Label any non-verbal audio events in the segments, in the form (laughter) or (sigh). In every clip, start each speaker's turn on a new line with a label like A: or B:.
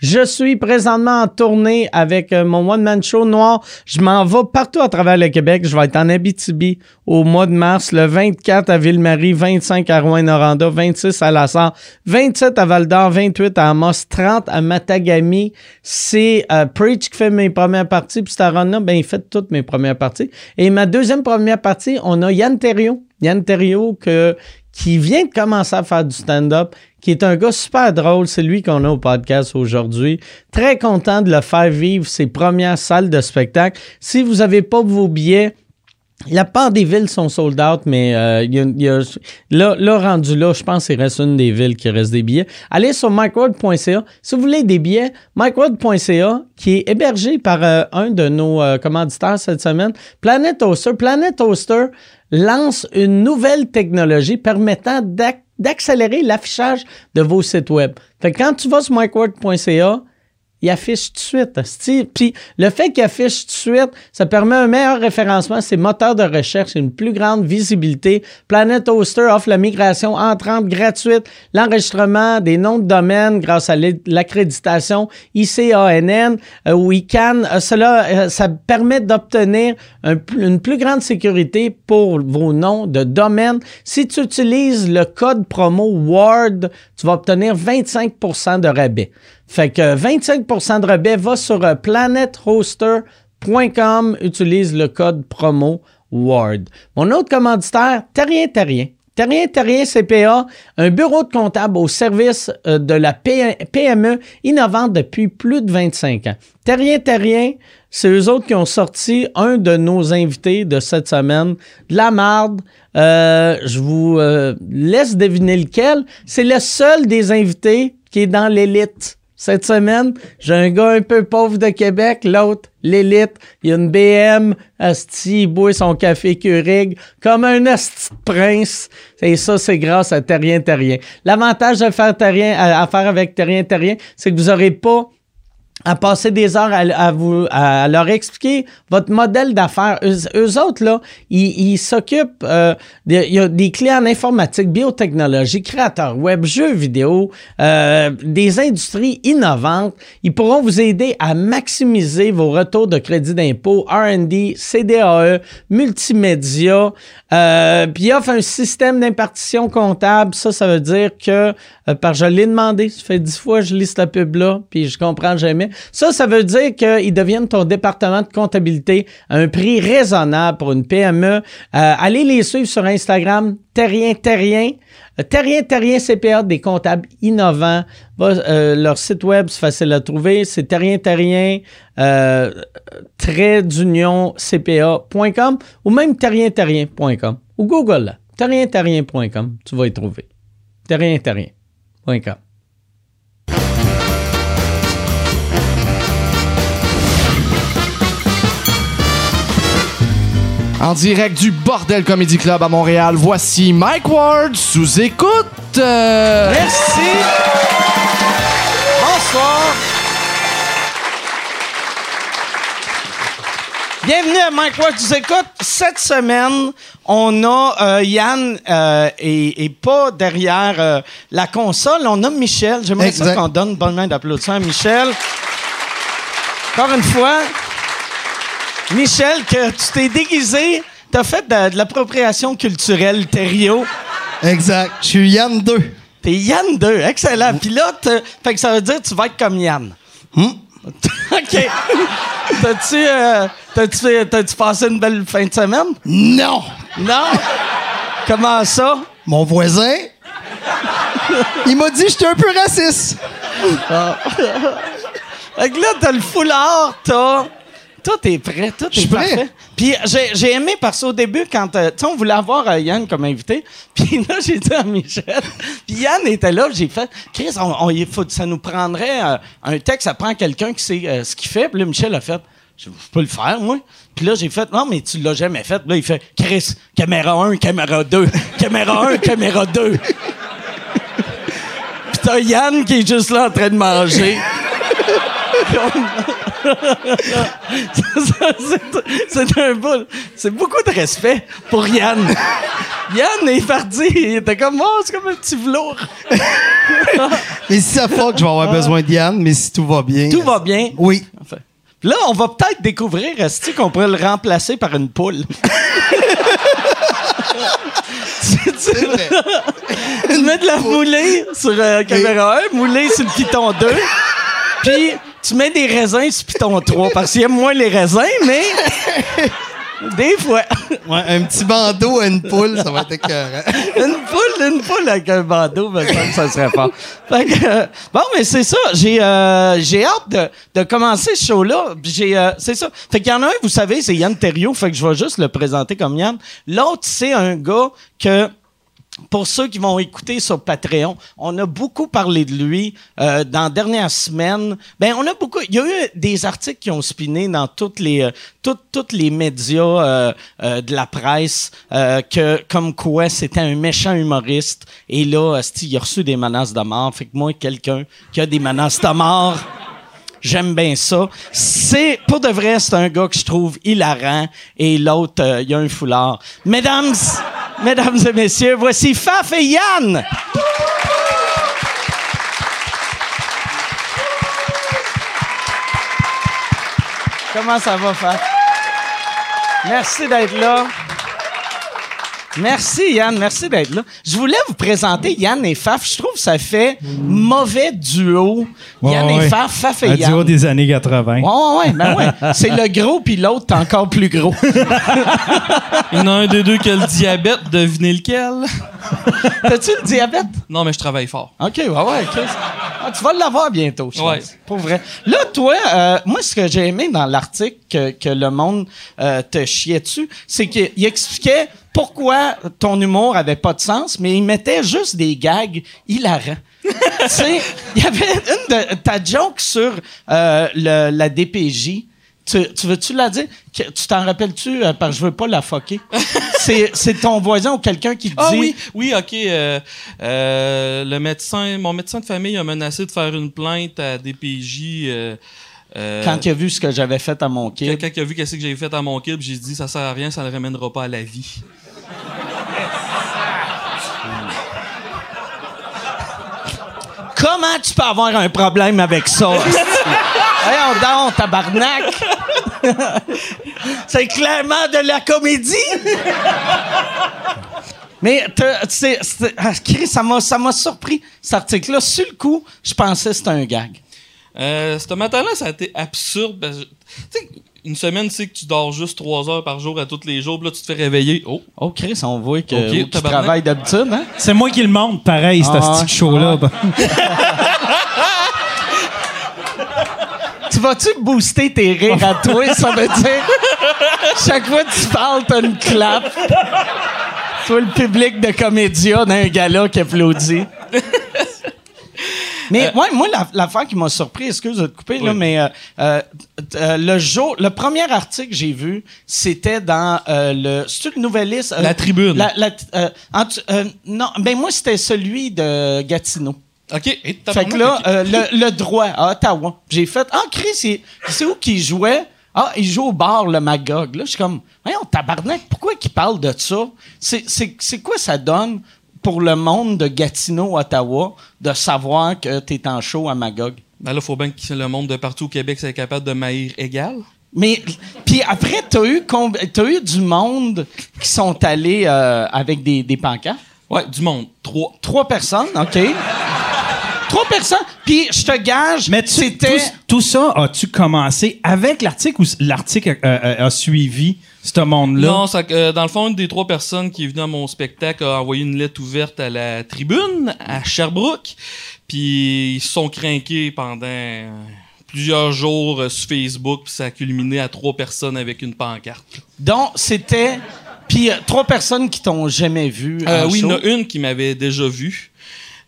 A: Je suis présentement en tournée avec euh, mon one-man show noir. Je m'en vais partout à travers le Québec. Je vais être en Abitibi au mois de mars, le 24 à Ville-Marie, 25 à Rouen-Noranda, 26 à Lassar, 27 à Val-d'Or, 28 à Amos, 30 à Matagami. C'est euh, Preach qui fait mes premières parties. Puis là ben, il fait toutes mes premières parties. Et ma deuxième première partie, on a Yann Terrio. Yann Terrio que, qui vient de commencer à faire du stand-up, qui est un gars super drôle. C'est lui qu'on a au podcast aujourd'hui. Très content de le faire vivre ses premières salles de spectacle. Si vous n'avez pas vos billets, la part des villes sont sold out, mais euh, y a, là, rendu là, je pense qu'il reste une des villes qui reste des billets. Allez sur micworld.ca. Si vous voulez des billets, micworld.ca, qui est hébergé par euh, un de nos euh, commanditaires cette semaine, Planet Toaster. Planet Toaster lance une nouvelle technologie permettant d'accélérer l'affichage de vos sites web. Fait que quand tu vas sur micworld.ca, il affiche tout de suite. Puis le fait qu'il affiche tout de suite, ça permet un meilleur référencement. C'est moteur de recherche, une plus grande visibilité. Planet Hoster offre la migration entrante gratuite, l'enregistrement des noms de domaine grâce à l'accréditation ICANN euh, ou ICANN. Euh, cela, euh, ça permet d'obtenir une plus grande sécurité pour vos noms de domaine. Si tu utilises le code promo WARD, tu vas obtenir 25% de rabais. Fait que 25% de rabais, va sur euh, planethoster.com, utilise le code promo WARD. Mon autre commanditaire, Terrien Terrien. Terrien Terrien CPA, un bureau de comptable au service euh, de la PME innovante depuis plus de 25 ans. Terrien Terrien, c'est eux autres qui ont sorti un de nos invités de cette semaine, de la marde. Euh, je vous laisse deviner lequel. C'est le seul des invités qui est dans l'élite. Cette semaine, j'ai un gars un peu pauvre de Québec, l'autre, l'élite. Il a une BM, Asti, il boit son café Keurig comme un Asti prince. Et ça, c'est grâce à Terrien Terrien. L'avantage de faire Terrien, à, faire avec Terrien Terrien, c'est que vous n'aurez pas à passer des heures à, vous à leur expliquer votre modèle d'affaires. Eux, autres, là, ils s'occupent, euh, il y a des clients en informatique, biotechnologie, créateurs web, jeux vidéo, euh, des industries innovantes. Ils pourront vous aider à maximiser vos retours de crédit d'impôt, R&D, CDAE, multimédia, euh, puis ils offrent un système d'impartition comptable. Ça, ça veut dire que, euh, par je l'ai demandé, ça fait dix fois que je lis cette pub-là, puis je comprends jamais. Ça, ça veut dire qu'ils deviennent ton département de comptabilité à un prix raisonnable pour une PME. Euh, allez les suivre sur Instagram, Terrien Terrien. Euh, Terrien Terrien CPA, des comptables innovants. Euh, leur site web, c'est facile à trouver. C'est Terrien Terrien, ou même terrienterrien.com ou Google là. Terrienterrien.com, tu vas y trouver. Terrienterrien.com.
B: En direct du Bordel Comedy Club à Montréal, voici Mike Ward sous écoute.
A: Merci. Bonsoir. Bienvenue à Mike Ward sous écoute. Cette semaine, on a euh, Yann euh, et, pas derrière euh, la console. On a Michel. J'aimerais ça qu'on donne une bonne main d'applaudissement à Michel. Encore une fois, Michel, que tu t'es déguisé, t'as fait de, l'appropriation culturelle, Thériault.
C: Exact. Je suis Yann 2.
A: T'es Yann 2, excellent. Puis là, fait que ça veut dire que tu vas être comme Yann.
C: Hmm? (laughs)
A: OK. T'as-tu, euh, t'as-tu, t'as-tu passé une belle fin de semaine?
C: Non!
A: Non? Comment ça?
C: Mon voisin, il m'a dit que j'étais un peu raciste.
A: Ah. fait que là, t'as le foulard, t'as tout est prêt, tout est parfait. Puis j'ai aimé parce qu'au début, quand euh, on voulait avoir euh, Yann comme invité, (laughs) puis là, j'ai dit à Michel, (laughs) puis Yann était là, j'ai fait, Chris, on, faut, ça nous prendrait euh, un texte, ça prend quelqu'un qui sait ce qu'il fait. Puis là, Michel a fait, je, peux le faire, moi. Puis là, j'ai fait, non, mais tu l'as jamais fait. Puis là, il fait, Chris, caméra 1, caméra 2, (laughs) caméra 1, caméra 2. Puis t'as Yann qui est juste là en train de manger. C'est un C'est beaucoup de respect pour Yann. Yann est parti. Il était comme, oh, c'est comme un petit velours.
C: Mais si ça fuck, je vais avoir besoin de Yann, mais si tout va bien.
A: Tout va bien?
C: Oui.
A: Enfin. Là, on va peut-être découvrir, est qu'on pourrait le remplacer par une poule? tu, tu-
C: vrai.
A: tu mets de la moulée sur euh, caméra 1, moulée sur le piton 2, puis tu mets des raisins sur piton 3, parce qu'il aime moins les raisins, mais des fois.
C: Ouais, un petit bandeau à une poule, ça va être écœurant.
A: Une poule, une poule avec un bandeau, que ça serait fort. Fait que, euh, bon, mais c'est ça. J'ai euh, j'ai hâte de, de commencer ce show-là. J'ai euh, c'est ça. Fait qu'il y en a un, vous savez, c'est Yann Terriot. Fait que je vais juste le présenter comme Yann. L'autre, c'est un gars que pour ceux qui vont écouter sur Patreon, on a beaucoup parlé de lui euh, dans la dernière semaine. Ben, on a beaucoup. Il y a eu des articles qui ont spiné dans toutes les euh, toutes toutes les médias euh, de la presse que comme quoi c'était un méchant humoriste. Et là, asti, il a reçu des menaces de mort. Fait que moi, quelqu'un qui a des menaces de mort. J'aime bien ça. C'est pour de vrai, c'est un gars que je trouve hilarant et l'autre, il a un foulard. Mesdames, mesdames et messieurs, voici Faf et Yann. Comment ça va, Faf? Merci d'être là. Merci Yann, merci d'être là. Je voulais vous présenter Yann et Faf. Je trouve que ça fait mauvais duo.
D: Ouais,
A: Yann et. Faf, Faf et
D: Un
A: Yann.
D: duo des années 80.
A: Ouais, ouais, ouais, ben ouais. (laughs) C'est le gros, puis l'autre, t'es encore plus gros. (laughs)
E: Il y en a un des deux qui a le diabète, devinez lequel? (laughs)
A: T'as-tu le diabète?
E: Non, mais je travaille fort.
A: OK, ouais, ouais. Ah, tu vas l'avoir bientôt, je
E: Ouais.
A: pense. Pour vrai. Là, toi, euh, moi, ce que j'ai aimé dans l'article que, que le monde euh, te chiait dessus, c'est qu'il il expliquait pourquoi ton humour avait pas de sens, mais il mettait juste des gags hilarants. (laughs) tu sais, il y avait une de ta joke sur euh, le- la DPJ. Tu, tu veux-tu la dire? Que- tu t'en rappelles-tu? euh, parce que je veux pas la fucker? (laughs) c'est, c'est ton voisin ou quelqu'un qui te
E: Ah
A: dit...
E: oui, oui, ok. euh, euh, le médecin, mon médecin de famille a menacé de faire une plainte à DPJ. Euh,
A: Quand il a vu ce que j'avais fait à mon kid.
E: Quelqu'un qui a vu qu'est-ce que j'ai fait à mon kid, j'ai dit ça sert à rien, ça ne le ramènera pas à la vie.
A: Comment tu peux avoir un problème avec ça? Voyons donc, tabarnak! c'est clairement de la comédie! Mais c'est- ah, ça m'a ça m'a surpris, cet article-là. Sur le coup, je pensais que c'était un gag.
E: Euh, ce matin-là, ça a été absurde. Tu sais, une semaine, tu sais que tu dors juste trois heures par jour à tous les jours, puis là, tu te fais réveiller. Oh,
A: Oh, Chris, on voit que tu travailles d'habitude, hein?
D: C'est moi qui le montre, pareil, ce
A: Ah,
D: petit show-là.
A: Tu vas-tu booster tes rires à toi? Ça veut dire, chaque fois que tu parles, t'as une clap. Toi, le public de Comédia d'un gala qui applaudit. Mais ouais, moi, la- l'affaire qui m'a surpris, excuse de te couper, là, mais euh, euh, euh, le jour, le premier article que j'ai vu, c'était dans euh, le, c'est le Nouvelliste. euh,
E: La Tribune.
A: La, la- euh, tu- euh, non, ben moi c'était celui de Gatineau.
E: ok. Et
A: Fait que là, euh, le, le droit à Ottawa, j'ai fait Ah, Chris, c'est, où qu'il jouait? Ah, il joue au bar, le Magog. Là, je suis comme Voyons, tabarnak, pourquoi qu'il parle de ça? C'est quoi ça donne pour le monde de Gatineau, Ottawa, de savoir que t'es en show à Magog
E: Ben là, faut bien que le monde de partout au Québec soit capable de maïr égal.
A: Mais, puis après, t'as eu, comb- t'as eu du monde qui sont allés euh, avec des, des pancartes?
E: Ouais, du monde. Trois.
A: Trois personnes, OK. Trois personnes. Puis je te gage,
D: Mais tu,
A: c'était.
D: tout, tout ça, as-tu commencé avec l'article ou l'article euh, euh, a suivi ce monde-là?
E: Non, ça, euh, dans le fond, une des trois personnes qui est venue à mon spectacle a envoyé une lettre ouverte à la tribune, à Sherbrooke. Puis ils se sont craqués pendant plusieurs jours sur Facebook. Puis ça a culminé à trois personnes avec une pancarte.
A: Donc, c'était. Puis euh, trois personnes qui t'ont jamais vu.
E: Euh, oui, il y en a une qui m'avait déjà vu.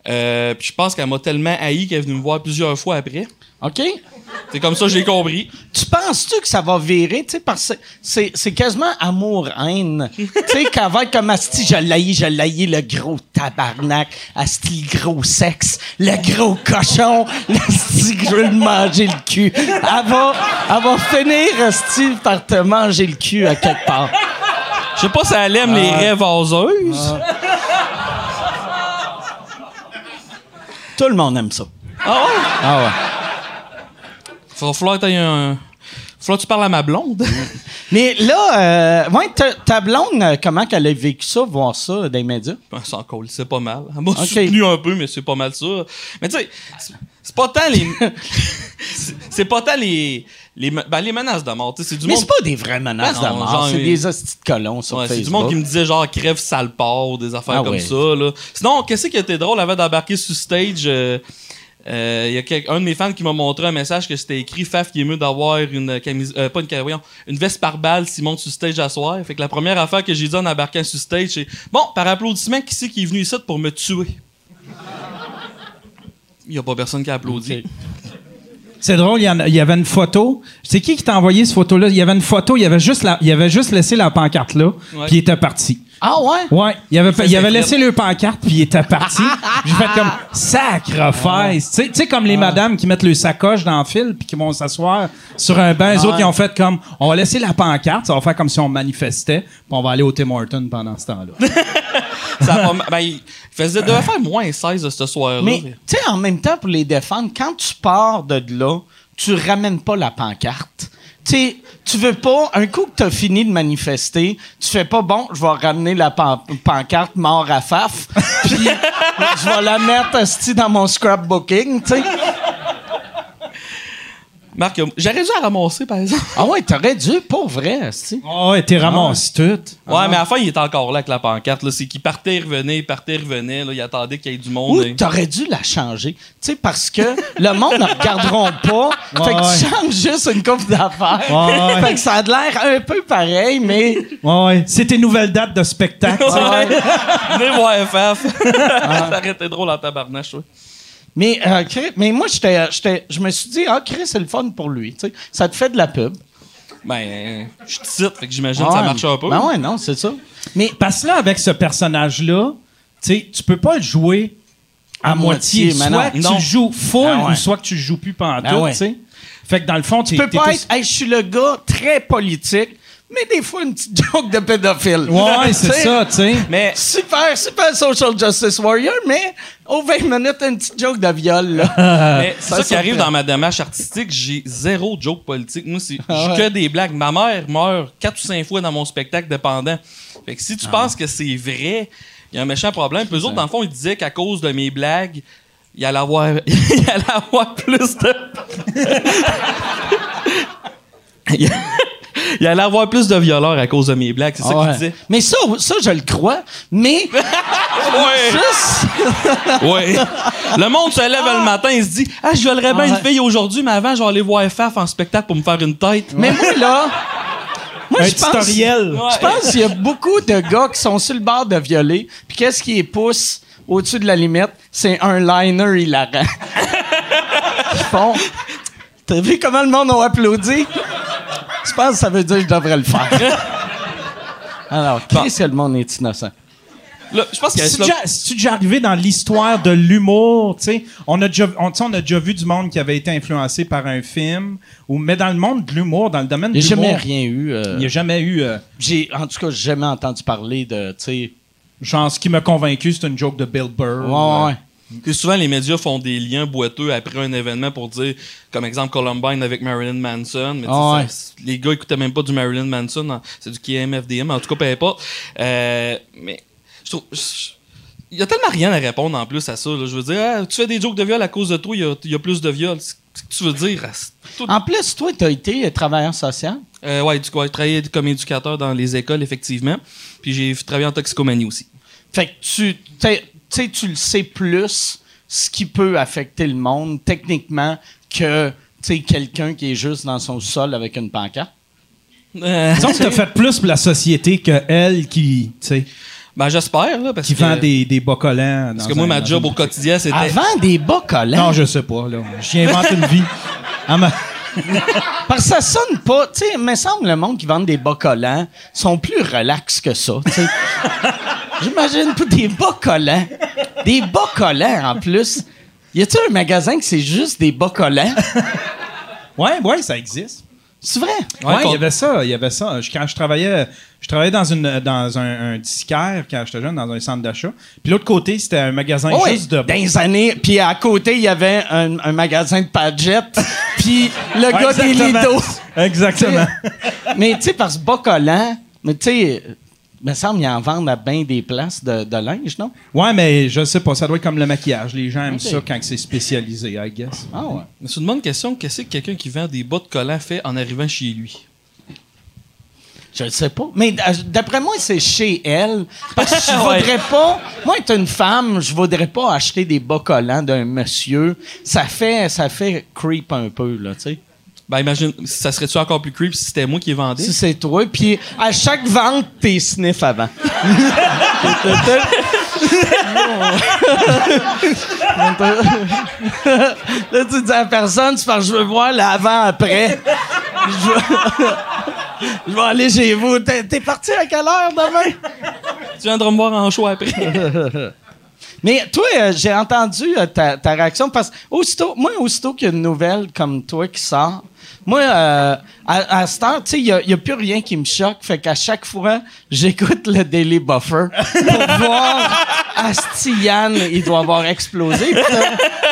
E: Euh, puis je pense qu'elle m'a tellement haï qu'elle est venue me voir plusieurs fois après.
A: OK?
E: C'est comme ça que j'ai compris.
A: Tu penses-tu que ça va virer? Tu sais, parce que c'est, quasiment amour-haine. (laughs) tu sais, qu'elle va être comme Asti, je l'haïs, je l'haïs, le gros tabarnak, Asti, le gros sexe, le gros cochon, (laughs) Asti, que je veux le manger le cul. Elle va, elle va finir, Asti, par te manger le cul à quelque part.
E: Je sais pas si elle aime les
A: Ah.
E: raies vaseuses.
A: Tout le monde aime ça.
E: Ah ouais?
A: Ah ouais.
E: Va falloir que un. Falloir que tu parles à ma blonde. (laughs)
A: Mais là, euh, ouais, ta, ta blonde, euh, comment qu'elle a vécu ça, voir ça dans les médias?
E: Ben, c'est encore, c'est pas mal. Elle m'a
A: Ok.
E: soutenu un peu, mais c'est pas mal ça. Mais tu sais, c'est- pas tant les. (laughs) c'est- pas tant les. Les, ben, les menaces de mort. C'est du
A: Mais
E: monde.
A: c'est pas des vraies menaces
E: Ben
A: de mort, c'est des hosties de colons sur
E: Ouais, c'est
A: Facebook.
E: du monde qui me disait genre crève sale porc ou des affaires
A: Ah
E: comme
A: ouais.
E: ça. Là. Sinon, qu'est-ce qui était drôle avant d'embarquer sur stage? euh, euh, Il y a un de mes fans qui m'a montré un message que c'était écrit Faf qui est mieux d'avoir une camise euh, pas une voyons, une veste par balle s'il monte sur stage à soir. Fait que la première affaire que j'ai dit en embarquant sur stage, c'est Bon, par applaudissement, qui c'est qui est venu ici pour me tuer? Il y a pas personne qui a applaudi.
D: C'est drôle, il y, en a- il y avait une photo. C'est qui qui t'a envoyé cette photo-là? Il y avait une photo, il avait juste, la- il avait juste laissé la pancarte là, puis il était parti.
A: Ah ouais?
D: Ouais, il avait, il avait laissé le pancarte, puis il était parti. (laughs) J'ai fait comme sacrifice. Tu sais- tu sais, comme les madames qui mettent le sacoche dans le fil, puis qui vont s'asseoir sur un banc. Les autres,
A: Ouais.
D: ils ont fait comme on va laisser la pancarte, ça va faire comme si on manifestait, puis on va aller au Tim Hortons pendant ce temps-là. (laughs)
E: Ça ben, il faisait, devait faire moins 16 de ce soir-là.
A: Mais, tu sais, en même temps, pour les défendre, quand tu pars de là, tu ramènes pas la pancarte. Tu sais, tu veux pas, un coup que t'as fini de manifester, tu fais pas, bon, je vais ramener la pan- pancarte mort à faf, (laughs) puis je vais la mettre, dans mon scrapbooking, tu sais.
E: Marc, j'aurais dû la ramasser, par exemple.
A: Ah ouais, t'aurais dû, pour vrai, esti.
D: Oh, ouais, t'es ramassé tout.
E: Ouais, mais à la fin, il était encore là avec la pancarte. là. C'est qu'il partait, il revenait, il partait, il revenait. Là. Il attendait qu'il y ait du monde.
A: Ou
E: et-
A: t'aurais dû la changer. Tu sais, parce que le monde ne regarderont pas. fait que
D: Ouais,
A: tu changes juste une coupe d'affaires.
D: Ouais, ouais.
A: fait que ça a l'air un peu pareil, mais.
D: Ouais, ouais. C'est tes nouvelles dates de spectacle. tu. (laughs)
E: Venez voir FF. Ça aurait été drôle en tabarnache, ouais.
A: Mais, euh, mais moi, j'étais, j'étais- je me suis dit, ah, Chris, c'est le fun pour lui. tu sais. Ça te fait de la pub.
E: Ben, je te cite, fait que j'imagine que ça
A: Ouais.
E: marche un peu.
A: Ben ouais, non, c'est ça. Mais
D: Parce que là, avec ce personnage-là, tu sais, tu peux pas le jouer à,
A: À
D: moitié. soit
A: non.
D: que
A: Non.
D: tu joues full
A: Ah ouais.
D: ou soit que tu joues plus pendant
A: Ah
D: tout,
A: ouais.
D: Fait que dans le fond, tu
A: tu peux pas être, hey, je suis le gars très politique, mais des fois, une petite joke de pédophile.
D: Ouais, (laughs) c'est ça, tu sais.
E: Mais
A: Super, super social justice warrior, mais aux 20 minutes, une petite joke de viol, là. (laughs)
E: Mais c'est
A: Ça
E: ça, qui arrive dans ma démarche artistique. J'ai zéro joke politique. Moi, c'est (laughs)
A: Ah ouais.
E: que des blagues. Ma mère meurt quatre ou cinq fois dans mon spectacle dépendant. Fait que si
A: Ah.
E: tu penses que c'est vrai, il y a un méchant problème. Puis eux autres, dans le fond, ils disaient qu'à cause de mes blagues, il allait avoir, il allait avoir plus de. Il (laughs) il allait avoir plus de violeurs à cause de mes blagues. C'est ça
A: ouais.
E: qu'ils disaient.
A: Mais ça, ça, je le crois, mais (laughs)
E: Ouais.
A: juste...
E: Ouais. Le monde se lève le matin et se dit Ah, je violerais bien
A: Ah
E: une fille aujourd'hui, mais avant, je vais aller voir FF en spectacle pour me faire une tête.
A: Mais moi, là... Moi,
D: Un
A: je pense...
D: tutoriel.
A: Je pense qu'il y a beaucoup de gars qui sont sur le bord de violer, puis qu'est-ce qui les pousse au-dessus de la limite? C'est un liner hilarant. (laughs) Ils font... T'as vu comment le monde a applaudi? Je pense que ça veut dire que je devrais le faire. (laughs) Alors, qu'est-ce que le monde est innocent?
E: Là, je pense a
D: C'est déjà, c'est déjà arrivé dans l'histoire de l'humour, tu sais? On a déjà, on, tu on a déjà vu du monde qui avait été influencé par un film, ou mais dans le monde de l'humour, dans le domaine de
A: Il n'y a
D: l'humour,
A: jamais rien eu. euh,
D: il n'y a jamais eu. euh,
A: j'ai, en tout cas, j'ai jamais entendu parler de, tu sais...
D: genre, ce qui m'a convaincu, c'est une joke de Bill Burr.
A: Ouais, ouais.
E: Que souvent les médias font des liens boiteux après un événement pour dire, comme exemple Columbine avec Marilyn Manson. Mais
A: Ah ouais.
E: ça, les gars écoutaient même pas du Marilyn Manson, c'est du KMFDM, en tout cas, peu importe. Euh, mais je trouve. Il y a tellement rien à répondre en plus à ça. là. Je veux dire, ah, tu fais des jokes de viol à cause de toi, il y a, il y a plus de viol. Qu'est-ce que tu veux dire? ce- tout-
A: En plus, toi, tu as été travailleur social?
E: Euh, ouais, du coup, j'ai travaillé comme éducateur dans les écoles, effectivement. Puis j'ai travaillé en toxicomanie aussi.
A: Fait que tu sais, tu le sais plus ce qui peut affecter le monde techniquement que tu sais, quelqu'un qui est juste dans son sol avec une pancarte.
E: Euh,
D: Disons que t'as fait plus pour la société que elle qui, tu sais,
E: ben, j'espère, là, parce
D: qui
E: que.
D: vend des, des bas collants.
E: Parce que moi,
D: un-
E: ma job au quotidien, c'était.
A: Avant des bas collants.
D: Non, je sais pas, là. J'y invente une vie. (laughs) Ah, ma- (laughs)
A: Parce que ça sonne pas. Tu sais, il me semble le monde qui vend des bas collants sont plus relax que ça. (laughs) J'imagine pas des bas collants. Des bas collants en plus. Y a-tu un magasin que c'est juste des bas collants?
D: Ouais, ouais, ça existe.
A: C'est vrai?
D: Ouais, il y avait ça, il y avait ça. Je- quand je travaillais, je travaillais dans une dans un, un disquaire quand j'étais jeune dans un centre d'achat. Puis l'autre côté, c'était un magasin
A: Oui,
D: juste de
A: dans les années. Puis à côté, il y avait un, un magasin de Padgett. (laughs) puis le gars des
D: exactement.
A: Lido.
D: Exactement. (laughs)
A: mais tu sais, parce que bas collant, mais tu sais, il me semble qu'ils en vendent à bien des places de, de linge, non?
D: Ouais, mais je sais pas, ça doit être comme le maquillage. Les gens aiment ça quand c'est spécialisé, I guess.
A: Ah ouais.
E: C'est une bonne question. Qu'est-ce que quelqu'un qui vend des bas de collants fait en arrivant chez lui?
A: Je ne sais pas. Mais euh, d'après moi, c'est chez elle. Parce que je (laughs) voudrais pas. Moi, être une femme, je voudrais pas acheter des bas collants d'un monsieur. Ça fait, ça fait creep un peu, là, tu sais.
E: Ben, imagine, ça serait-tu encore plus creep si c'était moi qui vendais?
A: Si c'est toi, puis à chaque vente, t'es sniff avant. (laughs) Là, tu dis à la personne, tu fais, je veux voir l'avant-après. (laughs) Je vais aller chez vous. T'es, t'es parti à quelle heure demain?
E: Tu viendras me voir en choix après. (laughs)
A: Mais toi, euh, j'ai entendu euh, ta, ta réaction parce que aussitôt, moi, aussitôt qu'il y a une nouvelle comme toi qui sort, moi, euh, à, à cette heure, tu sais, il n'y a, plus rien qui me choque. Fait qu'à chaque fois, j'écoute le Daily Buffer pour (laughs) voir Asti Yann, il doit avoir explosé.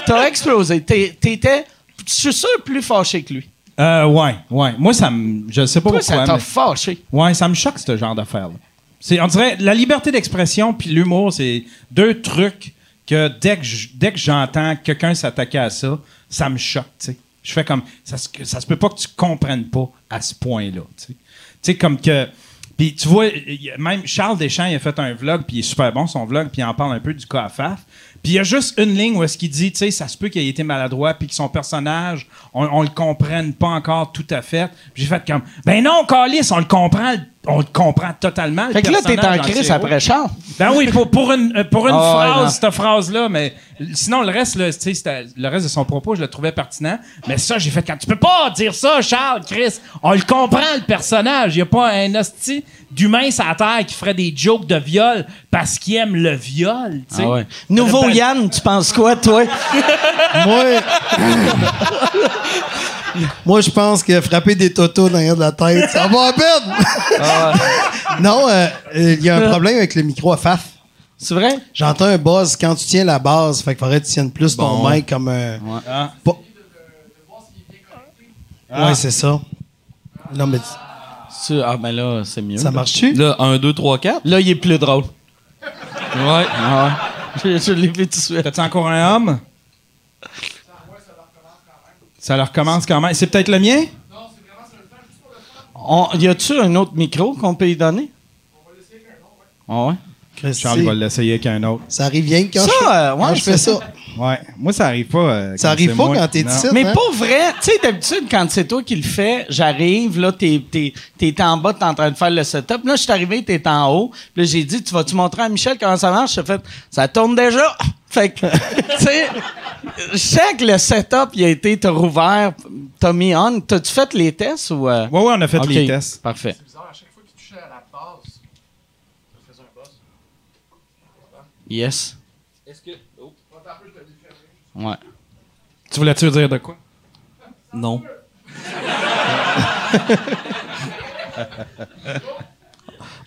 A: T'as explosé. T'es- T'étais, je suis sûr, plus fâché que lui.
D: Euh, ouais, ouais. Moi, ça me. Je sais pas
A: Toi,
D: pourquoi.
A: ça t'a
D: mais-
A: fâché.
D: Ouais, ça me choque, ce genre d'affaire-là. C'est, on dirait, la liberté d'expression puis l'humour, c'est deux trucs que dès que, dès que j'entends quelqu'un s'attaquer à ça, ça me choque, tu sais. Je fais comme, ça, ça se peut pas que tu comprennes pas à ce point-là, tu sais. Tu sais, comme que, puis tu vois, même Charles Deschamps, il a fait un vlog, puis il est super bon, son vlog, puis il en parle un peu du cas à Faf. Puis il y a juste une ligne où est-ce qu'il dit, tu sais, ça se peut qu'il ait été maladroit, puis que son personnage, on, on le comprenne pas encore tout à fait. J'ai fait comme, ben non, Calis, on le comprend, on le comprend totalement. le
A: Fait que là, t'es en crise après Charles.
D: Ben oui, pour, pour une, euh, pour une (laughs)
A: Ah ouais, non.
D: phrase, cette phrase-là, mais sinon, le reste, là, le reste de son propos, je le trouvais pertinent. Mais ça, j'ai fait quand tu peux pas dire ça, Charles, Chris. On le comprend, le personnage. Il a pas un hostie d'humain sur la terre qui ferait des jokes de viol parce qu'il aime le viol.
A: Ah Nouveau
D: Ben-
A: Yann, tu penses quoi, toi? (laughs)
C: Moi, (laughs) (laughs) moi, je pense que frapper des totos dans l'arrière de la tête, ça va à peine. (laughs) non, euh, euh, il y a un problème avec le micro à FAF.
A: C'est vrai?
C: J'entends un buzz quand tu tiens la base, fait qu'il faudrait que tu tiennes plus ton
E: Bon.
C: mic comme un.
D: Ah.
C: Pas- Ouais, c'est ça. Non, mais
A: Tu- Ah, ben là, c'est mieux.
C: ça marche-tu?
E: Là, 1, 2, 3, 4.
A: Là, il est plus drôle.
E: Ouais.
A: Je, (laughs) je l'ai vu tout de suite.
D: T'as-tu encore un homme? Ça leur recommence quand même. C'est peut-être le mien?
A: On- y a-tu un autre micro qu'on peut y donner? Ah ouais?
C: Christy,
D: Charles va l'essayer avec un autre.
C: ça arrive bien quand
A: Ça,
C: je,
A: euh, ouais,
C: quand je fais
A: c'est
C: ça.
D: Ouais. Moi, ça arrive pas. euh,
C: Ça
D: quand
C: arrive
D: c'est
C: pas
D: moi.
C: quand t'es
D: Non.
C: ici.
A: Mais
C: hein?
A: pas vrai. Tu sais, d'habitude, quand c'est toi qui le fais, j'arrive, là, t'es, t'es, t'es en bas, t'es en train de faire le setup. Là, je suis arrivé, t'es en haut. Puis là, j'ai dit, tu vas-tu montrer à Michel comment ça marche? J'ai fait, ça tourne déjà. (laughs) Fait que, tu sais, je sais que le setup, il a été, t'as rouvert, t'as mis on. T'as-tu fait les tests ou... euh?
D: Ouais, ouais, on a fait
A: Ok,
D: les tests.
A: Parfait. Yes. Ouais.
D: Tu voulais-tu dire de quoi?
E: Non. (laughs)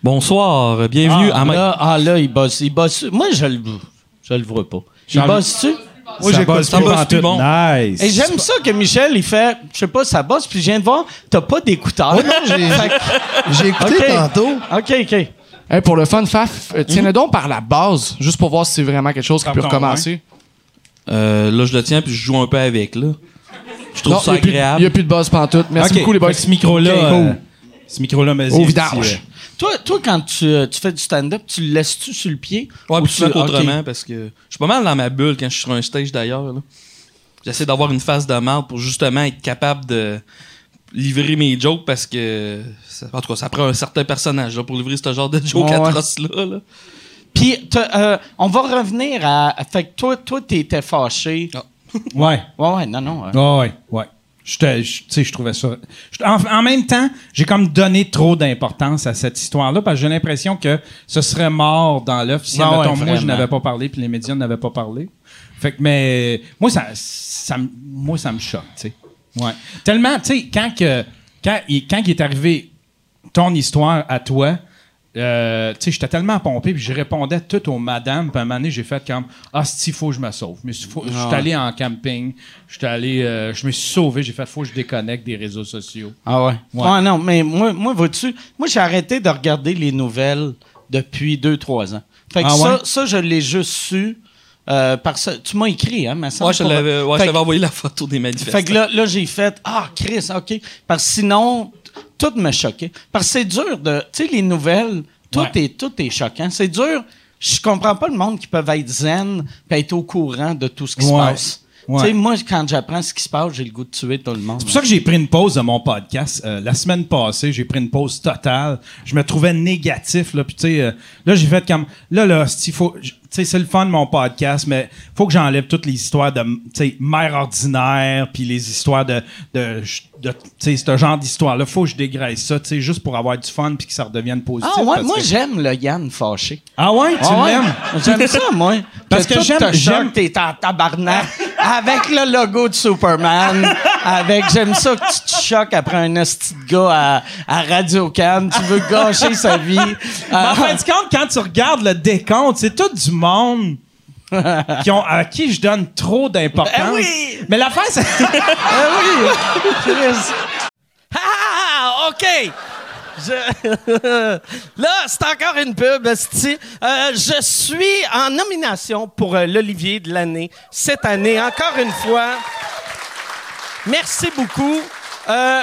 E: Bonsoir, bienvenue
A: ah,
E: à ma.
A: là, ah, là, il bosse. Il bosse. Moi, je le, je le vois pas. Il bosse-tu?
D: Moi,
E: Ça
D: j'écoute
E: bosse
D: pas
E: plus, bon.
D: Nice.
A: Et j'aime ça que Michel, il fait, je sais pas, ça bosse, puis je viens de voir, t'as pas d'écouteurs.
C: Non, j'ai- (laughs) écouté tantôt.
A: OK, OK.
B: Hey, pour le fun, Faf, euh, tiens-le donc par la base, juste pour voir si c'est vraiment quelque chose qui peut recommencer.
E: Euh, là, je le tiens puis je joue un peu avec, là. Je trouve
B: Non,
E: ça
B: il y a plus-
E: agréable.
B: Il n'y a plus de buzz pantoute. Merci
D: Ok,
B: beaucoup, les boys.
D: fait que Ce micro-là,
B: Ok,
D: euh, ce micro-là, mais
B: Au vidange.
A: Toi, toi, quand tu, euh, tu fais du stand-up, tu le laisses-tu sur le pied?
E: Ouais,
A: Ou
E: puis
A: tu- ok.
E: autrement, parce que je suis pas mal dans ma bulle quand je suis sur un stage d'ailleurs. là. J'essaie d'avoir une face de marde pour justement être capable de livrer mes jokes parce que. ça- en tout cas, ça prend un certain personnage là, pour livrer ce genre de jokes
A: Ouais, ouais.
E: atroces-là. là.
A: Puis, euh, on va revenir à. Fait que toi, toi, t'étais fâché.
E: Ah. (laughs)
D: Ouais.
A: Ouais, ouais, non, non. euh,
D: Ouais, ouais, je- Tu sais, je trouvais ça. je- En, en même temps, j'ai comme donné trop d'importance à cette histoire-là parce que j'ai l'impression que ce serait mort dans l'œuf si,
A: ouais,
D: admettons, moi, je n'avais pas parlé puis les médias n'avaient pas parlé. Fait que, mais moi, ça, ça, me- moi, ça me choque, tu sais. Ouais. Tellement, tu sais, quand que quand il, quand il est arrivé ton histoire à toi, euh, tu sais, j'étais tellement pompé, puis je répondais tout aux madames, puis à un moment donné, j'ai fait comme Ah, si, faut que je me sauve. Mais je suis allé en camping, j'étais allé, euh, je me suis sauvé, j'ai fait faut que je déconnecte des réseaux sociaux.
A: Ah ouais? Ouais, non, mais moi, moi vois-tu, moi, j'ai arrêté de regarder les nouvelles depuis 2-3 ans. Fait que
D: Ah
A: ça,
D: ouais?
A: ça, je l'ai juste su. Euh, parce que tu m'as écrit, hein, mais ça.
E: Ouais, je l'avais ouais, envoyé la photo des manifestants.
A: Fait que là, là j'ai fait Ah, Chris, OK. Parce que sinon, tout me choquait. Parce que c'est dur de. Tu sais, les nouvelles, tout,
D: Ouais.
A: est, tout est choquant. C'est dur. Je comprends pas le monde qui peuvent être zen et être au courant de tout ce qui
D: Ouais.
A: se passe.
D: Ouais.
A: Tu sais, moi, quand j'apprends ce qui se passe, j'ai le goût de tuer tout le monde.
D: C'est pour ça que j'ai pris une pause de mon podcast. Euh, la semaine passée, j'ai pris une pause totale. Je me trouvais négatif. Là, puis tu sais, euh, là j'ai fait comme... Là, là, il faut... sais, c'est le fun de mon podcast, mais faut que j'enlève toutes les histoires de, tu sais, mère ordinaire, puis les histoires de... de, de tu sais, ce genre d'histoire-là. Faut que je dégraisse ça, tu sais, juste pour avoir du fun puis que ça redevienne positif.
A: Ah ouais, moi
D: que-
A: j'aime le Yann fâché.
D: Ah ouais, tu
A: Ah ouais?
D: l'aimes?
A: J'aime ça, moi. (laughs)
D: Parce que j'aime- j'aime-
A: T'es en tabarnak avec le logo de Superman. avec, j'aime ça que tu te choques après un hostie de gars à, à Radio Can. Tu veux gâcher sa vie. (laughs)
D: En fin de compte, quand tu regardes le décompte, c'est tout du monde qui ont, à qui je donne trop d'importance.
A: Ben oui!
D: Mais l'affaire, c'est...
A: ah (laughs) oui! Chris. Ah, OK! Je- (laughs) Là, c'est encore une pub, esti. Euh, je suis en nomination pour euh, l'Olivier de l'année cette année, encore une fois. Merci beaucoup. Euh,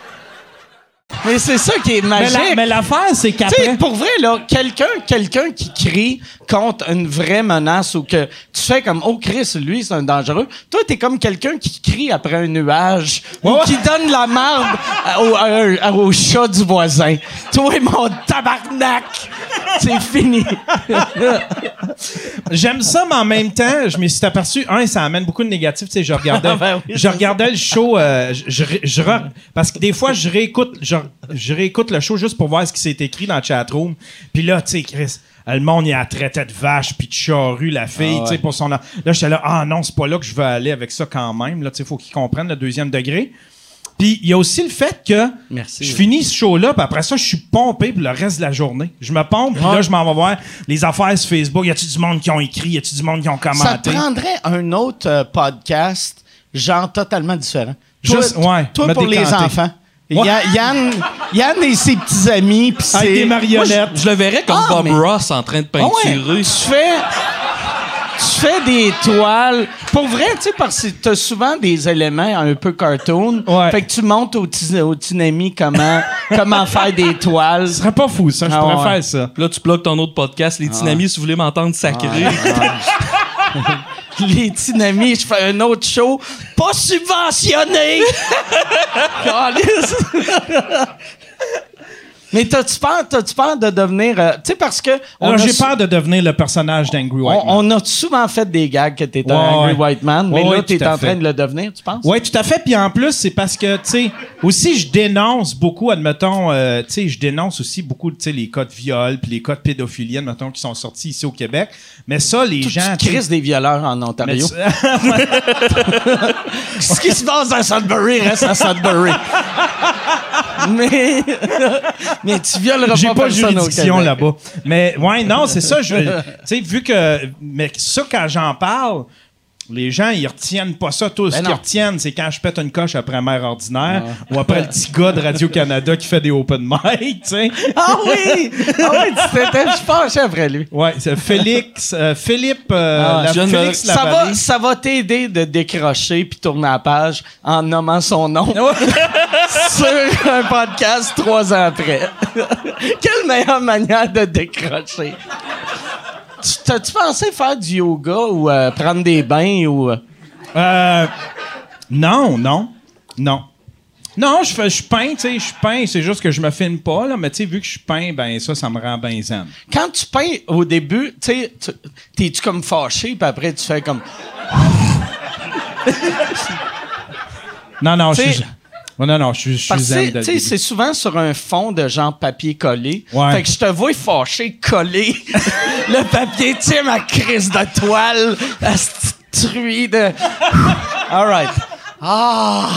A: Mais c'est ça qui est magique.
D: la- mais l'affaire, c'est
A: Tu sais,
D: qu'après...
A: pour vrai, là, quelqu'un, quelqu'un qui crie contre une vraie menace ou que tu fais comme, oh Chris, lui, c'est un dangereux. Toi, t'es comme quelqu'un qui crie après un nuage ou qui donne la marde au, à- au chat du voisin. Toi, mon tabarnak! C'est fini. (laughs)
D: J'aime ça, mais en même temps, je me suis aperçu, un, ça amène beaucoup de négatifs. Tu sais, je regardais, (laughs)
A: Ah ben oui,
D: je
A: c'est
D: regardais le show, euh, je, je, parce que des fois, je réécoute, je, je réécoute le show juste pour voir ce qui s'est écrit dans le chatroom. Puis là, tu sais, Chris, le monde, il a traité de vache puis de charrue, la fille,
A: Ah
D: tu sais, pour son... Là, j'étais là, ah non, c'est pas là que je veux aller avec ça quand même. Là, tu sais, faut qu'ils comprennent le deuxième degré. Puis il y a aussi le fait que
A: Merci.
D: je finis ce show-là, puis après ça, je suis pompé pour le reste de la journée. Je me pompe, puis là, je m'en vais voir les affaires sur Facebook. Y a-tu du monde qui ont écrit? Y a-tu du monde qui ont
A: Ça
D: commenté?
A: te prendrait un autre euh, podcast, genre totalement différent. Toi,
D: Juste, ouais,
A: toi pour les enfants. Ya- Yann, Yann et ses petits amis, puis c'est...
D: Avec des marionnettes.
E: Je le verrais comme
A: Ah,
E: Bob
A: mais-
E: Ross en train de
A: Ah ouais,
E: peinturer.
A: tu fais. Tu fais des toiles. Pour vrai, tu sais, parce que t'as souvent des éléments un peu cartoon.
D: Ouais.
A: Fait que tu montres au, au Tinami comment, (laughs) comment faire des toiles.
D: Ce serait pas fou, ça. Je
A: Ah
D: pourrais
A: ouais.
D: faire ça.
E: Là, tu bloques ton autre podcast, Les Dynamis, si vous voulez m'entendre sacrer. (laughs)
A: Les Tinami, je fais un autre show. Pas subventionné! (laughs) Mais t'as-tu peur, t'as-tu peur de devenir. euh, tu sais, parce que.
D: Alors, j'ai peur de devenir le personnage d'Angry White Man.
A: On, a souvent fait des gags que t'étais
D: Ouais,
A: un Angry. White Man, mais
D: Ouais,
A: là, t'es en
D: fait.
A: train de le devenir, tu penses?
D: Oui, tout à fait. Puis en plus, c'est parce que, tu sais, aussi, je dénonce beaucoup, admettons, euh, tu sais, je dénonce aussi beaucoup, tu sais, les cas de viol puis les cas de pédophilie, admettons, qui sont sortis ici au Québec. Mais ça, les gens...
A: tu crises des violeurs en Ontario. Ce qui se passe à Sudbury? Reste à Sudbury. (laughs) mais, mais tu violeras
D: J'ai
A: pas, au
D: juridiction là-bas. Mais ouais, non, c'est ça. Tu sais, vu que. Mais ça, quand j'en parle. Les gens, ils retiennent pas ça. Tous, ce
A: Ben
D: qu'ils
A: non.
D: retiennent, c'est quand je pète une coche après mère ordinaire ou après le petit gars de Radio-Canada qui fait des open mic, tu sais.
A: Ah oui! Ah oui, tu t'étais je penchais après lui.
D: Ouais, c'est Félix, euh, Philippe, euh,
A: Ah,
D: la-
E: de
D: Félix
A: Ça va, ça va t'aider de décrocher puis tourner la page en nommant son nom sur un podcast trois ans après. Quelle meilleure manière de décrocher? Tu- T'as-tu pensé faire du yoga ou euh, prendre des bains ou. euh,
D: Euh, non, non, non. Non, je fais, je peins, tu sais, je peins, c'est juste que je me filme pas, là, mais tu sais, vu que je peins, ben ça, ça me rend bien zen.
A: Quand tu peins au début, tu sais, tu- t'es-tu comme fâché, puis après tu fais comme.
D: Non, non, je suis... Oh, non, non, je suis, je suis
A: Parce que
D: zen.
A: c'est souvent sur un fond de genre papier collé.
D: Ouais.
A: Fait que je te vois fâché, collé. (laughs) le papier, tu sais, ma crise de toile, la petite truie de. (laughs) All right. Ah!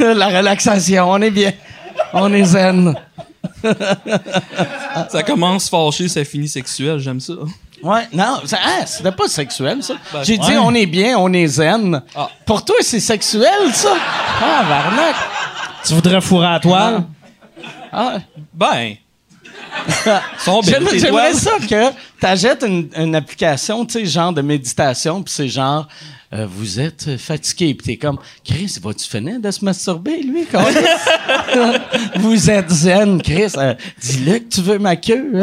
A: (laughs) la relaxation, on est bien. On est zen.
E: Ça commence fâché, ça finit sexuel. J'aime ça.
A: Ouais, non, ça- ah, c'était pas sexuel, ça.
E: Ben,
A: J'ai dit on est bien, on est zen.
E: Ah.
A: Pour toi, c'est sexuel, ça? Ah, Varnac.
D: Tu voudrais fourrer à la toile?
A: Ah.
E: Ben. (laughs)
A: J'aimerais ça que tu achètes une, une application, tu sais, genre de méditation, puis c'est genre, euh, vous êtes fatigué, puis t'es comme, Chris, vas-tu finir de se masturber, lui? câlisse? (laughs) vous êtes zen, Chris. euh, Dis-le que tu veux ma queue.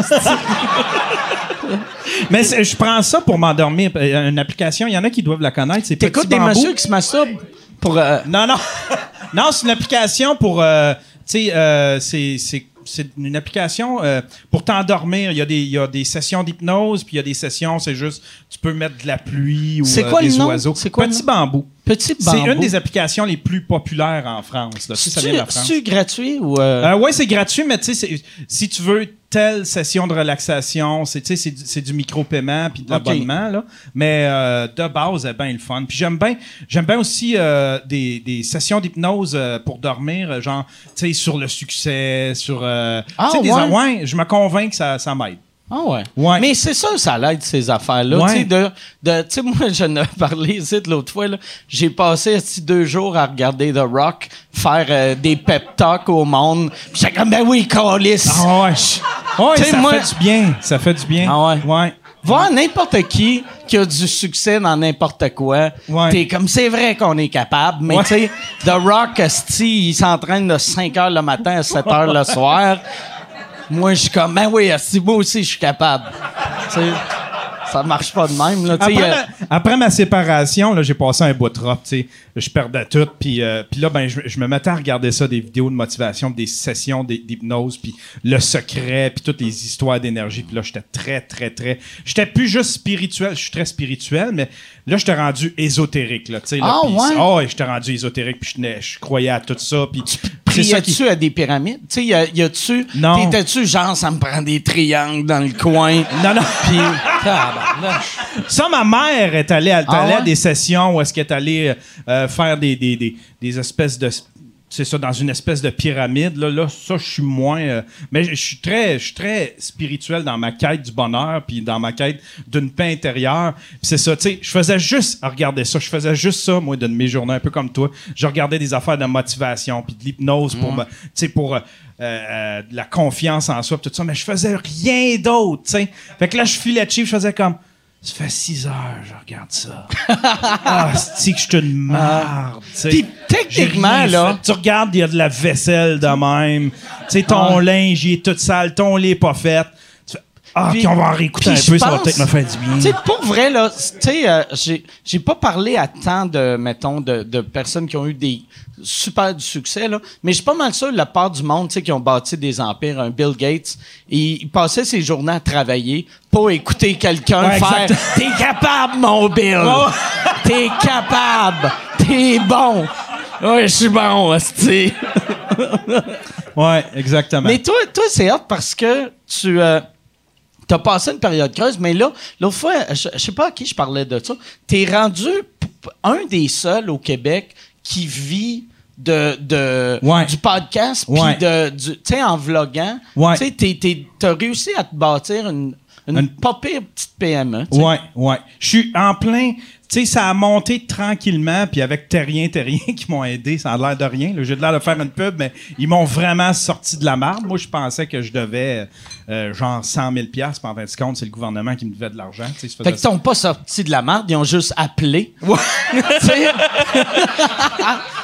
D: Mais je prends ça pour m'endormir. Euh, Une application, il y en a qui doivent la connaître. C'est
A: T'écoutes des messieurs qui se masturbent pour. euh,
D: Non, non. (laughs) non, c'est une application pour. euh, tu sais, euh, c'est. c'est- c'est une application euh, pour t'endormir. Il y, a des, il y a des sessions d'hypnose, puis il y a des sessions, c'est juste, tu peux mettre de la pluie ou euh,
A: quoi le
D: des oiseaux.
A: C'est quoi le
D: Petit
A: nom?
D: bambou.
A: Petit
D: C'est une des applications les plus populaires en France. Là.
A: C'est-tu gratuit ou. euh,
D: Euh, ouais, c'est gratuit, mais tu sais, c'est- si tu veux telle session de relaxation, c'est c'est du, c'est du micro-paiement puis de l'abonnement là. Mais euh, de base, c'est bien le fun. Puis j'aime bien, j'aime bien aussi euh, des, des sessions d'hypnose euh, pour dormir, genre tu sais sur le succès, sur
A: Ah,
D: tu sais, des
A: ouais?
D: ouais, je me convainc que ça, ça m'aide.
A: Ah ouais.
D: Ouais.
A: Mais c'est ça, ça l'aide, ces affaires-là.
D: Ouais.
A: Tu sais, de, de, tu sais, (laughs) moi, je n'ai parlé ici de l'autre fois. J'ai passé deux jours à regarder The Rock faire euh, des pep talks au monde. J'étais comme, ben oui, Calis.
D: Ah ouais, (laughs) ouais, ça
A: moi-
D: fait du bien, ça fait du bien.
A: Ah ouais?
D: Ouais.
A: Voir n'importe qui qui a du succès dans n'importe quoi.
D: Ouais.
A: T'es comme, c'est vrai qu'on est capable, mais tu sais, The Rock, esti, il s'entraîne de 5 heures le matin à 7 heures le soir. (laughs) Moi, je suis comme, ben oui, esti, moi aussi, je suis capable. Tu sais, ça marche pas de même, là.
D: Après,
A: euh,
D: ma, après ma séparation, là, j'ai passé un bout de rock, sais. Je perdais tout, puis euh, là, ben, je, je me mettais à regarder ça, des vidéos de motivation, des sessions d'hy- d'hypnose, puis le secret, puis toutes les histoires d'énergie. Puis là, j'étais très, très, très... J'étais plus juste spirituel, je suis très spirituel, mais là, j'étais rendu ésotérique, là, tu sais. là,
A: Ah,
D: puis-
A: ouais?
D: Ouais, j'étais rendu ésotérique, puis je je croyais à tout ça, puis... ça qui-
A: Priais-tu à des pyramides? Tu sais, y a- y a-tu.
D: Non.
A: T'étais-tu genre, ça me prend des triangles dans le coin?
D: Non, non.
A: Puis.
D: Ça, ma mère est allée,
A: Ah
D: à
A: ouais?
D: des sessions où est-ce qu'elle est allée euh, faire des, des, des, des espèces de... C'est ça, dans une espèce de pyramide. Là, là ça, je suis moins... euh, mais je suis très, je suis très spirituel dans ma quête du bonheur, puis dans ma quête d'une paix intérieure. C'est ça, tu sais, je faisais juste regarder ça. Je faisais juste ça, moi, de mes journées, un peu comme toi. Je regardais des affaires de motivation, puis de l'hypnose pour, me- tu sais, pour... euh, euh, de la confiance en soi, puis tout ça, mais je faisais rien d'autre, tu sais. Fait que là, je filais cheap, je faisais comme... Ça fait six heures, je regarde ça. ah, (laughs) c'est que je suis une marde, tu sais?
A: Puis techniquement, là.
D: fait. Tu regardes, il y a de la vaisselle de même. Tu sais, ton linge, il est tout sale, ton lit est pas fait. Ah,
A: Puis-
D: puis on va en réécouter un peu,
A: je
D: ça va
A: pense-
D: peut-être me faire du bien.
A: Tu sais, pour vrai, là, tu sais, euh, j'ai, j'ai pas parlé à tant de, mettons, de, de personnes qui ont eu des super du succès, là, mais je suis pas mal sûr, la part du monde, tu sais, qui ont bâti des empires, un Bill Gates, il, il passait ses journées à travailler, pas écouter quelqu'un
D: Ouais,
A: faire
D: exact.
A: « T'es capable, mon Bill! (laughs) T'es capable! T'es bon! » Ouais, je suis bon, tu (laughs)
D: Ouais, exactement.
A: Mais toi, toi c'est hot parce que tu euh, as passé une période creuse, mais là, l'autre fois, je, je sais pas à qui je parlais de ça, tu es rendu un des seuls au Québec qui vit de, de
D: Ouais.
A: du podcast puis
D: Ouais.
A: de tu sais en vloguant
D: Ouais.
A: tu t'es- t'es- t'as réussi à te bâtir une une
D: Une-
A: pas pire petite PME tu sais.
D: Ouais, ouais. Je suis en plein. Tu sais, ça a monté tranquillement, puis avec Terrien, Terrien (laughs) qui m'ont aidé, ça a l'air de rien. J'ai l'air de faire une pub, mais ils m'ont vraiment sorti de la marde. Moi, je pensais que je devais euh, genre 100 000 puis en fin de compte, c'est le gouvernement qui me devait de l'argent.
A: fait qu'ils t'ont pas sorti de la merde ils ont juste appelé (laughs) Tu sais,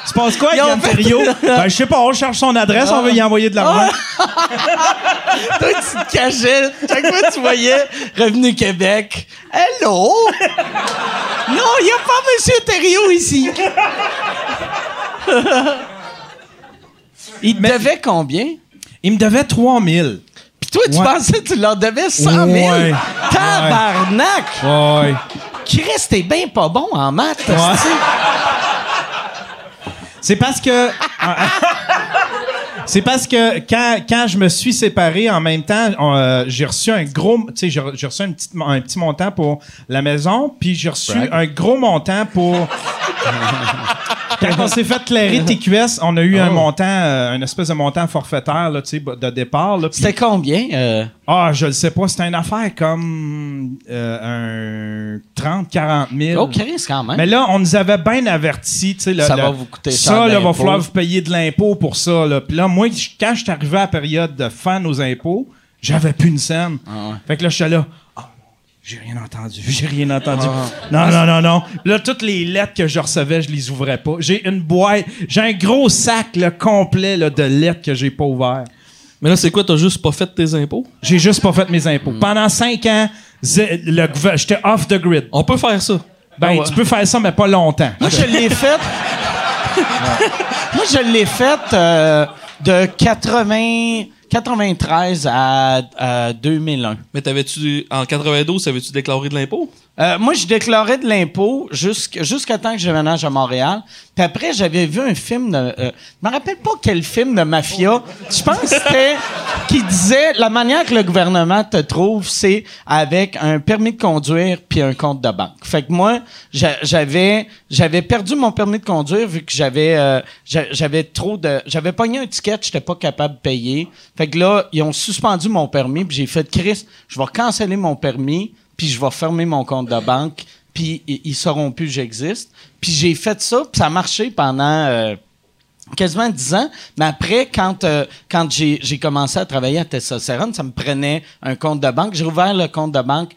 D: Tu passes quoi, Yann Terriot? (laughs) Ben, je sais pas, on cherche son adresse, on veut y envoyer de l'argent. (laughs)
A: Toi, tu te cachais. Chaque fois tu voyais Revenu Québec. Hello! Non, il n'y a pas Monsieur Thériault ici. il te devait combien?
D: Il me devait 3000.
A: Toi, tu
D: Ouais.
A: pensais que tu leur devais 100 000?
D: Ouais.
A: Tabarnak!
D: Ouais.
A: Chris, t'es bien pas bon en maths.
D: C'est parce que. (laughs) C'est parce que quand, quand je me suis séparé en même temps, euh, j'ai reçu un gros, tu sais, j'ai re- j'ai reçu un petit, un petit montant pour la maison, puis j'ai reçu un gros montant pour. (laughs) quand on s'est fait clairer TQS, on a eu
A: Oh.
D: un montant, euh, une espèce de montant forfaitaire là, tu sais, de départ. Là, puis-
A: C'était combien? euh?
D: ah, je le sais pas, c'était une affaire comme euh, un 30, 40 000.
A: Oh, Chris, quand même.
D: Mais là, on nous avait bien averti, tu sais, le-
A: Ça
D: le-
A: va vous coûter cher
D: Ça, là, va
A: d'impôts.
D: falloir vous payer de l'impôt pour ça, là. Puis là, moi, quand je suis arrivé à la période de fin nos impôts, j'avais plus une scène.
A: Ah
D: Fait que là, j'étais là, ah, j'ai rien entendu, (laughs) j'ai rien entendu.
A: Ah.
D: Non, non, non, non. Là, toutes les lettres que je recevais, je les ouvrais pas. J'ai une boîte, j'ai un gros sac, là, complet, là, de lettres que j'ai pas ouvert.
E: Mais là, c'est quoi, t'as juste pas fait tes impôts?
D: J'ai juste pas fait mes impôs.
A: Hmm.
D: Pendant cinq ans, j'étais off the grid.
E: On peut faire ça.
D: Ben,
E: Ah ouais.
D: tu peux faire ça, mais pas longtemps.
A: Moi, je l'ai (laughs) fait. Moi, je l'ai fait euh, de 80, 93 à, à 2001.
E: Mais t'avais-tu, en 92, avais-tu déclaré de l'impôt?
A: Euh, moi, je déclarais de l'impôt jusqu'- jusqu'à temps que je déménage à Montréal. Puis après, j'avais vu un film de... euh, je me rappelle pas quel film de mafia. Je pense que c'était... qui disait, la manière que le gouvernement te trouve, c'est avec un permis de conduire puis un compte de banque. Fait que moi, j'a- j'avais j'avais perdu mon permis de conduire vu que j'avais euh, j'a- j'avais trop de... J'avais pogné un ticket, j'étais pas capable de payer. Fait que là, ils ont suspendu mon permis puis j'ai fait, Chris, je vais canceller mon permis puis je vais fermer mon compte de banque, puis ils sauront plus que j'existe. Puis j'ai fait ça, puis ça a marché pendant euh, quasiment 10 ans. Mais après, quand, euh, quand j'ai j'ai commencé à travailler à Testostérone, ça me prenait un compte de banque. J'ai ouvert le compte de banque.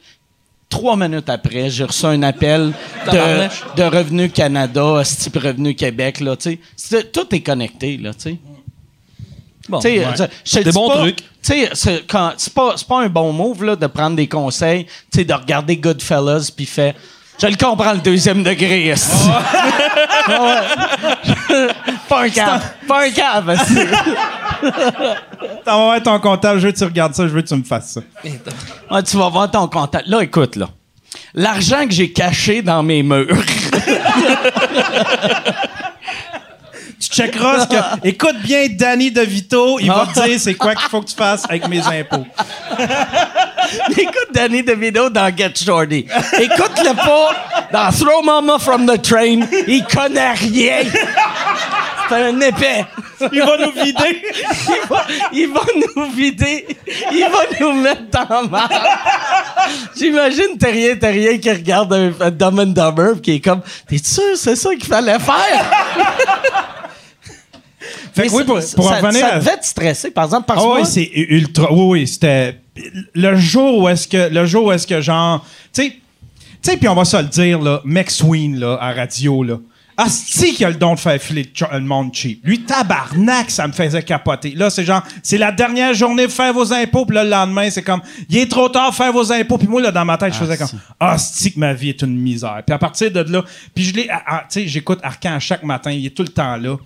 A: Trois minutes après, j'ai reçu un appel de, de Revenu Canada, type Revenu Québec, là, tu sais. C'est- Tout est connecté, là, tu sais.
E: Bon,
A: Tu sais,
E: ouais.
A: je- je te
E: Des bons
A: pas-
E: trucs.
A: C'est c'est pas, c'est pas un bon move là, de prendre des conseils, tu sais, de regarder Goodfellas puis fait. Je le comprends le deuxième degré. (laughs) (laughs) pas un cave. Pas un cave.
D: T'en vas voir ton comptable, je veux que tu regardes ça, je veux que tu me fasses ça.
A: Ouais, tu vas voir ton contact. Là, écoute, là. L'argent que j'ai caché dans mes murs. (laughs)
D: Tu checkeras ce que. (laughs) Écoute bien Danny DeVito, il va te dire c'est quoi qu'il faut que tu fasses avec mes impôts. (laughs)
A: Écoute Danny DeVito dans Get Shorty. Écoute-le pas dans Throw Mama from the Train. Il connaît rien. C'est un épais.
D: Il va nous vider. (laughs)
A: Il va, il va nous vider. Il va nous mettre dans mal. J'imagine Terrier Terrier qui regarde un, un Dumb and Dumber qui est comme T'es sûr c'est ça qu'il fallait faire?
D: Fait que oui, pour,
A: ça,
D: pour
A: ça-
D: revenir
A: ça
D: à-
A: devait te stresser, par exemple, parce
D: Ah
A: que
D: oui,
A: moi-
D: c'est ultra. Oui, oui, c'était. Le jour où est-ce que. Le jour où est-ce que, genre. Tu sais. Tu sais, puis on va se le dire, là. McSween, là, à radio, là. Asti qui a le don de faire filer le monde cheap. Lui, tabarnak, ça me faisait capoter. Là, c'est genre, c'est la dernière journée, faire vos impôts, puis là, le lendemain, c'est comme, il est trop tard, faire vos impôts. Puis moi, là, dans ma tête, je faisais comme, asti que ma vie est une misère. Puis à partir de là, puis je l'ai, tu sais, j'écoute Arcan chaque matin, il est tout le temps là.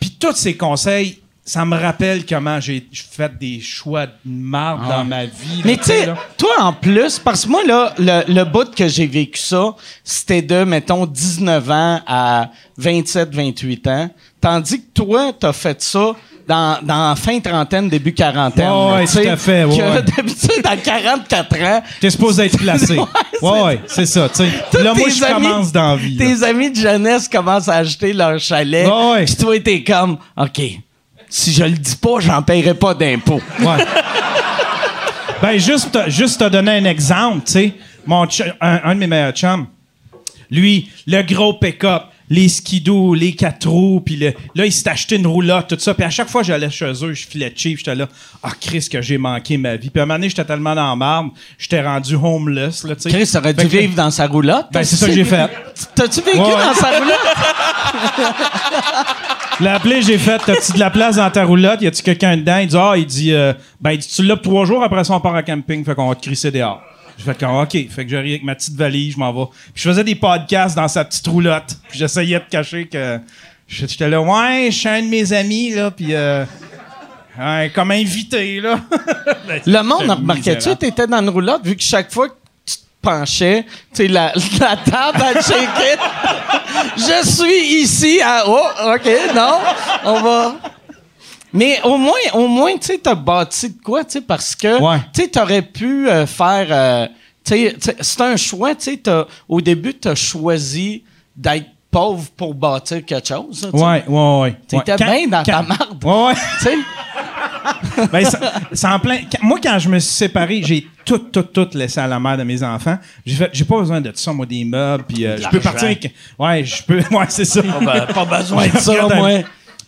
D: Puis tous ces conseils, ça me rappelle comment j'ai fait des choix de marde dans ma vie.
A: Ah. Mais tu sais, toi en plus, parce que moi, là, le, le bout que j'ai vécu ça, c'était de, mettons, 19 ans à 27, 28 ans. Tandis que toi, t'as fait ça dans, dans fin trentaine, début quarantaine. Sais,
D: tout à fait, ouais, ouais. (laughs)
A: D'habitude, à 44 ans,
D: T'es supposé être placé. (laughs)
A: Ouais,
D: ouais,
A: c'est-
D: ouais, c'est ça, Là, moi, je commence dans la vie. là.
A: Tes amis de jeunesse commencent à acheter leur chalet.
D: Ouais, ouais.
A: Puis toi, t'es comme, OK, si je le dis pas, j'en paierai pas d'impôts.
D: Ouais. (laughs) ben, juste, te- juste te donner un exemple, tu sais. Mon un, un de mes meilleurs chums, lui, le gros pick-up, les skidoo, les quatre roues, puis le- là, il s'est acheté une roulotte, tout ça. Puis à chaque fois j'allais chez eux, je filais cheap, j'étais là, ah, Chris, que j'ai manqué ma vie. Puis à un moment donné, j'étais tellement dans la marde, j'étais rendu homeless, là, tu sais.
A: Chris aurait dû
D: que-
A: vivre dans sa roulotte.
D: Ben, c'est ça que j'ai fait.
A: T'as-tu vécu
D: Ouais, ouais.
A: dans sa roulotte?
D: Je l'ai appelé, j'ai fait, t'as-tu de la place dans ta roulotte? Y a-tu quelqu'un dedans? Il dit, ah, il dit, euh, ben, il dit, tu l'as pour trois jours, après ça, on part à camping, fait qu'on va te crisser dehors. Je fais comme, OK. Fait que j'arrive avec ma petite valise, je m'en vais. Puis je faisais des podcasts dans sa petite roulotte. Puis j'essayais de cacher que j'étais là, ouais, je suis un de mes amis, là, puis euh, ouais, comme invité, là. (laughs) Ben,
A: Le monde,
D: misérable.
A: t'étais dans une roulotte, vu que chaque fois que tu te penchais, tu sais, la, (laughs) la table, elle shakeait. (laughs) Je suis ici à... Oh, OK, non, on va... Mais au moins, au moins, tu sais, t'as bâti de quoi, tu sais, parce que,
D: Ouais.
A: tu sais, t'aurais pu euh, faire... euh, tu sais, c'est un choix, tu sais, au début, t'as choisi d'être pauvre pour bâtir quelque chose. là, tu sais.
D: Ouais, ouais, ouais.
A: T'étais
D: Ouais.
A: Bien dans ta marde.
D: Ouais, ouais.
A: Tu sais, (laughs)
D: Ben, ça- c'est en plein. quand- moi, quand je me suis séparé, j'ai tout, tout, tout laissé à la mère de mes enfants. J'ai fait, j'ai pas besoin de ça, moi, des meubles, puis euh, je peux partir avec. Ouais, je peux. (laughs) Ouais, c'est ça.
A: pas besoin de ça, moi.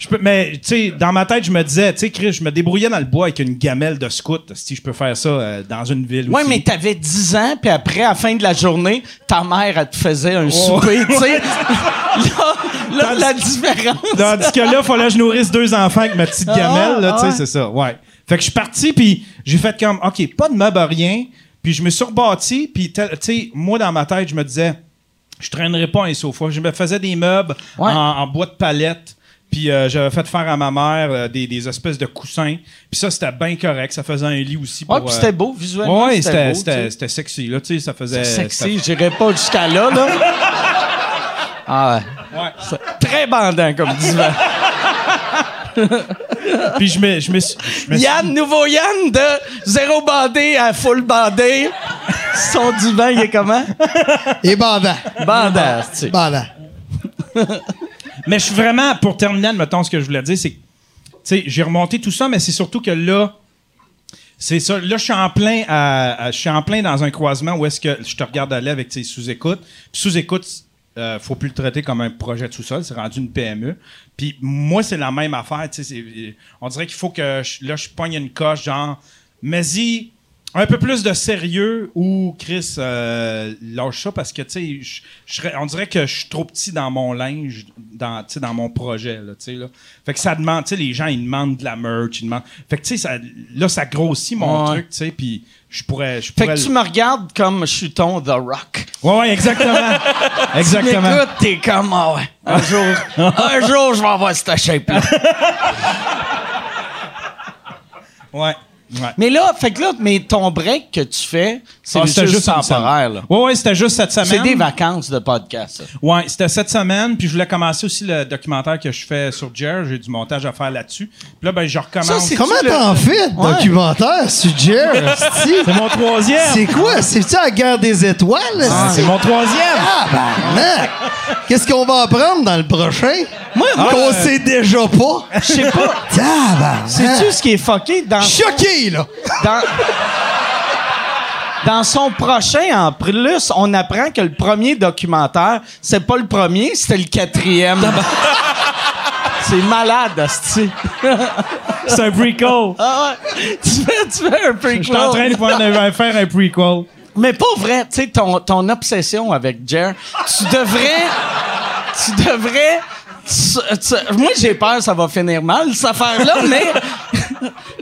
D: Je peux, mais, tu sais, dans ma tête, je me disais, tu sais, Chris, je me débrouillais dans le bois avec une gamelle de scout. Si je peux faire ça euh, dans une ville
A: Ouais,
D: aussi.
A: mais t'avais 10 ans, puis après, à la fin de la journée, ta mère, elle te faisait un souper, tu sais. (laughs) là, là, la différence.
D: Tandis que là, il fallait que je nourrisse deux enfants avec ma petite
A: Ah,
D: gamelle, là, tu sais,
A: ouais.
D: c'est ça, ouais. Fait que je suis parti, puis j'ai fait comme, OK, pas de meubles, rien. Puis je me suis rebâti, puis, tu sais, moi, dans ma tête, je me disais, je traînerais pas un sofa. Je me faisais des meubles
A: Ouais.
D: en, en bois de palette. Puis euh, j'avais fait faire à ma mère euh, des, des espèces de coussins. Puis ça, c'était bien correct. Ça faisait un lit aussi pour...
A: Ouais, puis c'était beau, visuellement.
D: Ouais, c'était, c'était, sexy, là, tu sais, ça faisait...
A: Sexy, j'irais pas jusqu'à là, là. (laughs) Ah ouais.
D: ouais.
A: C'est Très bandant comme divan. (laughs)
D: Puis je me, je me suis... je me suis-
A: Yann, nouveau Yann, de zéro bandé à full bandé. Son divan, il est comment?
C: Et bandant.
A: Bandant, tu sais.
C: Bandant.
D: Mais je suis vraiment, pour terminer, mettons, ce que je voulais dire, c'est que, j'ai remonté tout ça, mais c'est surtout que là, c'est ça. Là, je suis en plein, je suis en plein dans un croisement où est-ce que je te regarde aller avec tes sous-écoutes. Puis sous-écoute, euh, faut plus le traiter comme un projet de sous-sol, c'est rendu une PME. Puis moi, c'est la même affaire, On dirait qu'il faut que, là, je pogne une coche, genre, mais y un peu plus de sérieux ou Chris euh, lâche ça parce que tu sais on dirait que je suis trop petit dans mon linge dans tu dans mon projet là tu sais là fait que ça demande tu sais les gens ils demandent de la merch ils demandent fait que tu sais là ça grossit mon
A: Ouais.
D: truc tu sais puis je pourrais je
A: Fait que tu me regardes comme je suis ton The Rock.
D: ouais ouais exactement (laughs) exactement
A: Écoute, t'es comme, ah ouais, un (laughs) jour, un jour, je vais avoir cette shape-là.
D: ouais ouais
A: Mais là, fait que là, mais ton break que tu fais, c'est
D: Ah, c'était
A: juste, temporaire,
D: semaine.
A: là.
D: Ouais, ouais, c'était juste cette semaine.
A: C'est des vacances de podcast, ça.
D: Ouais, c'était cette semaine, puis je voulais commencer aussi le documentaire que je fais sur Jer. J'ai du montage à faire là-dessus. Puis là, ben, je recommence.
A: Ça, c'est-
C: Comment
A: le-
C: t'en fais
A: Ouais.
C: documentaire sur Jer? (laughs)
D: C'est mon troisième.
C: C'est quoi? C'est-tu la guerre des étoiles?
D: Ah, c'est mon troisième.
C: Ah, ben, Qu'est-ce qu'on va apprendre dans le prochain?
A: Moi,
C: Qu'on sait déjà pas?
A: je sais pas.
C: Tabarnak.
A: Sais-tu ce qui est fucké dans,
C: Choqué, là.
A: dans, dans son prochain, en plus, on apprend que le premier documentaire, c'est pas le premier, c'était le quatrième. (laughs) c'est malade, hostie.
D: C'est un prequel.
A: Ah ouais. Tu fais, tu fais un prequel.
D: Je suis en train de faire un- faire un prequel.
A: Mais pas vrai, tu sais, ton, ton obsession avec Jer, tu devrais. tu devrais. tu- tu- moi, j'ai peur, ça va finir mal, cette affaire-là, mais.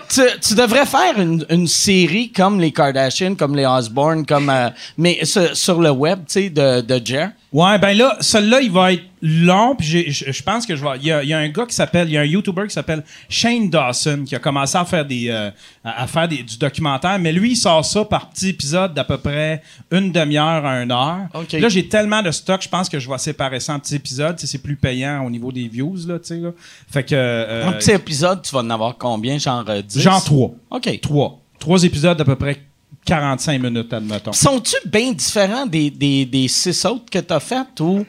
A: Tu, tu devrais faire une, série comme les Kardashians, comme les Osborne, comme. euh, mais sur, sur le web, tu sais, de, de Jer.
D: Ouais, ben là, celui-là, il va être long, puis je je pense que je vais. Il y a, il y a un gars qui s'appelle, il y a un YouTuber qui s'appelle Shane Dawson qui a commencé à faire des, euh, à faire des, du documentaire, mais lui, il sort ça par petits épisodes d'à peu près une demi-heure à une heure. Là, j'ai tellement de stock, je pense que je vais séparer ça en petits épisodes. C'est plus payant au niveau des views, là, tu sais. Là. Fait que. euh,
A: Un petit épisode, tu vas en avoir combien? Genre euh, 10?
D: genre trois.
A: OK.
D: Trois. Trois épisodes d'à peu près 45 minutes, admettons.
A: Sont-tu bien différents des, des, des six autres que t'as faites ou.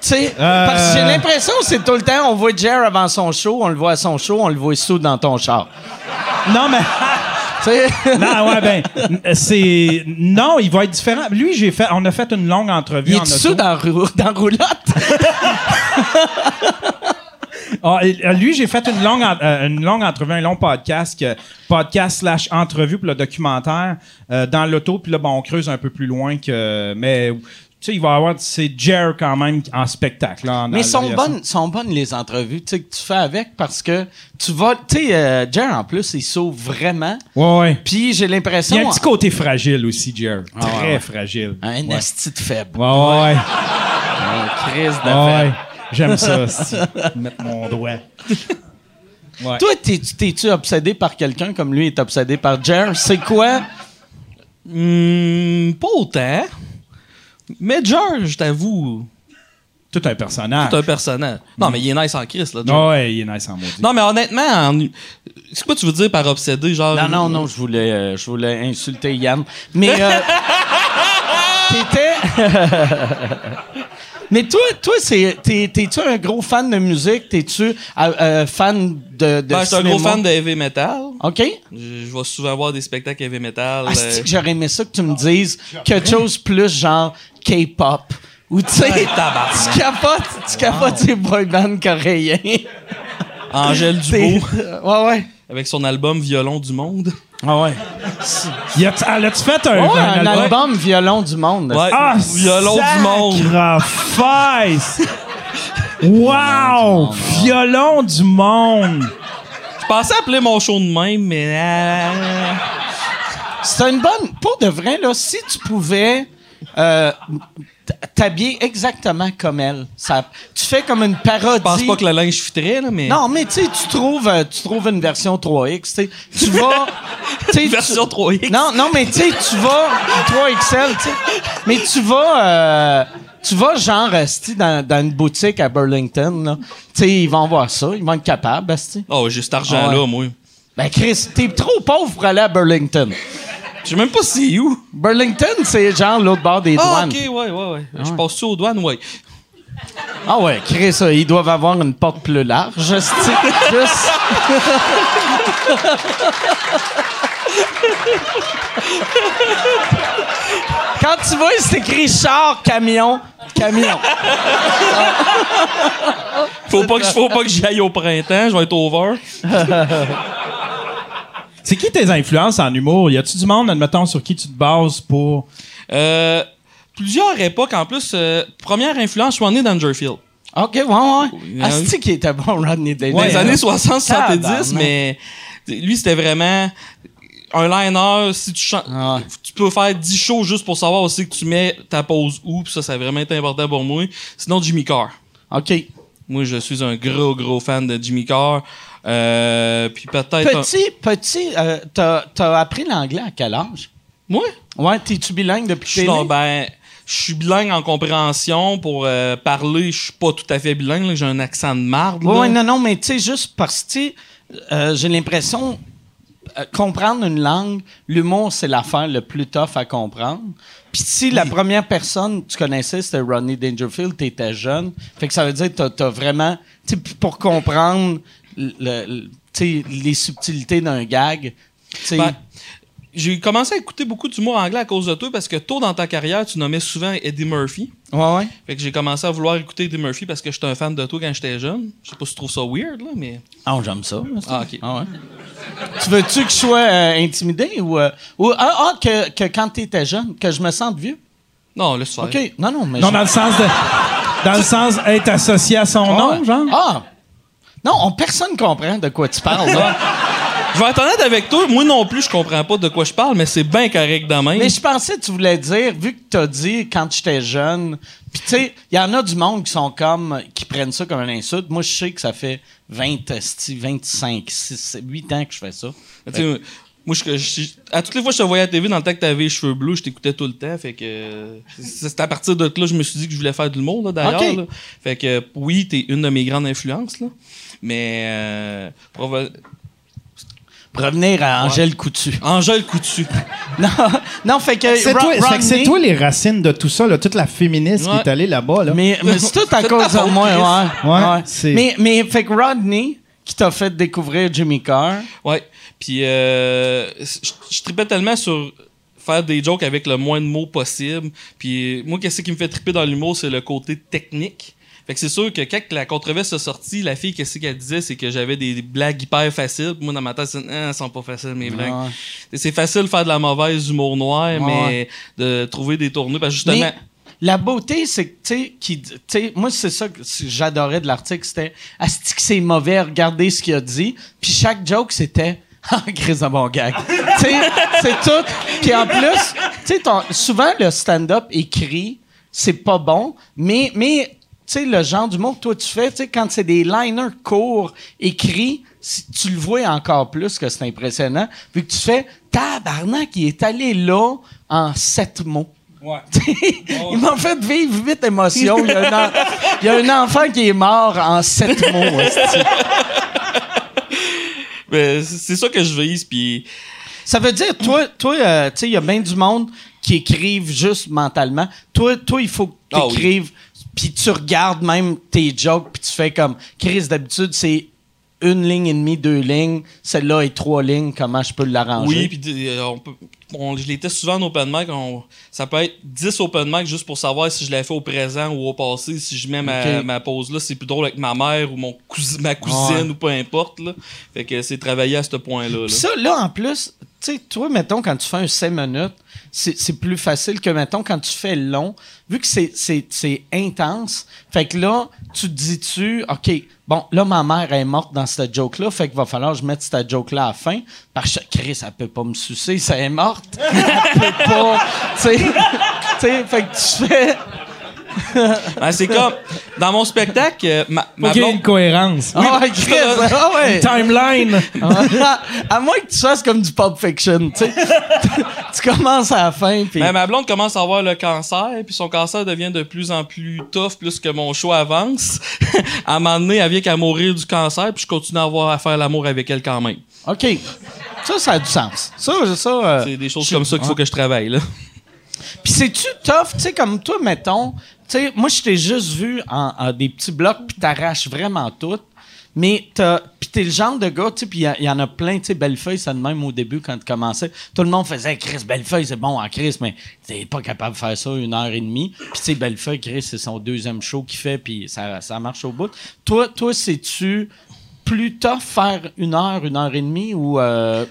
A: Tu sais,
D: Euh.
A: parce que j'ai l'impression que c'est tout le temps, on voit Jer avant son show, on le voit à son show, on le voit sous dans ton char.
D: Non, mais. (laughs) Non, ouais, ben, c'est. Non, il va être différent. Lui, j'ai fait. On a fait une longue entrevue
A: Il
D: en
A: est
D: auto.
A: sous dans, dans roulotte? (laughs)
D: Ah, euh, lui, j'ai fait une longue, euh, une longue entrevue, un long podcast, que- podcast slash entrevue pour le documentaire euh, dans l'auto. Puis là, bon, on creuse un peu plus loin que. Mais Tu sais, il va y avoir. C'est Jer quand même en spectacle. Là,
A: Mais sont bonnes, sont bonnes les entrevues tu sais, que tu fais avec parce que tu vas. Tu sais, euh, Jer, en plus, il sauve vraiment.
D: Ouais, ouais.
A: Puis j'ai
D: Il y
A: l'impression.
D: a un petit côté fragile aussi, Jer.
A: Ah,
D: Très
A: ouais,
D: fragile.
A: Un
D: ouais.
A: de faible.
D: Ouais, ouais, ouais.
A: Un crise de faible.
D: J'aime ça, c'est- mettre mon doigt. Ouais.
A: Toi, t'es- t'es-tu obsédé par quelqu'un comme lui est obsédé par Jer? C'est quoi?
E: Hmm, pas autant. Mais George, je t'avoue,
D: Tout un personnage.
E: c'est un personnage. Non, mais il est nice en Christ, là. George.
D: Non, ouais, il est nice en maudit.
E: Non, mais honnêtement, en- c'est quoi tu veux dire par obsédé, genre?
A: Non, non, non, je voulais, euh, je voulais insulter Yann. Mais euh, (laughs) t'étais. (laughs) Mais toi, toi, c'est, t'es, t'es-tu un gros fan de musique? T'es-tu euh, euh, fan de, de
E: Ben, je suis un gros fan de heavy metal.
A: OK?
E: Je, je vais souvent voir des spectacles heavy metal.
A: Ah,
E: euh,
A: que j'aurais aimé ça que tu me dises quelque chose plus genre K-pop? Ou tu sais, tu capotes, tu capotes les boy bands coréens.
E: Angèle (laughs) Dubois,
A: ouais, ouais.
E: avec son album Violon du Monde.
A: Ah ouais.
D: Y a- ah, L'as-tu fait un,
A: Ouais,
D: un
A: un album? violon du monde.
E: Ouais,
D: Ah,
E: Violon du Monde.
D: Sacrifice! (laughs) Wow! Violon du monde!
E: Je pensais appeler mon show de même, mais... euh,
A: C'est une bonne. Pour de vrai, là, si tu pouvais euh, t'habiller exactement comme elle, ça, tu fais comme une parodie.
E: Je pense pas que le linge fitterait, là, mais...
A: Non, mais tu sais, tu trouves, euh, tu trouves une version 3X, tu sais. Tu vas. (laughs) tu sais,
E: Version
A: tu-
E: 3X.
A: Non, non, mais tu sais, tu vas. 3XL, tu sais. Mais tu vas. euh, tu vas genre, esti, dans, dans une boutique à Burlington, là. Tu sais, ils vont voir ça, ils vont être capables, esti.
E: Oh, j'ai cet argent-là,
A: ouais.
E: moi.
A: Ben, Chris, t'es trop pauvre pour aller à Burlington.
E: Je sais même pas c'est où.
A: Burlington, c'est genre l'autre bord des
E: Ah,
A: douanes.
E: ok, ouais, ouais, ouais. Je passe-tu aux douanes, ouais.
A: Ah ouais, Chris, euh, ils doivent avoir une porte plus large. (laughs) esti. Juste. Quand tu vois, c'est écrit char, camion, camion.
E: Faut pas que, faut pas que j'y aille au printemps, je vais être over. (laughs)
D: C'est qui tes influences en humour? Y a-tu du monde, admettons, sur qui tu te bases pour.
E: Euh, plusieurs époques, en plus. euh, première influence, je suis né Dangerfield.
A: OK, ouais, ouais. Asti qui était bon, Rodney Dangerfield.
E: Dans les années 60-70,
A: Tabarnak.
E: mais lui, c'était vraiment un liner. Si tu chantes,
A: Ah ouais.
E: tu peux faire 10 shows juste pour savoir aussi que tu mets ta pause où, puis ça, ça a vraiment été important pour moi. Sinon, Jimmy Carr.
A: OK.
E: Moi, je suis un gros, gros fan de Jimmy Carr. Euh, puis peut-être. un-
A: Petit, petit, euh, t'as t'as appris l'anglais à quel âge?
E: Moi?
A: Ouais, t'es-tu bilingue depuis
E: Je
A: que
E: suis
A: t'es
E: ben, je suis bilingue en compréhension. Pour euh, parler, je suis pas tout à fait bilingue. J'ai un accent de marde.
A: Ouais,
E: là.
A: ouais, non, non, mais tu sais, juste parce que, euh, j'ai l'impression, comprendre une langue, l'humour, c'est l'affaire le plus tough à comprendre. Puis si la première personne que tu connaissais, c'était Rodney Dangerfield, t'étais jeune, fait que ça veut dire que t'as- t'as vraiment, tu sais, p- pour comprendre le- le- les subtilités d'un gag,
E: Ben, j'ai commencé à écouter beaucoup d'humour anglais à cause de toi parce que tôt dans ta carrière, tu nommais souvent Eddie Murphy.
A: ouais, ouais.
E: Fait que j'ai commencé à vouloir écouter Eddie Murphy parce que j'étais un fan de toi quand j'étais jeune. Je sais pas si tu trouves ça weird, là, mais.
A: Ah, j'aime ça.
E: Ah, ok.
A: ouais. Tu veux-tu que je sois euh, intimidé ou, euh, ou ah, ah, que, que quand t'étais jeune, que je me sente vieux?
E: Non, laisse faire.
A: OK. Non, non, mais.
D: Non,
A: je-
D: dans le sens de. Dans le sens être associé à son nom, genre?
A: Ah! Non, on, personne comprend de quoi tu parles, là. (laughs)
E: Je vais être honnête avec toi, moi non plus, je comprends pas de quoi je parle, mais c'est bien correct dans même.
A: Mais je pensais que tu voulais dire, vu que t'as dit quand j'étais jeune, puis tu sais, il y en a du monde qui sont comme, qui prennent ça comme une insulte. Moi, je sais que ça fait 20, esti, 25, 6, 8 ans que je fais ça.
E: Moi, je, je- à toutes les fois que je te voyais à la TV, dans le temps que t'avais les cheveux bleus, je t'écoutais tout le temps. Fait que c'est à partir de là que je me suis dit que je voulais faire de l'humour, là, d'ailleurs. Fait que oui, t'es une de mes grandes influences, là. Mais euh, pour reven-
A: Pour revenir à Angèle Coutu.
E: Angèle Coutu. (laughs)
A: non, non, fait que.
B: C'est toi, fait que c'est
A: Rodney-
B: toi les racines de tout ça, là, toute la féministe qui est allée là-bas. Là.
A: Mais, mais c'est tout à cause
E: ta
A: de
E: faute,
A: moi,
E: Chris.
A: ouais.
B: Ouais,
A: ouais.
B: c'est-
A: Mais, mais, fait que Rodney, qui t'a fait découvrir Jimmy Carr,
E: Ouais. Puis euh, je, je tripais tellement sur faire des jokes avec le moins de mots possible. Puis moi, qu'est-ce qui me fait triper dans l'humour, c'est le côté technique. Fait que c'est sûr que quand la controverse est sortie, la fille, qu'est-ce qu'elle disait, c'est que j'avais des, blagues hyper faciles. Moi, dans ma tête, c'est, ah, elles sont pas faciles, mes blagues.
A: Ouais.
E: C'est facile de faire de la mauvaise humour noir,
A: Ouais.
E: mais de trouver des tournures. Parce que justement,
A: Mais la beauté, c'est que, tu sais, qui- tu sais, moi, c'est ça que j'adorais de l'article, c'était, asti que c'est mauvais, regardez ce qu'il a dit. Puis chaque joke, c'était, ah, Chris, un bon gag. tu sais, c'est tout. Puis en plus, tu sais, souvent, le stand-up écrit, c'est pas bon, mais, sais, le genre d'humour que toi, tu fais, tu sais, quand c'est des liners courts, écrits, si- tu le vois encore plus que c'est impressionnant, vu que tu fais, tabarnak, il est allé là en sept mots.
D: Ouais. (laughs)
A: Il m'a fait vivre huit émotions. Il y, a un (laughs) il y a un enfant qui est mort en sept mots.
E: c'est ça que je vise, puis
A: Ça veut dire, toi, toi euh, tu sais, il y a bien du monde qui écrivent juste mentalement. Toi, toi il faut que tu
E: Ah oui.
A: Puis tu regardes même tes jokes, puis tu fais comme, Chris, d'habitude, c'est une ligne et demie, deux lignes. Celle-là est trois lignes. Comment je peux l'arranger?
E: oui, puis euh, on peut, on- je les teste souvent en open mic. on- ça peut être 10 open mic juste pour savoir si je l'ai fait au présent ou au passé. Si je mets ma, pause là, c'est plus drôle avec ma mère ou mon cousin, ma cousine
A: Ouais.
E: ou peu importe. Là. Fait que c'est travailler à ce point-là. là.
A: Ça, là, en plus, tu sais, toi, mettons, quand tu fais un 5 minutes, c'est plus facile que, mettons, quand tu fais long, vu que c'est intense. Fait que là, tu te dis-tu, OK, bon, là, ma mère est morte dans cette joke-là, fait qu'il va falloir que je mette cette joke-là à la fin. Parce que Chris, elle peut pas me sucer, ça est morte. (laughs) Elle peut pas. (laughs) Tu sais, fait que tu fais. (laughs)
E: Ben, c'est comme dans mon spectacle, euh, ma, ma blonde-
D: une cohérence. (laughs)
A: Ah ouais, Chris, ah ouais.
D: Timeline. (laughs)
A: à moins que tu fasses comme du Pulp Fiction, tu sais. tu commences à la fin, puis.
E: Ben, ma blonde commence à avoir le cancer, puis son cancer devient de plus en plus tough plus que mon show avance. à un moment donné, elle vient qu'à mourir du cancer, puis je continue à avoir à faire l'amour avec elle quand même.
A: OK. Ça, ça a du sens. Ça, ça. euh,
E: C'est des choses comme ça qu'il faut que je travaille, là.
A: Puis c'est-tu tough, tu sais, comme toi, mettons, sais, moi, je t'ai juste vu en, en des petits blocs, puis t'arraches vraiment tout. Mais puis t'es le genre de gars, tu sais, puis il y en a plein, tu sais, Bellefeuille, c'est de même au début quand tu commençais. Tout le monde faisait Chris Bellefeuille, c'est bon en Chris, mais t'es pas capable de faire ça une heure et demie. Puis tu sais, Bellefeuille, Chris, c'est son deuxième show qu'il fait, puis ça, ça marche au bout. Toi, toi, c'est-tu plus tough faire une heure, une heure et demie ou. Euh,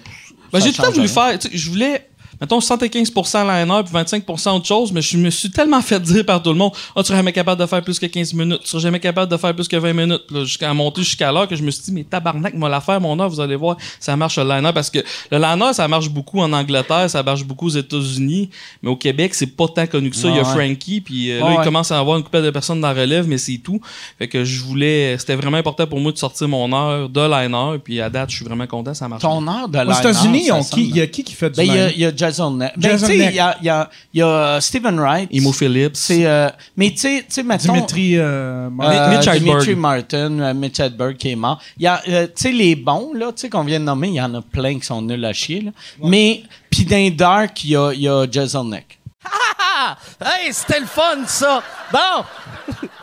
E: Ben, j'ai tout le temps voulu
A: rien?
E: faire. Je voulais, mettons, 75% liner puis 25% autre chose, mais je me suis tellement fait dire par tout le monde Ah, tu serais jamais capable de faire plus que 15 minutes, tu serais jamais capable de faire plus que 20 minutes, là, jusqu'à monter jusqu'à l'heure que je me suis dit, mais tabarnak, moi, la faire, mon heure, vous allez voir, ça marche le liner. Parce que le liner, ça marche beaucoup en Angleterre, ça marche beaucoup aux États-Unis, mais au Québec, c'est pas tant connu que ça. Il y a
A: Ouais.
E: Frankie, puis euh, là,
A: Ouais,
E: il commence à avoir une couple de personnes dans la relève, mais c'est tout. Fait que je voulais, c'était vraiment important pour moi de sortir mon heure de liner, puis à date, je suis vraiment content, ça marche.
A: Ton heure de
D: Aux
A: liner,
D: États-Unis,
A: sonne
D: qui- il y a qui qui fait du
A: Ben, il y a, y a Jason Neck. Ben, tu sais, il y a, y a, y a Stephen Wright.
E: Imo Phillips.
A: C'est, euh, mais tu sais, mettons...
D: Dimitri euh,
A: euh,
D: Martin.
E: Mitch Hedberg.
A: Dimitri Martin, euh, Mitch Hedberg qui est mort. Y a, euh, tu sais, les bons, là, tu sais, qu'on vient de nommer, il y en a plein qui sont nuls à chier, là. Mais, puis dans les Dark, il y a, y a Jason Neck. (laughs) Hey, c'était le fun, ça! Bon! (laughs)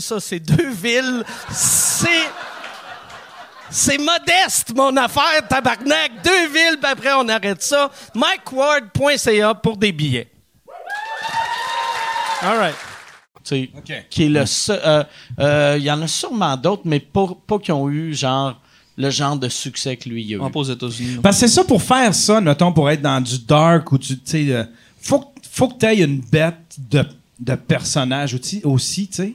A: ça. C'est deux villes. C'est... C'est modeste, mon affaire, tabarnak. Deux villes, puis après, on arrête ça. MikeWard.ca pour des billets. All right. Tu sais, Qui est le seul. euh, euh, Il y en a sûrement d'autres, mais pas, pas qui ont eu, genre, le genre de succès que lui a eu.
E: On aux États-Unis.
D: Parce que c'est ça, pour faire ça, notons, pour être dans du dark ou tu tu sais, euh, faut, que- faut que tu aies une bête de, de personnage aussi, aussi tu sais.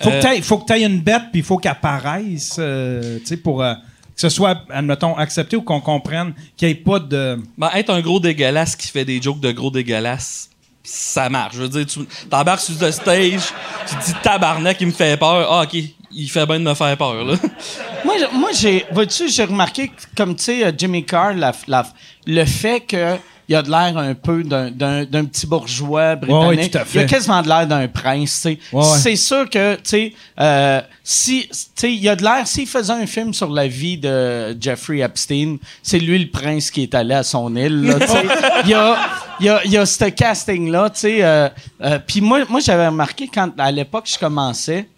D: Faut
E: Euh,
D: que que tu aies une bête, puis il faut qu'elle apparaisse, euh, tu sais, pour euh, que ce soit, admettons, accepté ou qu'on comprenne qu'il n'y ait pas de.
E: Ben, être un gros dégueulasse qui fait des jokes de gros dégueulasse, ça marche. Je veux dire, tu t'embarques sur le stage, tu te dis tabarnak, il me fait peur. Ah, ok, il fait bien de me faire peur, là. (laughs)
A: Moi, moi j'ai, vois-tu, j'ai remarqué, comme tu sais, euh, Jimmy Carr, la- la- le fait que il a de l'air un peu d'un, d'un- d'un petit bourgeois britannique.
D: Ouais, ouais, tout à fait.
A: Il a quasiment de l'air d'un prince, tu sais.
D: Ouais.
A: C'est sûr que, tu sais, euh, si, tu sais, il a de l'air, s'il faisait un film sur la vie de Jeffrey Epstein, c'est lui le prince qui est allé à son île, là, tu sais. (laughs) Il y a, il y a, il y a ce casting-là, tu sais. euh, euh, Puis moi, moi j'avais remarqué quand, à l'époque, je commençais,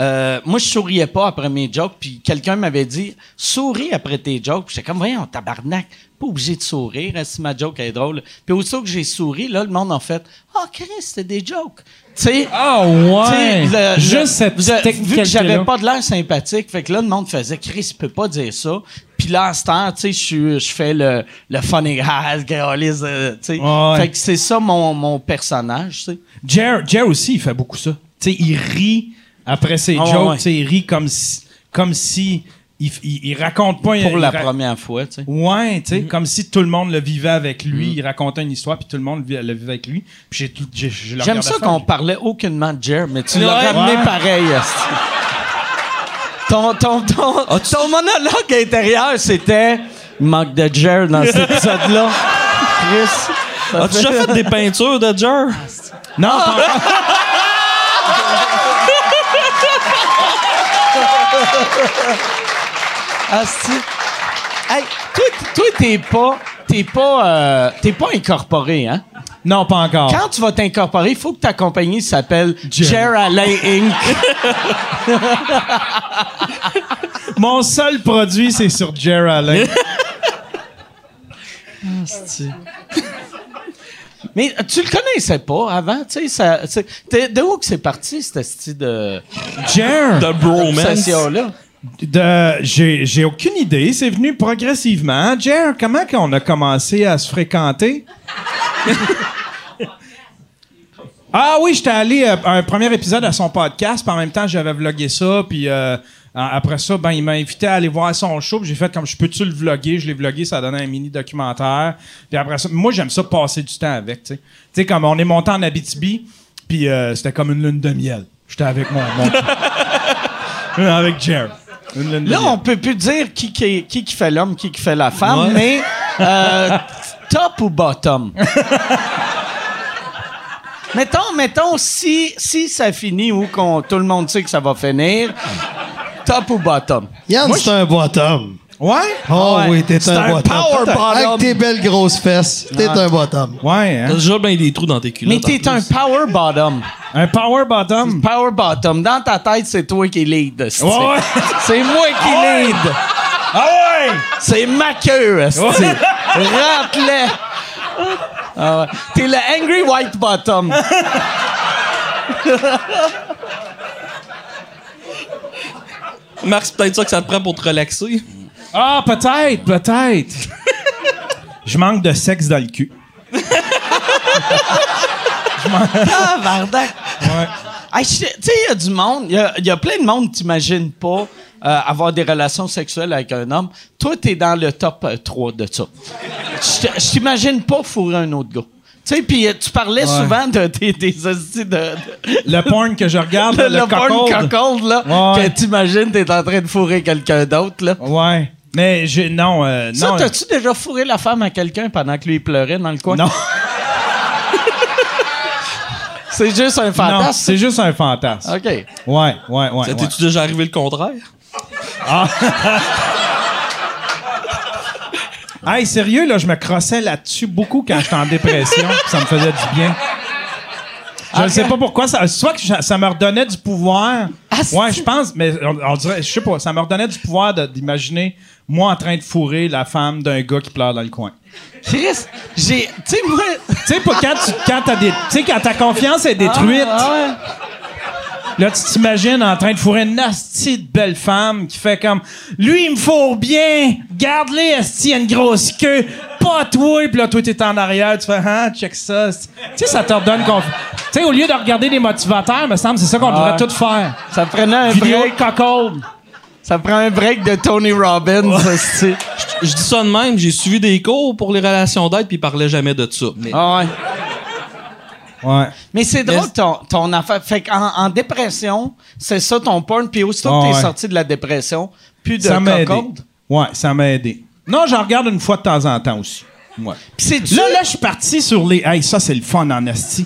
A: euh, moi, je souriais pas après mes jokes, puis quelqu'un m'avait dit « Souris après tes jokes. » J'étais comme « Voyons, tabarnak, pas obligé de sourire, hein, si ma joke est drôle. » Puis aussitôt que j'ai souri, là, le monde a fait « Ah, Chris, c'était des jokes. » Tu sais,
D: Ah
A: tu
D: ouais!
A: le-
D: Juste
A: le-
D: cette
A: Vu que j'avais pas de l'air sympathique, fait que là, le monde faisait Chris, il peut pas dire ça. Puis là, à ce temps, tu sais, je fais le, le funny guy, Gaulis, (laughs) euh, tu sais.
D: Ouais.
A: Fait que c'est ça mon, mon personnage, tu sais.
D: Jer, Jer aussi, il fait beaucoup ça. Tu sais, il rit après ses
A: Ah ouais,
D: jokes.
A: ouais.
D: Il rit comme si, comme si il, il- il raconte pas.
A: Pour
D: il
A: la première fois, tu sais.
D: Ouais, tu sais, comme si tout le monde le vivait avec lui. Il racontait une histoire, puis tout le monde le vivait avec lui. Puis
A: J'aime ça qu'on parlait aucunement de Jer, mais tu l'as
E: Ouais.
A: ramené
D: Ouais.
A: pareil. (laughs) ton, ton, ton, ton monologue intérieur, c'était il manque de Jer dans cet épisode-là. (laughs) Chris.
E: As-tu déjà fait des peintures de Jer?
D: Non, (laughs) encore.
A: Asti. Hey, toi, t'es pas, t'es pas, euh, t'es pas incorporé, hein?
D: non, pas encore.
A: Quand tu vas t'incorporer, il faut que ta compagnie s'appelle Alain Inc. (laughs)
D: Mon seul produit, c'est sur Jer Allen.
A: Mais tu le connaissais pas avant, tu sais, de où que c'est parti, cette style de
D: Jer!
E: De bromance.
A: obsession-là?
D: J'ai, aucune idée. C'est venu progressivement. Jer, comment qu'on a commencé à se fréquenter? (laughs) ah oui, j'étais allé euh, à un premier épisode à son podcast, puis en même temps, j'avais vlogué ça, puis euh, après ça, ben, il m'a invité à aller voir son show, j'ai fait comme, je peux-tu le vloguer? Je l'ai vlogué, ça a donné un. Puis après ça, moi, j'aime ça passer du temps avec, tu sais. Tu sais, comme on est monté en Abitibi, puis euh, c'était comme une lune de miel. J'étais avec mon... mon (laughs) avec Jer. Une lune de
A: Là,
D: miel.
A: on peut plus dire qui qui, qui, qui fait l'homme, qui qui fait la femme,
E: Ouais.
A: mais euh, top ou bottom? (laughs) mettons, mettons, si, si ça finit ou qu'on tout le monde sait que ça va finir, top ou bottom?
C: Yann, c'est un bottom.
D: Ouais?
C: Oh
A: Ouais.
C: oui, t'es un,
A: un
C: bottom.
A: power bottom.
C: Avec tes belles grosses fesses, t'es un bottom.
D: Ouais,
E: T'as
D: hein?
E: déjà bien des trous dans tes culottes.
A: Mais t'es (laughs) un power bottom.
D: Un power bottom?
A: Power bottom. Dans ta tête, c'est toi qui lead.
D: Ouais, ouais.
A: C'est moi qui lead.
D: Ah ouais!
A: C'est ma queue. Rentre-le. Ah ouais. T'es le angry white bottom.
E: Marc, c'est peut-être ça que ça te prend pour te relaxer.
D: Ah, peut-être, peut-être. Je manque de sexe dans le cul. (laughs)
A: Ah, Vardac.
D: Ouais.
A: Hey, je- tu sais, il y a du monde, il y a, il y a plein de monde, t'imagines pas euh, avoir des relations sexuelles avec un homme. Toi, t'es dans le top euh, 3 de ça. Je t'imagine pas fourrer un autre gars. Tu sais, puis euh, tu parlais souvent de, des, des hosties de, de-
D: Le porn que je regarde,
A: le, (laughs)
D: le,
A: le porn
D: cuckold.
A: cuckold, là,
D: Ouais.
A: que t'imagines t'es en train de fourrer quelqu'un d'autre, là.
D: Ouais. Mais j'ai non, euh,
A: Ça,
D: non.
A: t'as-tu déjà fourré la femme à quelqu'un pendant que lui il pleurait dans le coin?
D: Non, (laughs)
A: C'est juste un
D: non,
A: fantasme.
D: c'est juste un fantasme.
A: OK.
D: Ouais, ouais, ouais.
E: Ça
D: ouais.
E: t'es-tu déjà arrivé le contraire? (laughs)
D: Hey, sérieux, là, je me crossais là-dessus beaucoup quand j'étais en dépression. ça me faisait du bien. Je ne sais pas pourquoi. Ça, soit que ça, ça me redonnait du pouvoir.
A: Ah,
D: ouais, je pense, mais on, on dirait, je sais pas, ça me redonnait du pouvoir de- d'imaginer moi en train de fourrer la femme d'un gars qui pleure dans le coin.
A: Chris, j'ai. Tu sais, moi.
D: Tu sais, pas quand, tu, quand, des, quand ta confiance est détruite,
A: Ah, ouais.
D: là, tu t'imagines en train de fourrer une nasty de belle femme qui fait comme Lui, il me fourre bien, garde-les, esti, il a une grosse queue, pas toi, puis là, toi, t'es en arrière, tu fais Ah, check ça. Tu sais, ça te redonne confiance. Tu sais, au lieu de regarder des motivateurs, me semble, c'est ça qu'on devrait
A: Ouais.
D: tout faire.
A: Ça prenait un
D: Vidéo
A: break.
D: de.
A: Ça prend un break de Tony Robbins, hostie.
E: Je dis ça de même, j'ai suivi des cours pour les relations d'aide puis ils parlaient jamais de ça. Mais
A: Ah ouais.
D: Ouais.
A: Mais c'est drôle
E: Mais-
A: ton, ton affaire. Fait qu'en en dépression, c'est ça ton porn. Puis aussitôt
D: Ah
A: que t'es
D: ouais.
A: sorti de la dépression, plus de
D: Ça m'a aidé. Ouais, ça m'a aidé. Non, j'en regarde une fois de temps en temps aussi. Ouais.
A: Puis c'est
D: Là, là, je suis parti sur les. Hey, ça, c'est le fun en esti.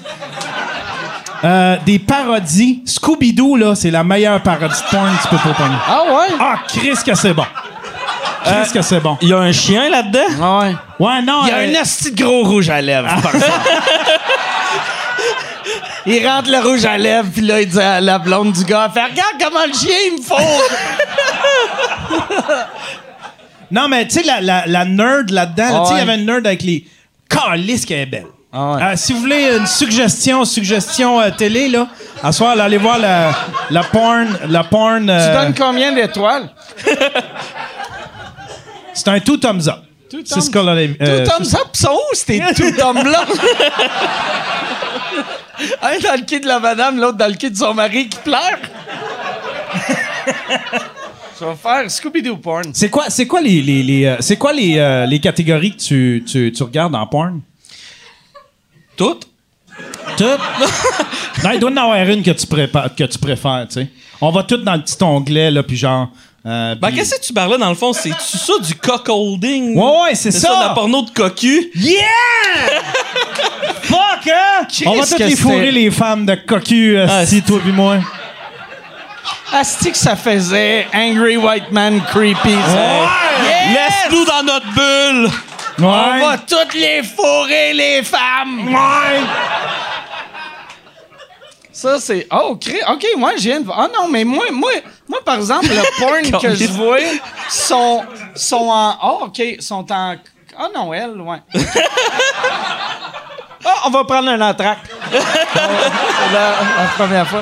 D: Euh, des parodies. Scooby-Doo, là, c'est la meilleure parodie de porn que tu peux pas pogner.
A: Ah ouais?
D: Ah, Chris, que c'est bon. Qu'est-ce que c'est bon?
E: Il y a un chien là-dedans?
A: Ah ouais.
D: Ouais, non.
A: Il y a
D: euh,
A: un asti de gros rouge à lèvres, par. (laughs) Il rentre le rouge à lèvres, puis là, il dit à la blonde du gars, fait, regarde comment le chien, il me faut.
D: Non, mais tu sais, la, la, la nerd là-dedans, là,
A: Ah
D: tu sais, il y
A: ouais.
D: avait une nerd avec les calices qui est belle.
A: Ah ouais.
D: Euh, si vous voulez une suggestion, suggestion euh, télé, là, à soir, là, allez voir la, la porn. La porn
A: Tu
D: euh,
A: donnes combien d'étoiles? (laughs)
D: c'est un two thumbs up. C'est ce qu'on a. euh,
A: Tout thumbs up, sont où ces (laughs) tout thumbs là? Un dans le cul de la madame, l'autre dans le cul de son mari qui pleure. (laughs) Je vais faire Scooby-Doo porn.
D: C'est quoi, c'est quoi les, les, les, c'est quoi les, euh, les catégories que tu, tu, tu regardes en porn?
E: Toutes?
D: Toutes? (laughs) non, il doit y en avoir une que tu, prépa- que tu préfères, tu sais. On va toutes dans le petit onglet, là, puis genre. euh,
E: Ben, qu'est-ce que tu parlais dans le fond? C'est-tu ça du cock-holding?
D: Ouais, ouais, c'est ça.
E: la porno de cocu?
D: Yeah! (laughs) Fuck, hein? On va toutes les fourrer, les femmes de cocu, euh,
E: Ah,
D: si toi puis moi.
A: Asti que ça faisait Angry White Man Creepy. ça. Yes!
E: Laisse-nous dans notre bulle!
A: On va toutes les fourrer, les femmes!
D: Ouais.
A: Ça, c'est. Oh, OK, moi, viens de. Ah non, mais moi, moi, moi par exemple, le (laughs) porn que je vois sont, sont en. Oh, OK, sont en. Ah non, elle, ouais. (laughs) Ah, on va prendre un entracte. (laughs) c'est la, la première fois.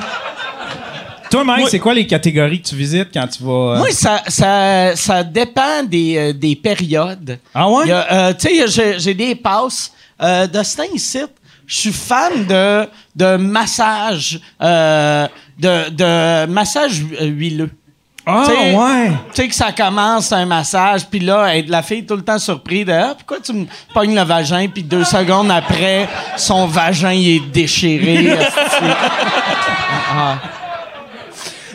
D: Toi, Mike, c'est quoi les catégories que tu visites quand tu vas. euh,
A: Moi, ça, ça, ça dépend des, euh, des périodes.
D: Ah ouais?
A: Euh, tu sais, j'ai- des passes. Euh, de ce temps-ci, je suis fan de, de massage, de, de massage hu- huileux.
D: Ah,
A: t'sais-
D: ouais.
A: Tu sais que ça commence un massage, puis là, la fille est tout le temps surprise de ah, pourquoi tu me pognes le vagin, puis deux secondes après, son vagin il est déchiré. (laughs) esti.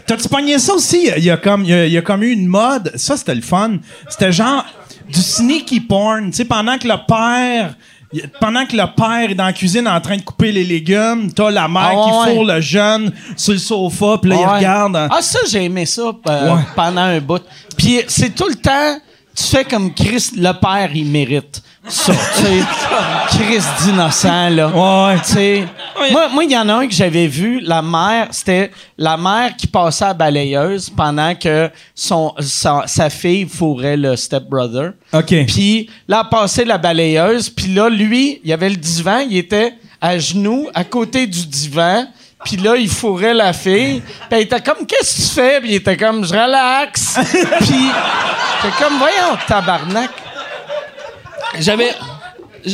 D: T'as-tu pogné ça aussi? Il y a comme, il y a, il y a comme eu une mode. Ça, c'était le fun. C'était genre du sneaky porn. Tu sais, pendant que le père. Pendant que le père est dans la cuisine en train de couper les légumes, t'as la mère
A: Ah ouais,
D: qui fourre le jeune sur le sofa, puis là, il
A: Ouais.
D: regarde. hein.
A: Ah, ça, j'ai aimé ça euh,
D: Ouais.
A: pendant un bout. Puis c'est tout le temps, tu fais comme Chris, le père, il mérite ça. tu sais, d'innocent, là.
D: Ouais.
A: Tu sais, moi, moi, il y en a un que j'avais vu, la mère, c'était la mère qui passait à la balayeuse pendant que son, sa, sa fille fourrait le stepbrother.
D: OK.
A: Puis là, elle passait la balayeuse. Puis là, lui, il y avait le divan. Il était à genoux, à côté du divan. Puis là, il fourrait la fille. Puis elle était comme, qu'est-ce que tu fais? Puis il était comme, je relaxe. (laughs) Puis j'étais comme, voyons, tabarnak.
E: J'avais.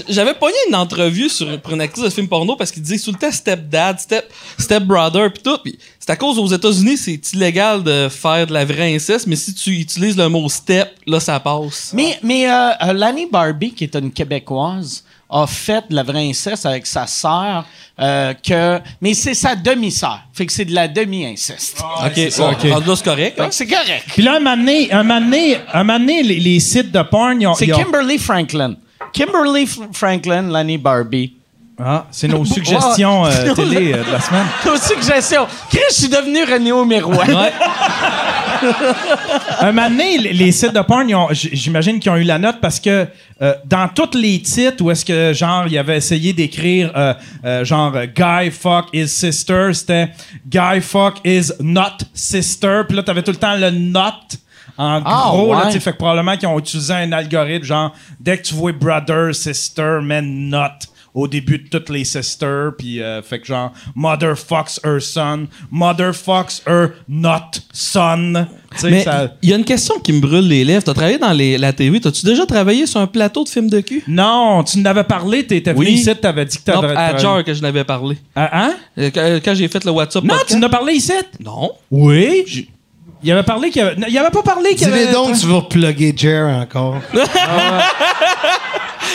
E: J'avais pogné une entrevue sur, pour une actrice de film porno parce qu'il disait tout le temps stepdad, step, stepbrother pis tout. Pis c'est à cause aux États-Unis, c'est illégal de faire de la vraie inceste, mais si tu utilises le mot step, là ça passe.
A: Mais, mais euh, euh, Lanny Barbie, qui est une Québécoise, a fait de la vraie inceste avec sa sœur. euh, que, mais c'est sa demi-sœur. Fait que c'est de la demi-inceste.
E: ok, bon,
D: ok.
E: c'est correct. Hein?
A: c'est correct.
D: Puis là, un moment donné, un moment donné- un moment donné, les, les sites de porn, ils ont.
A: C'est Kimberly Franklin. Kimberly F- Franklin, Lanny Barbie.
D: Ah, c'est nos (laughs) suggestions euh, (laughs) télé euh, de la semaine. (laughs)
A: Nos suggestions. Chris, je suis devenu René miroir.
D: Un moment donné, les, les sites de porn, ils ont- j- j'imagine qu'ils ont eu la note parce que euh, dans tous les titres où est-ce que, genre, ils avaient essayé d'écrire, euh, euh, genre, euh, Guy fuck his sister, c'était Guy fuck is not sister. Puis là, t'avais tout le temps le not en
A: Ah,
D: gros. là,
A: ouais.
D: tu sais, fait que probablement qu'ils ont utilisé un algorithme, genre, dès que tu vois brother, sister, mais not au début de toutes les sisters, puis euh, fait que genre, mother fucks her son, mother fucks her not son. Tu sais,
E: Mais
D: ça-
E: il y a une question qui me brûle les lèvres. T'as travaillé dans les- la TV. T'as-tu déjà travaillé sur un plateau de film de cul?
D: Non, tu n'avais parlé, t'étais venu
E: Oui.
D: ici, t'avais dit que
E: Non,
D: t'avais...
E: à
D: t'avais-
E: Jar que je n'avais parlé.
D: Ah, hein?
E: Euh, Quand, quand j'ai fait le WhatsApp
D: Non,
E: podcast.
D: tu n'as parlé ici?
E: Non.
D: Oui. Il avait parlé qu'il y avait... non, il avait pas parlé qu'il y
C: Dis-les
D: avait...
C: donc, tu veux reploguer Jer encore. (laughs)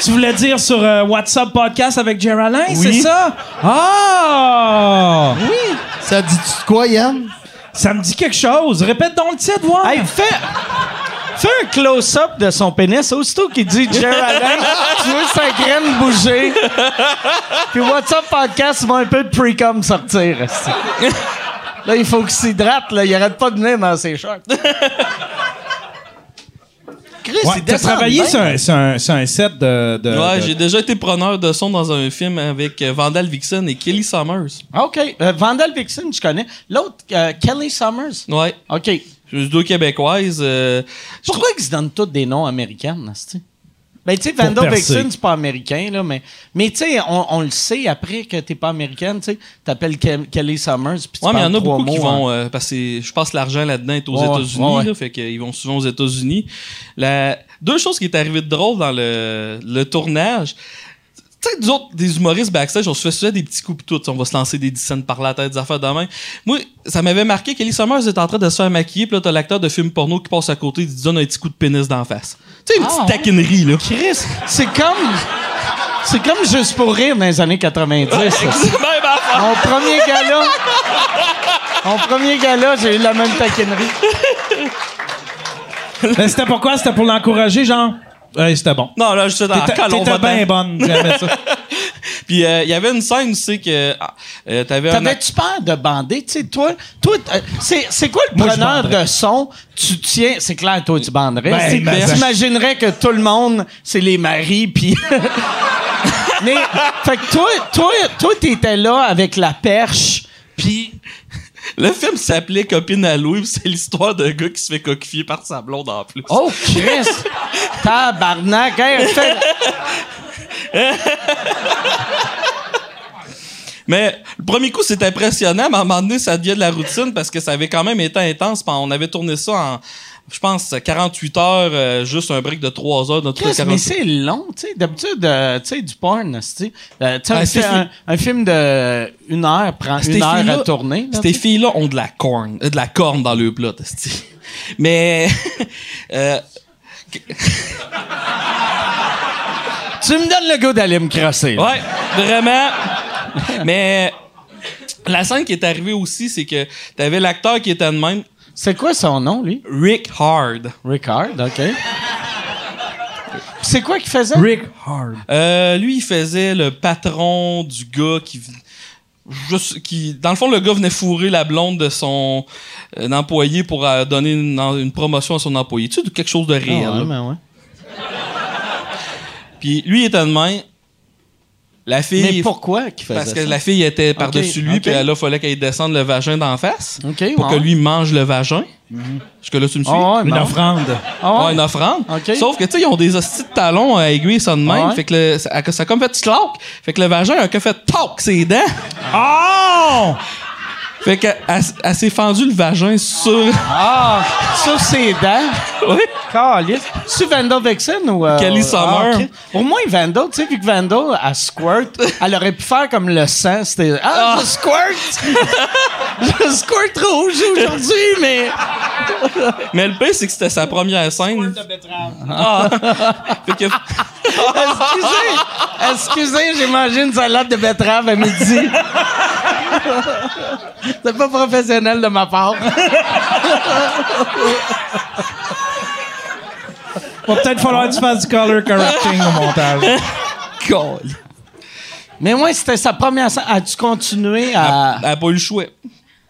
D: Tu voulais dire sur euh, WhatsApp podcast avec Jer Alain,
C: Oui.
D: c'est ça? Ah!
C: Oui. Ça dit-tu de quoi, Yann?
D: Ça me dit quelque chose. Répète donc le titre, voir.
A: Hey, fais, fais un close-up de son pénis. Aussitôt qu'il dit Allen, (laughs) tu vois sa graine bouger. Puis WhatsApp Podcast va un peu de pre-com sortir. Là, il faut qu'il s'hydrate. Là. Il arrête pas de venir dans ses shorts. Chris,
D: Ouais,
A: ils
D: t'as travaillé
A: bien.
D: sur un, sur un- sur un set de. de-
E: Ouais,
D: de-
E: j'ai déjà été preneur de son dans un film avec euh, Vandal Vixen et Kelly Summers.
A: OK. Euh, Vandal Vixen, je connais. L'autre, euh, Kelly Summers?
E: Ouais.
A: OK.
E: Je suis deux québécoises. euh, je
A: Pourquoi ils se donnent tous des noms américains, Nasty? Ben, tu sais,
D: percer.
A: Vixen, c'est pas américain, là, mais, mais tu sais, on, on le sait après que t'es pas américaine, tu sais. T'appelles Ke- Kelly Summers, puis tu
E: Ouais, mais il y en a beaucoup qui
A: mots
E: vont. euh, parce que je pense que l'argent là-dedans est aux
A: Ouais,
E: États-Unis.
A: ouais,
E: là, fait qu'ils vont souvent aux États-Unis. La... Deux choses qui est arrivé de drôle dans le, le tournage. Tu sais, nous autres, des humoristes backstage, on se fait souvent des petits coups tout. On va se lancer des scènes par la tête, des affaires de main. Moi, ça m'avait marqué qu'Ellie Summers est en train de se faire maquiller, pis là, t'as l'acteur de film porno qui passe à côté, il te donne un petit coup de pénis d'en face. Tu sais, une
A: Ah,
E: petite
A: ouais.
E: taquinerie, là.
A: Chris, c'est comme. C'est comme Juste pour rire dans les années 90. ça.
E: Même affaire.
A: Mon premier gala. Mon premier gala, j'ai eu la même taquinerie. (laughs)
D: Mais c'était pourquoi? C'était pour l'encourager, genre? Ouais, c'était bon.
E: Non, là, je suis dans
D: T'étais bien bonne. J'aimais ça. (laughs) (laughs)
E: Puis euh, il y avait une scène, tu sais, que ah, euh, t'avais un...
A: T'avais-tu peur de bander? Tu sais, toi, toi euh, c'est, c'est quoi le
D: Moi,
A: preneur de son? Tu tiens, c'est clair, toi, tu banderais.
D: Ben,
A: C'est-
D: ben,
A: T'imaginerais que tout le monde, c'est les maris, puis... (laughs) Mais, fait que toi, toi, toi, t'étais là avec la perche, puis...
E: Le film s'appelait Copine à Louis, pis c'est l'histoire d'un gars qui se fait coquifier par sa blonde en plus.
A: Oh, Chris! (laughs) Tabarnak! Hey, fait- (laughs)
E: Mais le premier coup, c'est impressionnant, mais à un moment donné, ça devient de la routine parce que ça avait quand même été intense. On avait tourné ça en, je pense, 48 heures, euh, juste un break de 3 heures.
A: Chris,
E: 48
A: mais c'est long, tu sais. D'habitude, euh, tu sais, du porn, tu sais. Euh, tu sais,
E: Ah,
A: un, un- un film de une heure prend une heure à tourner. là,
E: Ces filles-là ont de la corne, euh, de la corne dans le plat. (laughs) Mais, (laughs)
A: Tu me donnes le goût d'aller me crosser. là.
E: ouais, vraiment. Mais, la scène qui est arrivée aussi, c'est que t'avais l'acteur qui était de même,
A: C'est quoi son nom, lui?
E: Rick Hard.
A: Rickard, OK. C'est quoi qu'il faisait?
D: Rick Hard.
E: Euh, lui, il faisait le patron du gars qui. Juste, qui, dans le fond, le gars venait fourrer la blonde de son euh, employé pour euh, donner une, une promotion à son employé. Tu sais, de quelque chose de
A: Ah,
E: réel.
A: ouais,
E: là. Puis lui, il était de même. La fille.
A: Mais pourquoi qu'il faisait
E: Parce que
A: ça?
E: la fille était par-dessus lui,
A: ok.
E: puis là, il fallait qu'elle descende le vagin d'en face.
A: OK,
E: Pour
A: ouais.
E: que lui mange le vagin. Jusque là, tu me suis?
A: Ah, ouais,
D: Une
A: bon.
D: offrande.
A: Ouais.
E: Ouais, une offrande.
A: Ok.
E: Sauf que, tu sais, ils ont des hosties de talons à aiguille, ça de même.
A: Ah ouais.
E: Fait que le- ça, ça a comme fait clac. Fait que le vagin a que fait toc ses dents.
D: Oh!
E: Fait qu'elle elle, elle s'est fendue le vagin sur.
A: Ah, sur ses dents? (laughs)
E: oui.
A: Calice. C'est Vandal Vixen ou. euh,
E: Kelly Summer.
A: ok. Au moins, Vandal, tu sais, vu que Vandal, elle squirt, elle aurait pu faire comme le sang. C'était. Ah, je squirt! (laughs) je squirt rouge aujourd'hui, mais. (laughs)
E: Mais le pire, c'est que c'était sa première scène. Ah. fait que.
A: Excusez, excusez, j'ai mangé une salade de betterave à midi. C'est pas professionnel de ma part.
D: Va peut-être falloir que tu fasses du color correcting au montage.
A: Mais moi, c'était sa première scène. As-tu continué à.
E: Elle a pas eu le choix.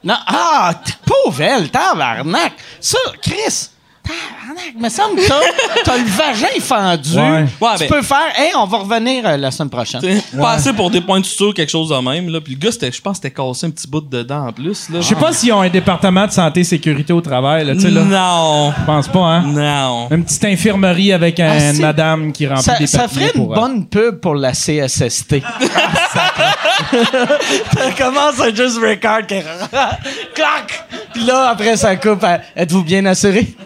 A: Non, ah, pauvre elle, tabarnak. Ça, Chris, tabarnak, me semble que t'as, t'as le vagin fendu.
D: Ouais.
E: Ouais,
A: tu
E: ben-
A: peux faire, hey, on va revenir euh, la semaine prochaine.
E: T'sais, Passer pour des points de suture, quelque chose de même. Là. Puis le gars, c'était- je pense que c'était cassé un petit bout de dent en plus. Là.
D: Je sais pas s'ils ont un département de santé et sécurité au travail, là, tu sais, là.
E: Non.
D: Je pense pas, hein?
E: Non.
D: Une petite infirmerie avec un-
A: Ah,
D: une
A: si.
D: madame qui remplit
A: Ça,
D: des
A: ça
D: papiers
A: ferait une
D: pour, euh,
A: bonne pub pour la CSST. Ça commence à juste record (laughs) clac. Puis là après ça coupe. à, Êtes-vous bien assuré (laughs)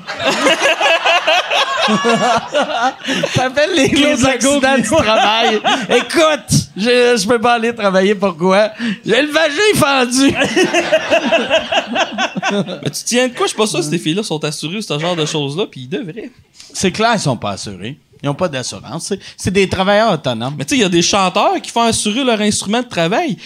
A: Ça s'appelle les, les accidents du travail. Écoute, je, je peux pas aller travailler. Pourquoi? J'ai le vagin fendu. (laughs)
E: Mais tu tiens de quoi? Je suis pas sûr si ces filles-là sont assurées de ce genre de choses-là, puis ils devraient.
A: C'est clair, ils sont pas assurés. Ils ont pas d'assurance. C'est- des travailleurs autonomes.
E: Mais tu sais, il y a des chanteurs qui font assurer leur instrument de travail.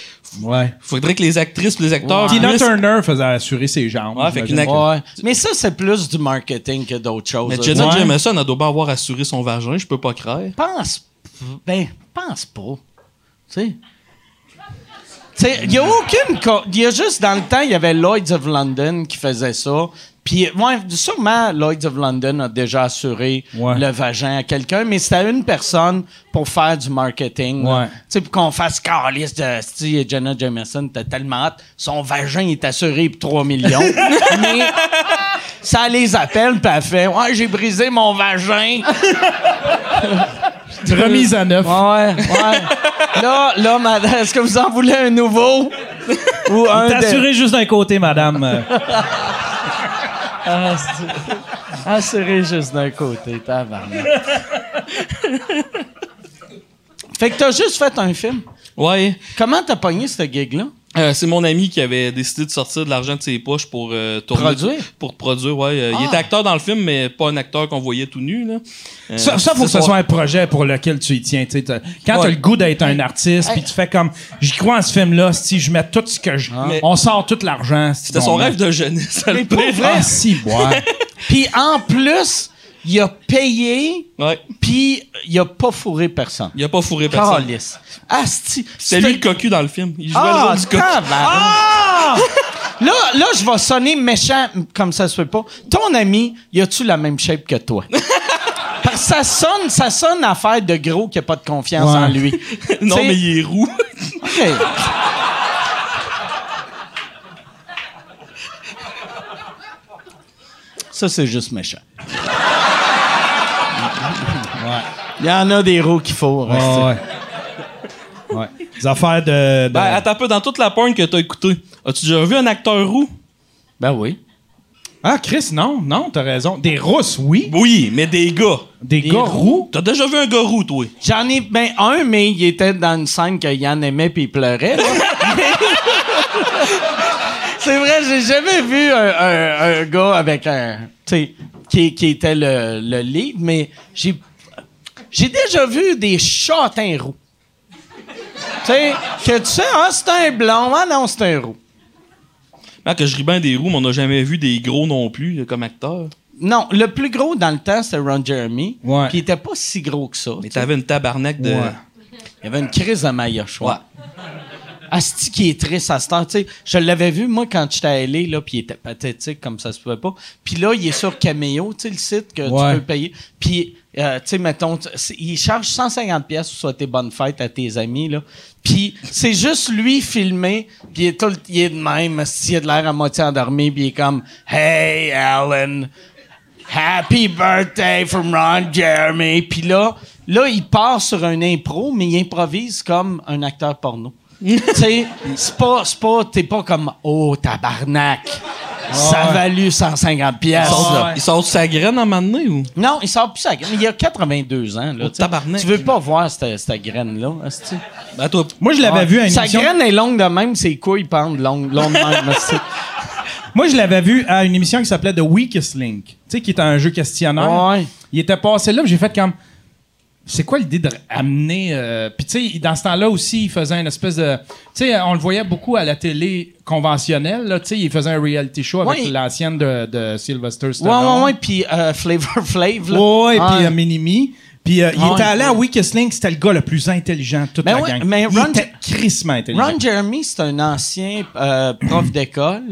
D: Ouais.
E: Faudrait que les actrices les acteurs.
D: Tina Turner faisait assurer ses jambes.
E: Ouais, fait qu'une
D: j'imagine.
E: ac-
A: Ouais. Mais ça, c'est plus du marketing que d'autres choses.
E: Mais. Jenna
D: Ouais.
E: Jameson, elle doit bien avoir assuré son vagin, je peux pas croire.
A: pense. Ben, pense pas. Tu sais. Tu sais, il y a aucune. co- Il y a juste dans le temps, il y avait Lloyds of London qui faisait ça. Puis, ouais, sûrement, Lloyds of London a déjà assuré
D: Ouais.
A: le vagin à quelqu'un, mais c'était à une personne pour faire du marketing.
D: Ouais.
A: Tu sais, pour qu'on fasse calice de Steve et Jenna Jameson, t'as tellement hâte. Son vagin est assuré pour 3 millions. (laughs) mais ça les appelle, puis elle fait Ouais, j'ai brisé mon vagin. (laughs)
D: Remise à neuf.
A: Ouais, ouais. là, là, madame, est-ce que vous en voulez un nouveau? (laughs) Ou un de-
D: assuré juste d'un côté, madame.
A: Ah, c'est- Assuré juste d'un côté, tabarnak. fait que t'as juste fait un film.
E: Ouais.
A: Comment t'as pogné ce gig-là?
E: Euh, c'est mon ami qui avait décidé de sortir de l'argent de ses poches pour euh, tourner.
A: Produire?
E: Pour produire, ouais. Euh, Il
A: Ah.
E: était acteur dans le film, mais pas un acteur qu'on voyait tout nu, là. Euh,
D: Ça, ça faut que
E: c'est
D: ce soit un projet pour lequel tu y tiens. t'as- Quand
E: Ouais.
D: t'as le goût d'être un artiste, puis tu fais comme, j'y crois en ce film-là, si je mets tout ce que je,
E: Mais-
D: on sort tout l'argent.
E: C'était
D: on
E: son rêve de jeunesse.
A: Mais pour vrai?
D: Ah, si, ouais. (laughs)
A: Puis en plus, il a payé, puis il a pas fourré personne.
E: Il a pas fourré personne.
A: Calice. Asti.
E: C'était lui le cocu dans le film. Il jouait le
A: Ah,
E: rôle du cocu.
A: tabarnak. (laughs) Là, là, je vais sonner méchant comme ça se fait pas. Ton ami, y a-tu la même shape que toi? (laughs) Parce que ça sonne, ça sonne affaire de gros qui a pas de confiance
D: Ouais.
A: en lui. (laughs)
E: non, mais il est roux.
A: Ça, c'est juste méchant. Il y en a des roues qu'il faut.
D: Ouais, ouais. Ouais. Des affaires de. de-
E: Ben, attends un peu, dans toute la porn que t'as écouté, as-tu déjà vu un acteur roux?
A: Ben oui.
D: Ah, Chris, non, non, t'as raison. Des rousses, oui.
E: Oui, mais des gars.
D: Des,
A: Des
D: gars
A: roux.
E: T'as déjà vu un gars roux, toi?
A: J'en ai ben un, mais il était dans une scène que Yann aimait puis il pleurait. là. (laughs) C'est vrai, j'ai jamais vu un, un- un gars avec un, tu sais, qui, qui était le, le lead, mais j'ai, j'ai déjà vu des châtains roux. Tu sais, que tu sais, ah c'est un blond, ah non c'est un roux.
E: Ah, que je ris bien des roux, mais on n'a jamais vu des gros non plus là, comme acteur.
A: Non, le plus gros dans le temps c'était Ron Jeremy,
D: Ouais.
A: puis il était pas si gros que ça.
E: Mais t'avais une tabarnak de.
D: Ouais.
A: Il y avait une crise de maillotche, ouais. Asti qui est triste à cette heure. Tu sais, je l'avais vu, moi, quand j'étais allé, là, puis il était pathétique comme ça se pouvait pas. Puis là, il est sur Cameo, tu sais, le site que
D: Ouais.
A: tu peux payer. Puis, euh, tu sais, mettons, il charge 150 pièces pour souhaiter bonne fête à tes amis, là. Puis c'est juste lui filmé, puis il est, tout, le- il est de même, asti, il a de l'air à moitié endormi, puis il est comme « Hey, Alan, Happy birthday from Ron Jeremy. Puis là, là, il part sur un impro, mais il improvise comme un acteur porno. Tu sais, c'est pas, c'est pas, t'es pas comme, oh, tabarnak. Ça a valu 150 pièces.
E: Il sort, sa graine à un moment donné, ou?
A: Non, il sort plus sa graine. Il a 82 ans, là.
E: Oh, tabarnak.
A: Tu veux pas voir cette, cette graine-là?
E: Ben, toi,
D: Moi, je l'avais
A: Ouais.
D: vu à une
A: Sa
D: émission.
A: graine est longue de même, ses couilles pendent longues longues de même. (laughs)
D: Moi, je l'avais vu à une émission qui s'appelait The Weakest Link. Tu sais, qui était un jeu questionnaire.
A: Ouais.
D: Il était passé là, puis j'ai fait comme. C'est quoi l'idée de amener. euh, Puis, tu sais, dans ce temps-là aussi, il faisait une espèce de. Tu sais, on le voyait beaucoup à la télé conventionnelle, là. Tu sais, il faisait un reality show avec
A: Ouais.
D: l'ancienne de, de Sylvester
A: Ouais,
D: Stallone.
A: ouais, ouais. Puis euh, Flavor Flav, là.
D: Ouais,
A: Ouais.
D: puis euh, Minimi. Puis euh, il
A: Ouais.
D: était allé à Weakest Link, c'était le gars le plus intelligent de toute la
A: ouais,
D: gang.
A: mais
D: il
A: Ron-
D: était crissement intelligent.
A: Ron Jeremy, c'est un ancien euh, prof d'école.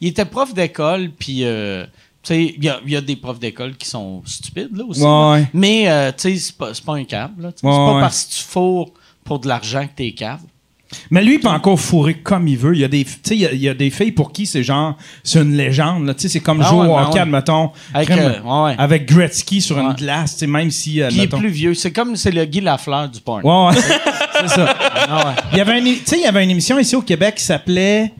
A: Il était prof d'école, puis euh, il y y a des profs d'école qui sont stupides là aussi.
D: Ouais,
A: là.
D: ouais.
A: Mais euh, tu sais, c'est pas, un câble.
D: Ouais,
A: c'est pas parce que tu fourres pour de l'argent que t'es câble.
D: Mais lui, il peut encore fourrer comme il veut. Il y a des, il y a- il y, a des filles pour qui c'est genre, c'est une légende. c'est comme
A: Ah
D: jouer au
A: ben
D: hockey, admettons,
A: Avec,
D: crème,
A: euh,
D: avec Gretzky sur une glace. Même si, euh,
A: il est plus vieux. C'est comme c'est le Guy Lafleur du porn.
D: Ouais, ouais. (laughs) c'est ça.
A: Ah.
D: Il y avait une, il y avait une émission ici au Québec qui s'appelait.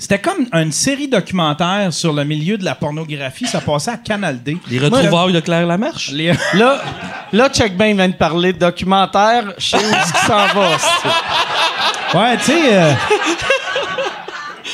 D: C'était comme une série documentaire sur le milieu de la pornographie. Ça passait à Canal D.
E: les retrouvailles de Claire Lamarche?
D: Les-
A: Là, là, check bien, il vient de parler de documentaire. Je sais où s'en va.
D: Ouais, tu sais. euh,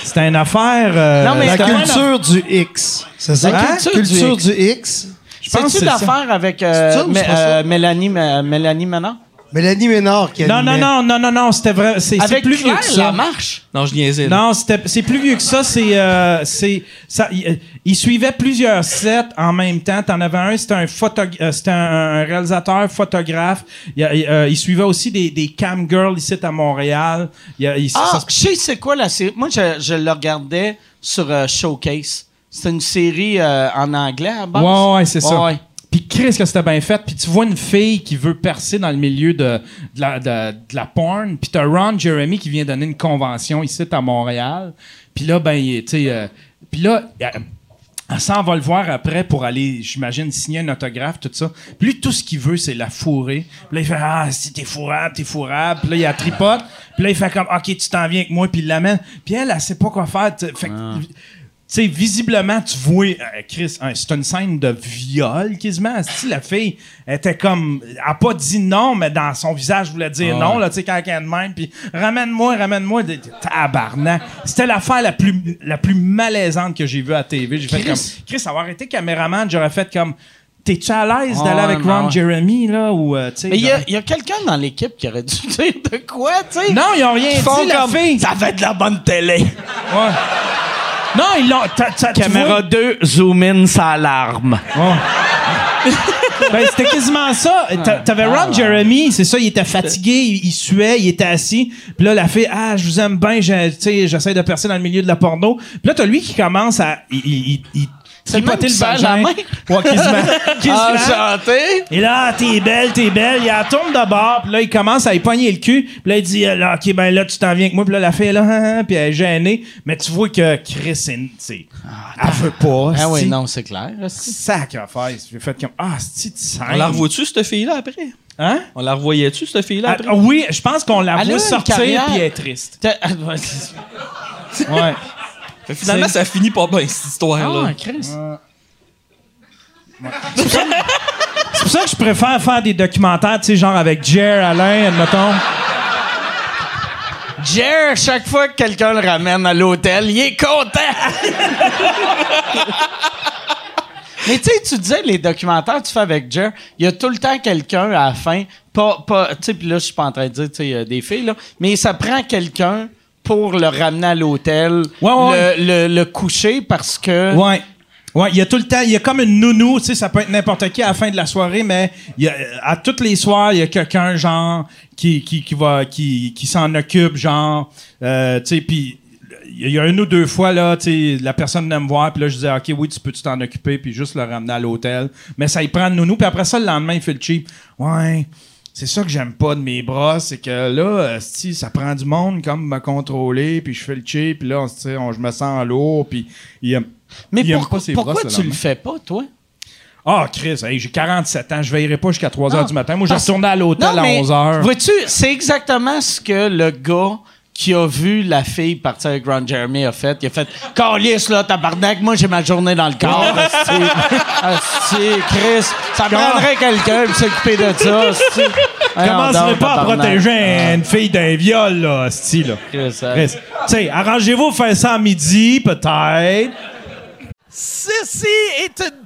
D: C'était une affaire. euh,
A: Non, mais
C: La culture du X. C'est ça?
A: La
C: Hein?
A: culture du X.
C: du X?
D: je pense c'est ça.
A: l'affaire avec euh,
C: C'est ça
A: euh, Mélanie, Mélanie Manon?
C: Mélanie Ménard qui
D: Non, non,
C: animait.
D: non, non, non, non, c'était vrai. C'est c'est
A: Avec
D: plus vieux
A: Claire
D: que ça.
A: Lamarche?
E: Non, je niaisais. là.
D: Non, c'était- c'est plus vieux que ça. C'est, euh, c'est, ça. Il, euh, il suivait plusieurs sets en même temps. T'en avais un, c'était un photog- euh, c'était un, un réalisateur, photographe. Il, y a- il, euh, il suivait aussi des, des cam girls ici à Montréal. Il, y a- il-
A: Ah,
D: ça
A: je sais c'est quoi la série. Moi, je, je le regardais sur euh, Showcase. C'était une série euh, en anglais à base?
D: Ouais, ouais, c'est ça.
A: Ouais.
D: Puis Chris, que c'était bien fait? Puis tu vois une fille qui veut percer dans le milieu de, la, de, de la porn. Puis t'as Ron Jeremy qui vient donner une convention ici à Montréal. Puis là, ben, tu sais... euh, puis là... euh, elle s'en va le voir après pour aller, j'imagine, signer un autographe, tout ça. Puis tout ce qu'il veut, c'est la fourrer. Puis là, il fait Ah, si t'es fourrable, t'es fourrable. Puis là, il a tripote. Puis là, il fait comme Ok, tu t'en viens avec moi, puis il l'amène. Puis elle, elle, sait pas quoi faire. Fait que, tu sais, visiblement, tu vois, euh, Chris, hein, c'est une scène de viol quasiment. Si la fille était comme, elle a pas dit non, mais dans son visage voulait dire non, là, tu sais, quand elle est de même, puis ramène-moi, ramène-moi, tabarnak. C'était l'affaire la plus, la plus malaisante que j'ai vue à TV. J'ai fait
A: Chris.
D: comme, Chris, avoir été caméraman, j'aurais fait comme, t'es-tu à l'aise d'aller avec Ron
A: ouais.
D: Jeremy, là, ou, euh, tu sais.
A: Mais il y a,
D: genre-
A: il y a quelqu'un dans l'équipe qui aurait dû (laughs) dire de quoi, tu sais?
D: Non, ils ont rien
A: Ils font
D: dit, la
A: comme,
D: fille.
A: Ça fait de la bonne télé.
D: Ouais. Non, ils l'ont. t'as- t'as- tu
A: Caméra
D: vois-
A: 2, zoom in, ça larme. (laughs)
D: Ben, c'était quasiment ça. T'a- T'avais Ron Jeremy, c'est ça, il était fatigué, il, il suait, il était assis. Puis là, la fille, ah, je vous aime bien, j'ai- tu sais, j'essaie de percer dans le milieu de la porno. Puis là, t'as lui qui commence à. Il, il, il, il
A: Le
D: tripoter
A: serre
D: vagin.
A: la main.
D: Ouais, quasiment. (laughs) quasiment.
A: Enchanté.
D: Et là, t'es belle, t'es belle. Il la tourne de bord, puis là, il commence à y pogner le cul. Puis là, il dit, euh, là, OK, ben là, tu t'en viens avec moi. Puis là, la fille, là, hein, hein, puis elle est gênée. Mais tu vois que Chris, c'est... c'est- Elle veut pas,
A: Ah oui,
D: c'est-
A: non, c'est clair.
D: Sacrifice. J'ai fait comme, ah, c'est tu
E: On la revoit-tu, cette fille-là, après?
D: Hein?
E: On la revoyait-tu, cette fille-là,
D: Ah,
E: après?
D: ah, oui, je pense qu'on la voit sortir puis elle est triste.
A: Ah, (laughs) Ouais.
E: Fait finalement, ça finit pas bien, cette histoire-là.
A: Ah, Chris.
D: C'est pour ça que je préfère faire des documentaires, tu sais, genre avec Jer, Alain, admettons.
A: Jer, chaque fois que quelqu'un le ramène à l'hôtel, il est content. Mais tu sais, tu disais les documentaires que tu fais avec Jer, il y a tout le temps quelqu'un à la fin, pas, pas, tu sais, puis là, je suis pas en train de dire, tu sais, euh, des filles, là, mais ça prend quelqu'un pour le ramener à l'hôtel,
D: Ouais, ouais,
A: le, le- le coucher parce que.
D: Ouais. Ouais, il y a tout le temps, il y a comme une nounou, tu sais, ça peut être n'importe qui à la fin de la soirée, mais il y a, à tous les soirs, il y a quelqu'un, genre, qui, qui, qui va, qui, qui s'en occupe, genre, euh, tu sais, puis il y a une ou deux fois, là, tu sais, la personne venait me voir, puis là, je disais, OK, oui, tu peux t'en occuper, puis juste le ramener à l'hôtel. Mais ça y prend une nounou, puis après ça, le lendemain, il fait le cheap. Ouais. C'est ça que j'aime pas de mes bras, c'est que là, si ça prend du monde comme me contrôler, puis je fais le cheap, puis là, on, on- je me sens lourd, puis il aime-
A: Mais
D: il
A: pourquoi,
D: pas ses
A: pourquoi
D: brosses le
A: tu le fais pas, toi?
D: Ah, Chris, hey, j'ai 47 ans, je veillerai pas jusqu'à 3
A: Non,
D: heures du matin. Moi, je retournais à l'hôtel
A: Non,
D: à
A: mais
D: 11 heures.
A: Vois-tu, c'est exactement ce que le gars qui a vu la fille partir avec Ron Jeremy a fait. Il a fait Calice, là, tabarnak, moi j'ai ma journée dans le corps. asti. Asti, Chris, ça prendrait quelqu'un pour s'occuper de ça. asti. Donc,
D: pas à protéger une fille d'un viol, là, style.
A: hein.
D: Tu sais, arrangez-vous faire ça à midi, peut-être.
A: Ceci est une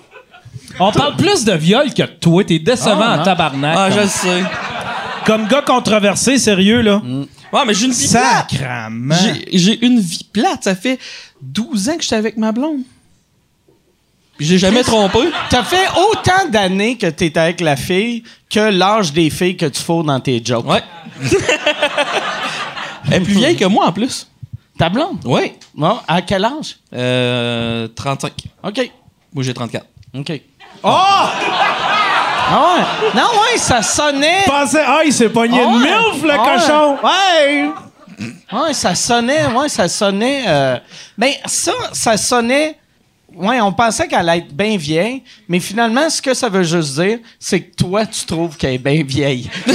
D: On parle plus de viol que de toi. T'es décevant
A: Ah,
D: en
A: non.
D: tabarnak.
E: Ah, je le sais.
D: comme gars controversé, sérieux, là.
E: Ouais, mais j'ai une vie plate.
D: Sacrament.
E: J'ai- J'ai une vie plate. Ça fait 12 ans que j'étais avec ma blonde. Puis j'ai jamais trompé.
A: T'as fait autant d'années que t'es avec la fille que l'âge des filles que tu fous dans tes jokes.
E: Ouais. Elle est plus vieille que moi, en plus.
A: Ta blonde?
E: Ouais.
A: Bon, à quel âge?
E: Euh, 35.
A: OK.
E: Moi, j'ai 34.
A: OK. Oh! Ah ouais? Non, ouais, ça sonnait.
D: Pensais, ah, il s'est pogné
A: Ah
D: une
A: ouais.
D: milf, le
A: Ah
D: cochon.
A: Ouais. Ouais, ça sonnait, ouais, ça sonnait. euh, Ben, ça, ça sonnait ouais, on pensait qu'elle allait être bien vieille, mais finalement, ce que ça veut juste dire, c'est que toi, tu trouves qu'elle est bien vieille. (laughs)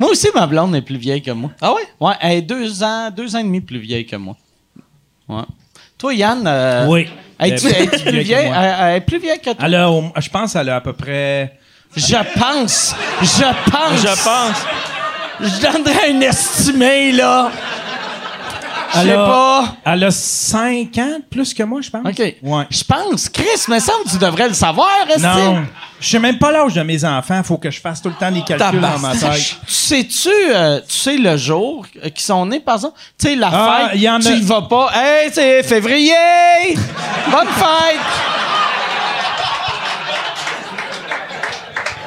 A: moi aussi, ma blonde est plus vieille que moi.
E: Ah ouais?
A: Ouais, elle est deux ans, deux ans et demi plus vieille que moi. Ouais. Toi, Yann, euh,
D: Oui.
A: Es-tu
D: Elle est plus vieille.
A: Elle, est plus vieille que toi?
D: Elle a je pense qu'elle a à peu près.
A: Je pense, je pense.
E: Je pense.
A: Je donnerais un estimé, là.
D: Elle
A: sais
D: a-
A: pas.
D: Elle a 5 ans de plus que moi, je pense.
A: OK.
D: Ouais.
A: Je pense. Chris, me semble que tu devrais le savoir, Esti.
D: Non. Je sais même pas l'âge de mes enfants. Faut que je fasse tout le temps des calculs dans ma tête.
A: Tu sais-tu, euh, tu sais le jour euh, qu'ils sont nés, par exemple? Tu sais, la
D: Ah,
A: fête,
D: il y en
A: tu y vas pas. Hey, c'est février! Bonne fête!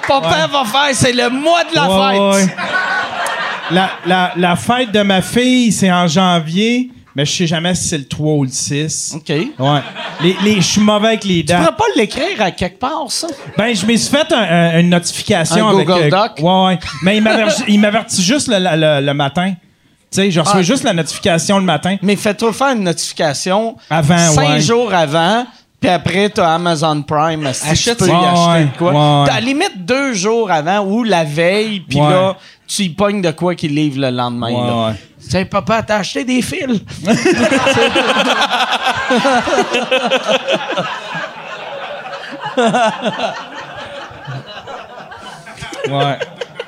A: Papa va faire, c'est le mois de la
D: Ouais,
A: fête.
D: ouais. La, la, la fête de ma fille, c'est en janvier, mais je sais jamais si c'est le 3 ou le 6.
A: OK.
D: Ouais. Les, les, je suis mauvais avec les
A: Tu pourrais
D: dates.
A: pas l'écrire à quelque part, ça?
D: Ben, je me suis fait un- un- une notification
A: Un
D: avec.
A: Google
D: euh,
A: Doc?
D: Ouais, ouais. Mais il m'avertit, il m'avertit juste le, le- le matin. Tu sais, je reçois
A: Ah.
D: juste la notification le matin.
A: Mais fais-toi faire une notification
D: Avant,
A: cinq
D: ouais.
A: jours avant, puis après, tu as Amazon Prime. Si
E: Achète
A: tu peux y
D: ça.
A: acheter de quoi.
D: ouais, ouais.
A: T'as à limite deux jours avant ou la veille, puis là, tu y pognes de quoi qu'il livre le lendemain. Là.
D: ouais.
A: Tu sais, papa, t'as acheté des fils. (laughs)
D: Ouais.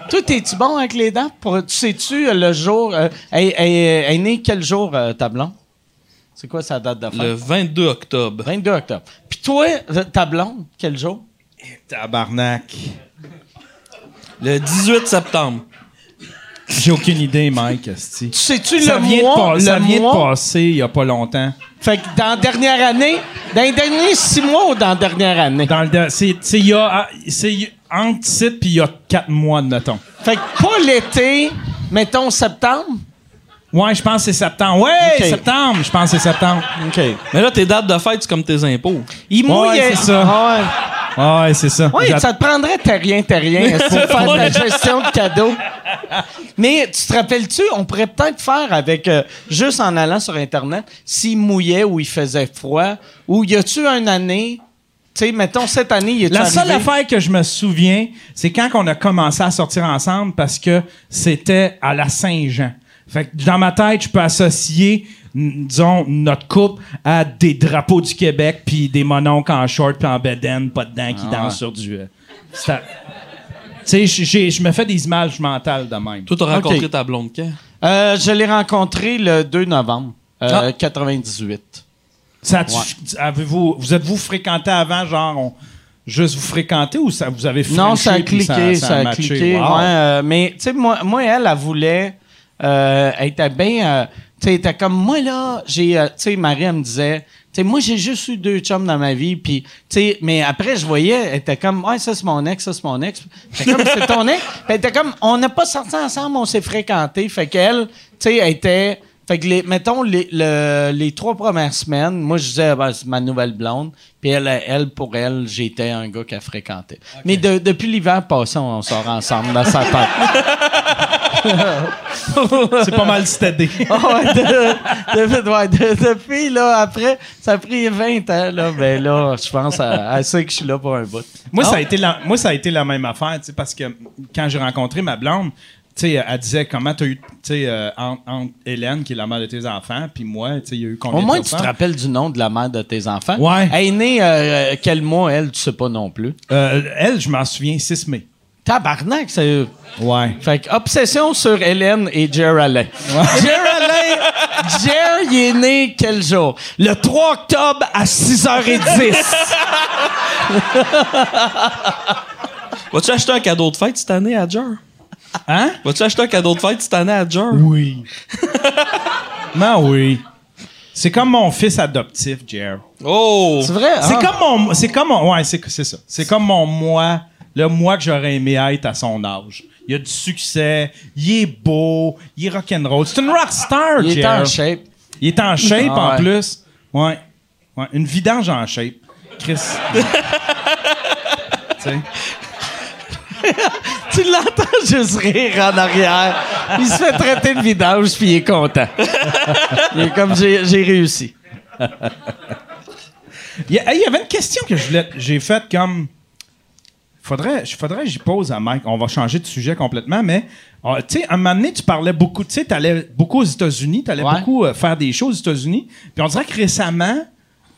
A: Toi, t'es-tu bon avec les dents? Pour, tu sais-tu euh, le jour. euh, elle, elle- elle est née quel jour, euh, ta blonde? C'est quoi sa date de fête?
E: Le 22 octobre.
A: 22 octobre. Puis toi, euh, ta blonde, quel jour?
D: Tabarnak.
E: Le 18 septembre.
D: J'ai aucune idée, Mike.
A: Tu sais-tu le
D: vient,
A: mois?
D: de, ça
A: le
D: vient de
A: mois?
D: passer il y a pas longtemps.
A: Fait que dans la dernière année, dans les derniers six mois ou dans la dernière année?
D: Dans le, c'est, c'est il y a, ah, c'est entre site puis il y a quatre mois, mettons.
A: Fait que pas l'été, mettons septembre?
D: Ouais, je pense que c'est septembre. Ouais, septembre. Je pense que c'est septembre.
A: OK.
E: Mais là, tes dates de fête, c'est comme tes impôts.
A: Il mouillait.
D: c'est ça.
A: Ah ouais.
D: Ouais, c'est ça.
A: Oui,
D: J'att-
A: ça te prendrait terrien, terrien (laughs) pour faire de la gestion de cadeaux. Mais tu te rappelles-tu, on pourrait peut-être faire avec, euh, juste en allant sur Internet, s'il mouillait ou il faisait froid, ou y a-tu une année, tu sais, mettons cette année, y a-tu
D: La seule
A: arrivé-
D: affaire que je me souviens, c'est quand on a commencé à sortir ensemble parce que c'était à la Saint-Jean. Fait que dans ma tête, je peux associer, disons, notre couple à des drapeaux du Québec puis des mononcles en short puis en bedaine, pas dedans, qui dansent sur du... euh, Tu sais, j'ai- je me fais des images mentales de même.
E: Toi, t'as rencontré ta blonde quand?
A: Euh, je l'ai rencontré le 2 novembre euh,
E: Ah.
A: 98.
D: Ça a-tu- avez-vous, vous êtes-vous fréquenté avant, genre, on- juste vous fréquenter ou ça, vous avez
A: Non, ça a
D: frenché, puis
A: cliqué, ça, a cliqué.
D: Wow.
A: ouais, euh, mais, tu sais, moi, moi, elle, elle voulait. Euh, elle était bien. euh, tu sais, elle était comme, moi, là, j'ai. euh, tu sais, Marie, elle me disait. Tu sais, moi, j'ai juste eu deux chums dans ma vie. Puis, tu sais, mais après, je voyais, elle était comme, ouais, ça, c'est mon ex, ça, c'est mon ex. J'étais comme, c'est ton ex? (laughs) Puis elle était comme, on n'a pas sorti ensemble, on s'est fréquentés. Fait qu'elle, tu sais, elle était. Fait que, les, mettons, les, le- les trois premières semaines, moi, je disais, ben, c'est ma nouvelle blonde. Puis elle, elle, pour elle, j'étais un gars qu'elle fréquentait. Mais de- depuis l'hiver passé, on sort ensemble dans sa tête. (laughs) (laughs)
D: C'est pas mal stédé. (laughs)
A: Ah de- de- depuis, là, après, ça a pris 20 ans, là. Ben là, je pense à, ça que je suis là pour un bout.
D: Moi, ça a été la, moi, ça a été la même affaire, tu parce que quand j'ai rencontré ma blonde, tu elle disait comment t'as eu, tu sais, euh, entre, entre Hélène, qui est la mère de tes enfants, puis moi, tu sais, il y a eu combien
A: Au moins, tu te rappelles du nom de la mère de tes enfants?
D: Ouais.
A: Elle est née euh, quel mois, elle, tu sais pas non plus?
D: Euh, elle, je m'en souviens, 6 mai.
A: Tabarnak, c'est.
D: Ouais.
A: Fait que, obsession sur Hélène et Jer Alain. Jer Alain, Jer, il est né quel jour? Le 3 octobre à 6h10. (laughs)
E: Vas-tu acheter un cadeau de fête cette année à Jar?
D: Hein?
E: Vas-tu acheter un cadeau de fête cette année à Jar?
D: Oui. non, (laughs) oui. C'est comme mon fils adoptif, Jer.
E: Oh!
A: C'est vrai?
D: C'est
A: ah.
D: comme mon. C'est comme mon. Ouais, c'est c'est ça. C'est comme mon moi. Le moi que j'aurais aimé être à son âge. Il a du succès, il est beau, il est rock'n'roll. C'est une rockstar,
A: Il est en shape.
D: Il est en shape
A: Ah
D: en
A: ouais.
D: plus. Ouais. ouais. Une vidange en shape. Chris. (laughs) tu sais?
A: Tu l'entends juste rire en arrière. Il se fait traiter de vidange puis il est content. Il est comme j'ai j'ai réussi. (laughs)
D: Il y, a- il y avait une question que je voulais- j'ai faite comme. Faudrait, faudrait que j'y pose à Mike. On va changer de sujet complètement, mais ah, tu sais, un moment donné, tu parlais beaucoup. Tu sais, t'allais beaucoup aux États-Unis, t'allais
A: Ouais.
D: beaucoup euh, faire des choses aux États-Unis. Puis on dirait que récemment,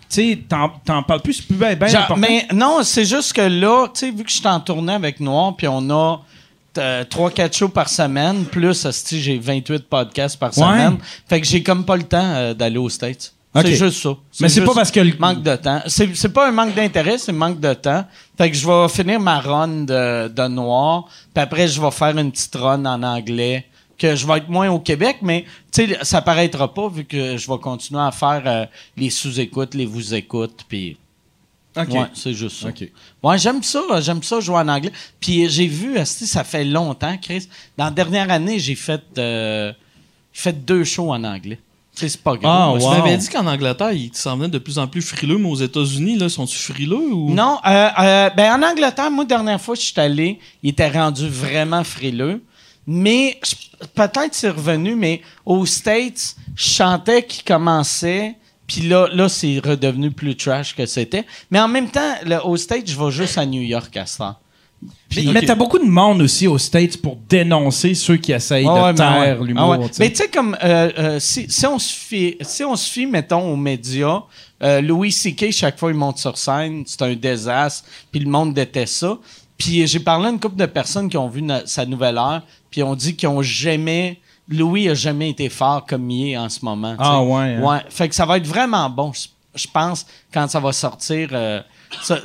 D: tu sais, t'en, parles plus, c'est plus bien,
A: Genre,
D: important.
A: mais non, c'est juste que là, tu sais, vu que je suis en tournée avec Noir, puis on a 3-4 shows par semaine, plus, j'ai 28 podcasts par semaine. Fait que j'ai comme pas le temps euh, d'aller aux States. C'est juste ça.
D: Mais c'est pas parce que le-
A: Manque de temps. C'est c'est pas un manque d'intérêt, c'est un manque de temps. Fait que je vais finir ma run de, de Noir, puis après, je vais faire une petite run en anglais que je vais être moins au Québec, mais tu sais, ça paraîtra pas vu que je vais continuer à faire euh, les sous-écoutes, les vous-écoutes, puis...
D: OK.
A: Ouais, c'est juste ça.
D: OK.
A: Ouais, j'aime ça, j'aime ça jouer en anglais. Puis j'ai vu, ça fait longtemps, Chris. Dans la dernière année, j'ai fait, euh, j'ai fait deux shows en anglais. C'est pas grave.
D: Ah,
E: Tu
D: wow.
E: m'avais dit qu'en Angleterre, ils s'en venaient de plus en plus frileux, mais aux États-Unis, là, sont-ils frileux ou?
A: Non, euh, euh, ben en Angleterre, moi, dernière fois que je suis allé, il était rendu vraiment frileux. Mais peut-être c'est revenu, mais aux States, je chantais qu'il commençait, puis là, là c'est redevenu plus trash que c'était. Mais en même temps, là, aux States, je vais juste à New York à ce temps.
D: Mais, mais t'as beaucoup de monde aussi aux States pour dénoncer ceux qui essayent
A: Ah
D: de taire
A: ouais.
D: l'humour.
A: Ah ouais.
D: tu sais.
A: Mais tu sais, comme euh, euh, si, si on se fie, si on se fie, mettons, aux médias, euh, Louis C.K., chaque fois il monte sur scène, c'est un désastre, puis le monde déteste ça. Puis j'ai parlé à une couple de personnes qui ont vu sa nouvelle heure, puis on dit qu'ils ont jamais. Louis a jamais été fort comme il est en ce moment.
D: Ah ouais, hein?
A: Ouais. Fait que ça va être vraiment bon, je pense, quand ça va sortir.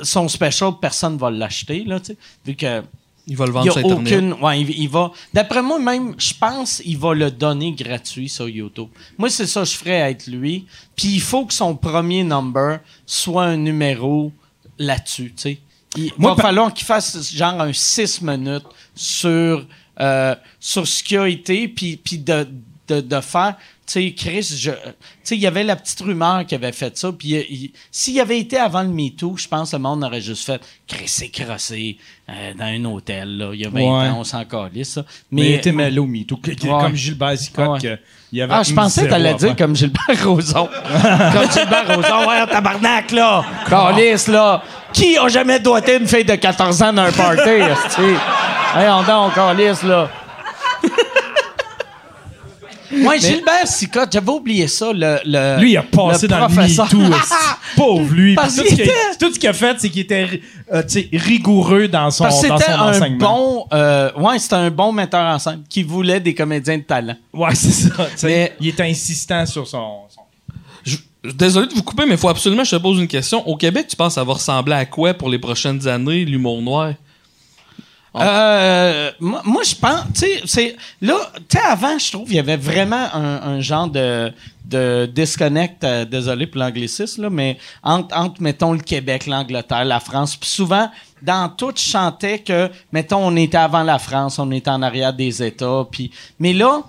A: Son special, personne va l'acheter, là, tu sais. Vu que.
E: Ils vont le
A: Il
E: vendre
A: y a
E: sur Internet.
A: aucune. Ouais, il, il va. D'après moi, même, je pense il va le donner gratuit sur YouTube. Moi, c'est ça que je ferais être lui. Puis il faut que son premier number soit un numéro là-dessus, tu sais. Il
D: Moi,
A: va falloir qu'il fasse genre un 6 minutes sur, euh, sur ce qui a été, puis, puis de, de, de faire. Tu sais, Chris, je- tu sais, il y avait la petite rumeur qui avait fait ça. Puis il- s'il avait été avant le MeToo, je pense que le monde aurait juste fait Chris s'est crossé euh, dans un hôtel, là, il y a 20
D: Ouais.
A: ans, on s'en calisse, ça.
D: Mais il était mêlé au MeToo. Comme Gilbert Zicotte.
A: Ouais.
D: que il y avait
A: Ah, je pensais que t'allais dire comme Gilbert Rozon. (laughs) comme Gilbert Rozon. Ouais, tabarnak, là. Calice, là. Qui a jamais doigté une fille de 14 ans dans un party, esti? Voyons donc, calice, là. (laughs) Moi, Gilbert Sicotte, j'avais oublié ça. Le, le-
D: Lui, il a passé
A: le
D: dans le
A: professeur.
D: MeToo. (laughs) esti. Pauvre lui.
A: Parce
D: tout, ce
A: était-
D: tout ce qu'il a fait, c'est qu'il était euh, tu sais, rigoureux dans son,
A: Parce
D: dans
A: c'était
D: son
A: un
D: enseignement.
A: bon, euh, ouais, c'était un bon metteur en scène qui voulait des comédiens de talent.
D: Ouais, c'est ça. (laughs)
A: Mais-
D: Il était insistant sur son.
E: Désolé de vous couper, mais il faut absolument que je te pose une question. Au Québec, tu penses que ça va ressembler à quoi pour les prochaines années, l'humour noir?
A: Euh, moi, je pense, tu sais, là, tu sais, avant, je trouve, il y avait vraiment un, genre de, de disconnect, euh, désolé pour l'anglicisme, là, mais entre, mettons, le Québec, l'Angleterre, la France. Puis souvent, dans tout, je chantais que, mettons, on était avant la France, on était en arrière des États. Puis, mais là,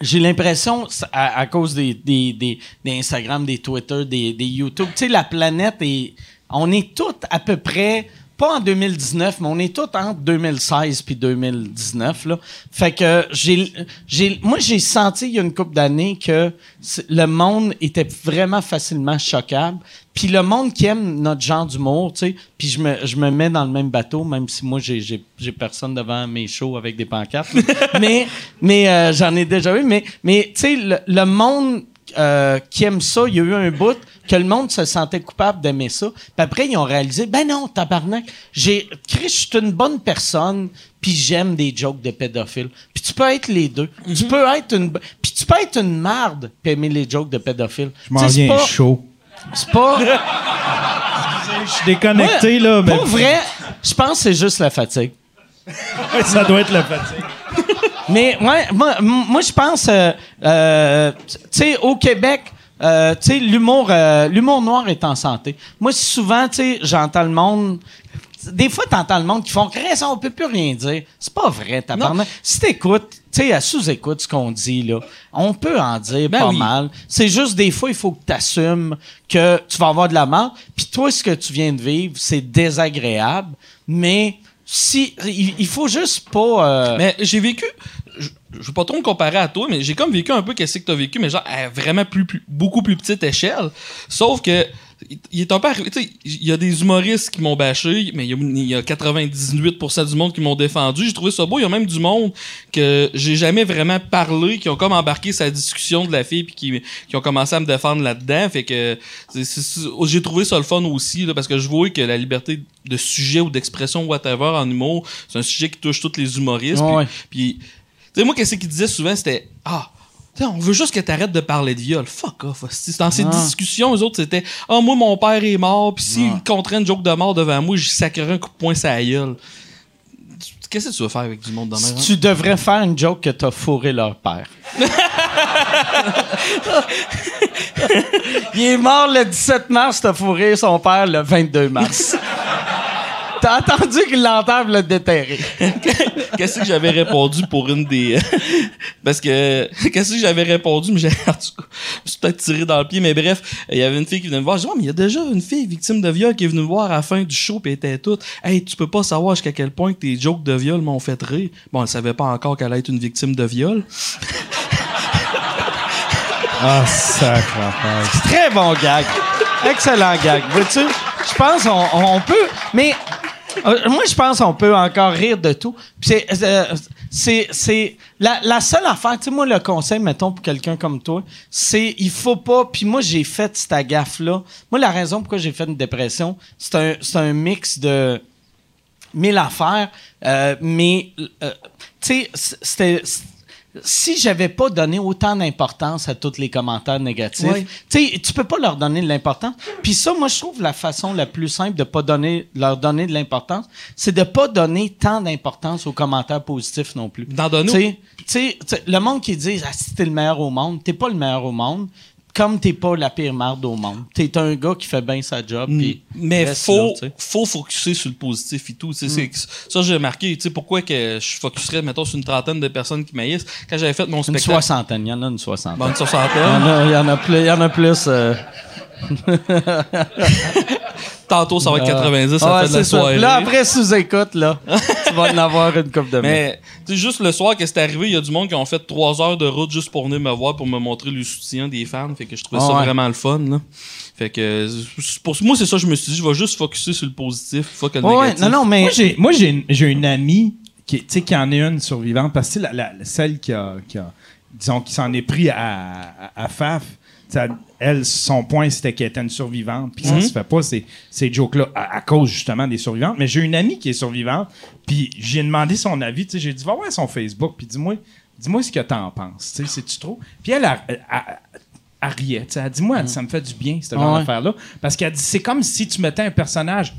A: j'ai l'impression, à, cause des, des, des, Instagram, des Twitter, des, des YouTube, tu sais, la planète est. On est tous à peu près. Pas en 2019, mais on est tous entre 2016 puis 2019. Là. Fait que j'ai, j'ai, moi, j'ai senti il y a une couple d'années que le monde était vraiment facilement choquable. Puis le monde qui aime notre genre d'humour, tu sais, puis je me, je me mets dans le même bateau, même si moi, j'ai, j'ai, j'ai personne devant mes shows avec des pancartes. (laughs) mais mais euh, j'en ai déjà eu. Mais, mais tu sais, le, le monde euh, qui aime ça, il y a eu un bout que le monde se sentait coupable d'aimer ça. Puis après, ils ont réalisé, ben non, tabarnak, j'ai, Chris, je suis une bonne personne, puis j'aime des jokes de pédophiles. Puis tu peux être les deux. Tu peux être une, puis tu peux être une marde, puis aimer les jokes de pédophiles.
D: Je m'en viens
A: pas-
D: chaud.
A: C'est pas. (laughs)
D: Je suis déconnecté,
A: Ouais,
D: là. Mais
A: Pour vrai, je pense que c'est juste la fatigue. (laughs)
D: ça doit être la fatigue.
A: Mais ouais, moi, moi je pense, euh, euh, tu sais, au Québec, euh, tu sais, l'humour, euh, l'humour noir est en santé. Moi, souvent, tu sais, j'entends le monde. Des fois, t'entends le monde qui font Chris, on peut plus rien dire. C'est pas vrai, tabarnak. Si t'écoutes, tu sais, à sous-écoute ce qu'on dit, là, on peut en dire
E: Ben
A: pas
E: oui.
A: mal. C'est juste des fois, il faut que t'assumes que tu vas avoir de la mort. Puis toi, ce que tu viens de vivre, c'est désagréable. Mais si, il, faut juste pas. euh,
E: Mais j'ai vécu. je je veux pas trop me comparer à toi, mais j'ai comme vécu un peu qu'est-ce que t'as vécu, mais genre à vraiment plus, plus- beaucoup plus petite échelle. Sauf que il- il est un peu arrivé, tu sais, il y a des humoristes qui m'ont bâché, mais il y a, il y a 98% du monde qui m'ont défendu. J'ai trouvé ça beau. Il y a même du monde que j'ai jamais vraiment parlé, qui ont comme embarqué sa discussion de la fille, puis qui, qui ont commencé à me défendre là-dedans. Fait que c'est- j'ai trouvé ça le fun aussi, là, parce que je vois que la liberté de sujet ou d'expression whatever en humour, c'est un sujet qui touche tous les humoristes.
A: Ouais.
E: Puis, puis tu sais, moi, qu'est-ce qu'il disait souvent, c'était Ah, on veut juste que t'arrêtes de parler de viol. Fuck off. Dans ces
A: Ah.
E: discussions, eux autres, c'était Ah, moi, mon père est mort, puis s'il
A: Ah.
E: compterait une joke de mort devant moi, j'y sacrerais un coup de poing sur la gueule. Qu'est-ce que tu veux faire avec du monde de même? hein?
A: Tu devrais faire une joke que t'as fourré leur père. (laughs) Il est mort le 17 mars, t'as fourré son père le 22 mars. (laughs) T'as attendu qu'il l'enterre pour le déterrer. (laughs)
E: Qu'est-ce que j'avais répondu pour une des. (laughs) Parce que. (laughs) Qu'est-ce que j'avais répondu, mais j'ai. En tout cas, je me suis peut-être tiré dans le pied, mais bref, il y avait une fille qui venait me voir. Je dis, Ouais, mais il y a déjà une fille victime de viol qui est venue me voir à la fin du show, puis elle était toute. Hey, tu peux pas savoir jusqu'à quel point que tes jokes de viol m'ont fait rire. Bon, elle savait pas encore qu'elle allait être une victime de viol.
D: Ah, sacre
A: Très bon gag. Excellent gag. Vois-tu? Je pense qu'on on peut. Mais euh, moi, je pense qu'on peut encore rire de tout. Euh, c'est, la, la seule affaire, tu sais, moi, le conseil, mettons, pour quelqu'un comme toi, c'est il faut pas. Puis moi, j'ai fait cette gaffe-là. Moi, la raison pourquoi j'ai fait une dépression, c'est un, un mix de mille affaires. euh, mais, tu sais, c'était. Si j'avais pas donné autant d'importance à tous les commentaires négatifs, tu peux pas leur donner de l'importance. Puis ça, moi, je trouve la façon la plus simple de pas donner, leur donner de l'importance, c'est de pas donner tant d'importance aux commentaires positifs non plus.
E: D'en donner-
A: tu sais, le monde qui dit, ah, si t'es le meilleur au monde, t'es pas le meilleur au monde. Comme t'es pas la pire marde au monde. T'es un gars qui fait bien sa job. puis
E: mais faut,
A: là,
E: faut focuser sur le positif et tout. c'est- Ça, j'ai remarqué. Tu sais, pourquoi que je focuserais, mettons, sur une trentaine de personnes qui maïssent. Quand j'avais fait mon
A: Une
E: spectacle.
A: soixantaine, il y en a une soixantaine.
E: Bon, une
A: Il y en
E: soixantaine.
A: a, il y en a plus. il y en a plus euh, (laughs)
E: Tantôt, ça va être 90, ça
A: ouais,
E: fait de la
A: ça.
E: soirée.
A: Là, après sous-écoute, là, tu vas en avoir une coupe de.
E: Mais, tu sais, juste le soir que c'est arrivé, il y a du monde qui ont fait trois heures de route juste pour venir me voir, pour me montrer le soutien des fans. Fait que je trouvais
A: Ah
E: ça
A: ouais.
E: vraiment le fun, là. Fait que, pour moi, c'est ça, je me suis dit, je vais juste focuser sur le positif, fuck le
A: ouais,
E: négatif.
A: non, non, mais.
D: Moi, j'ai, une- amie qui, tu sais, qui en est une survivante, parce que la, la- celle qui a, qui a- disons, qui s'en est pris à, à, à Faf, ça- elle, son point, c'était qu'elle était une survivante, puis ça se fait pas, ces, ces jokes-là, à, à cause justement des survivantes. Mais j'ai une amie qui est survivante, puis j'ai demandé son avis, j'ai dit, va voir son Facebook, puis dis-moi, dis-moi ce que t'en penses, c'est-tu trop? Puis elle, a, a- a- riait, elle dit, moi, ça me fait du bien, cette genre
A: Ouais.
D: d'affaire-là, parce qu'elle dit, c'est comme si tu mettais un personnage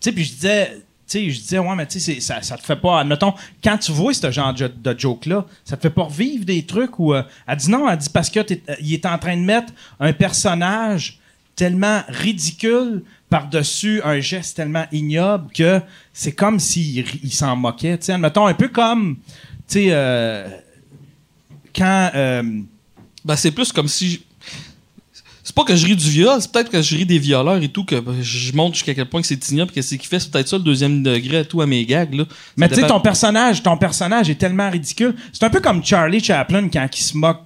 D: tu sais, puis je disais, sais, je disais, ouais, mais tu sais, ça, te fait pas, admettons, quand tu vois ce genre de, joke-là, ça te fait pas revivre des trucs où. euh, elle dit non, elle dit parce que euh, il est en train de mettre un personnage tellement ridicule par-dessus un geste tellement ignoble que c'est comme s'il il s'en moquait, tu sais, un peu comme, tu sais, euh, quand.
E: Ben, c'est plus comme si. C'est pas que je ris du viol, c'est peut-être que je ris des violeurs et tout, que je montre jusqu'à quel point que c'est ignoble, qu'est-ce qu'il fait, c'est peut-être ça le deuxième degré à tout à mes gags, là. Ça
D: Mais tu sais, ton personnage, ton personnage est tellement ridicule. C'est un peu comme Charlie Chaplin quand il se moque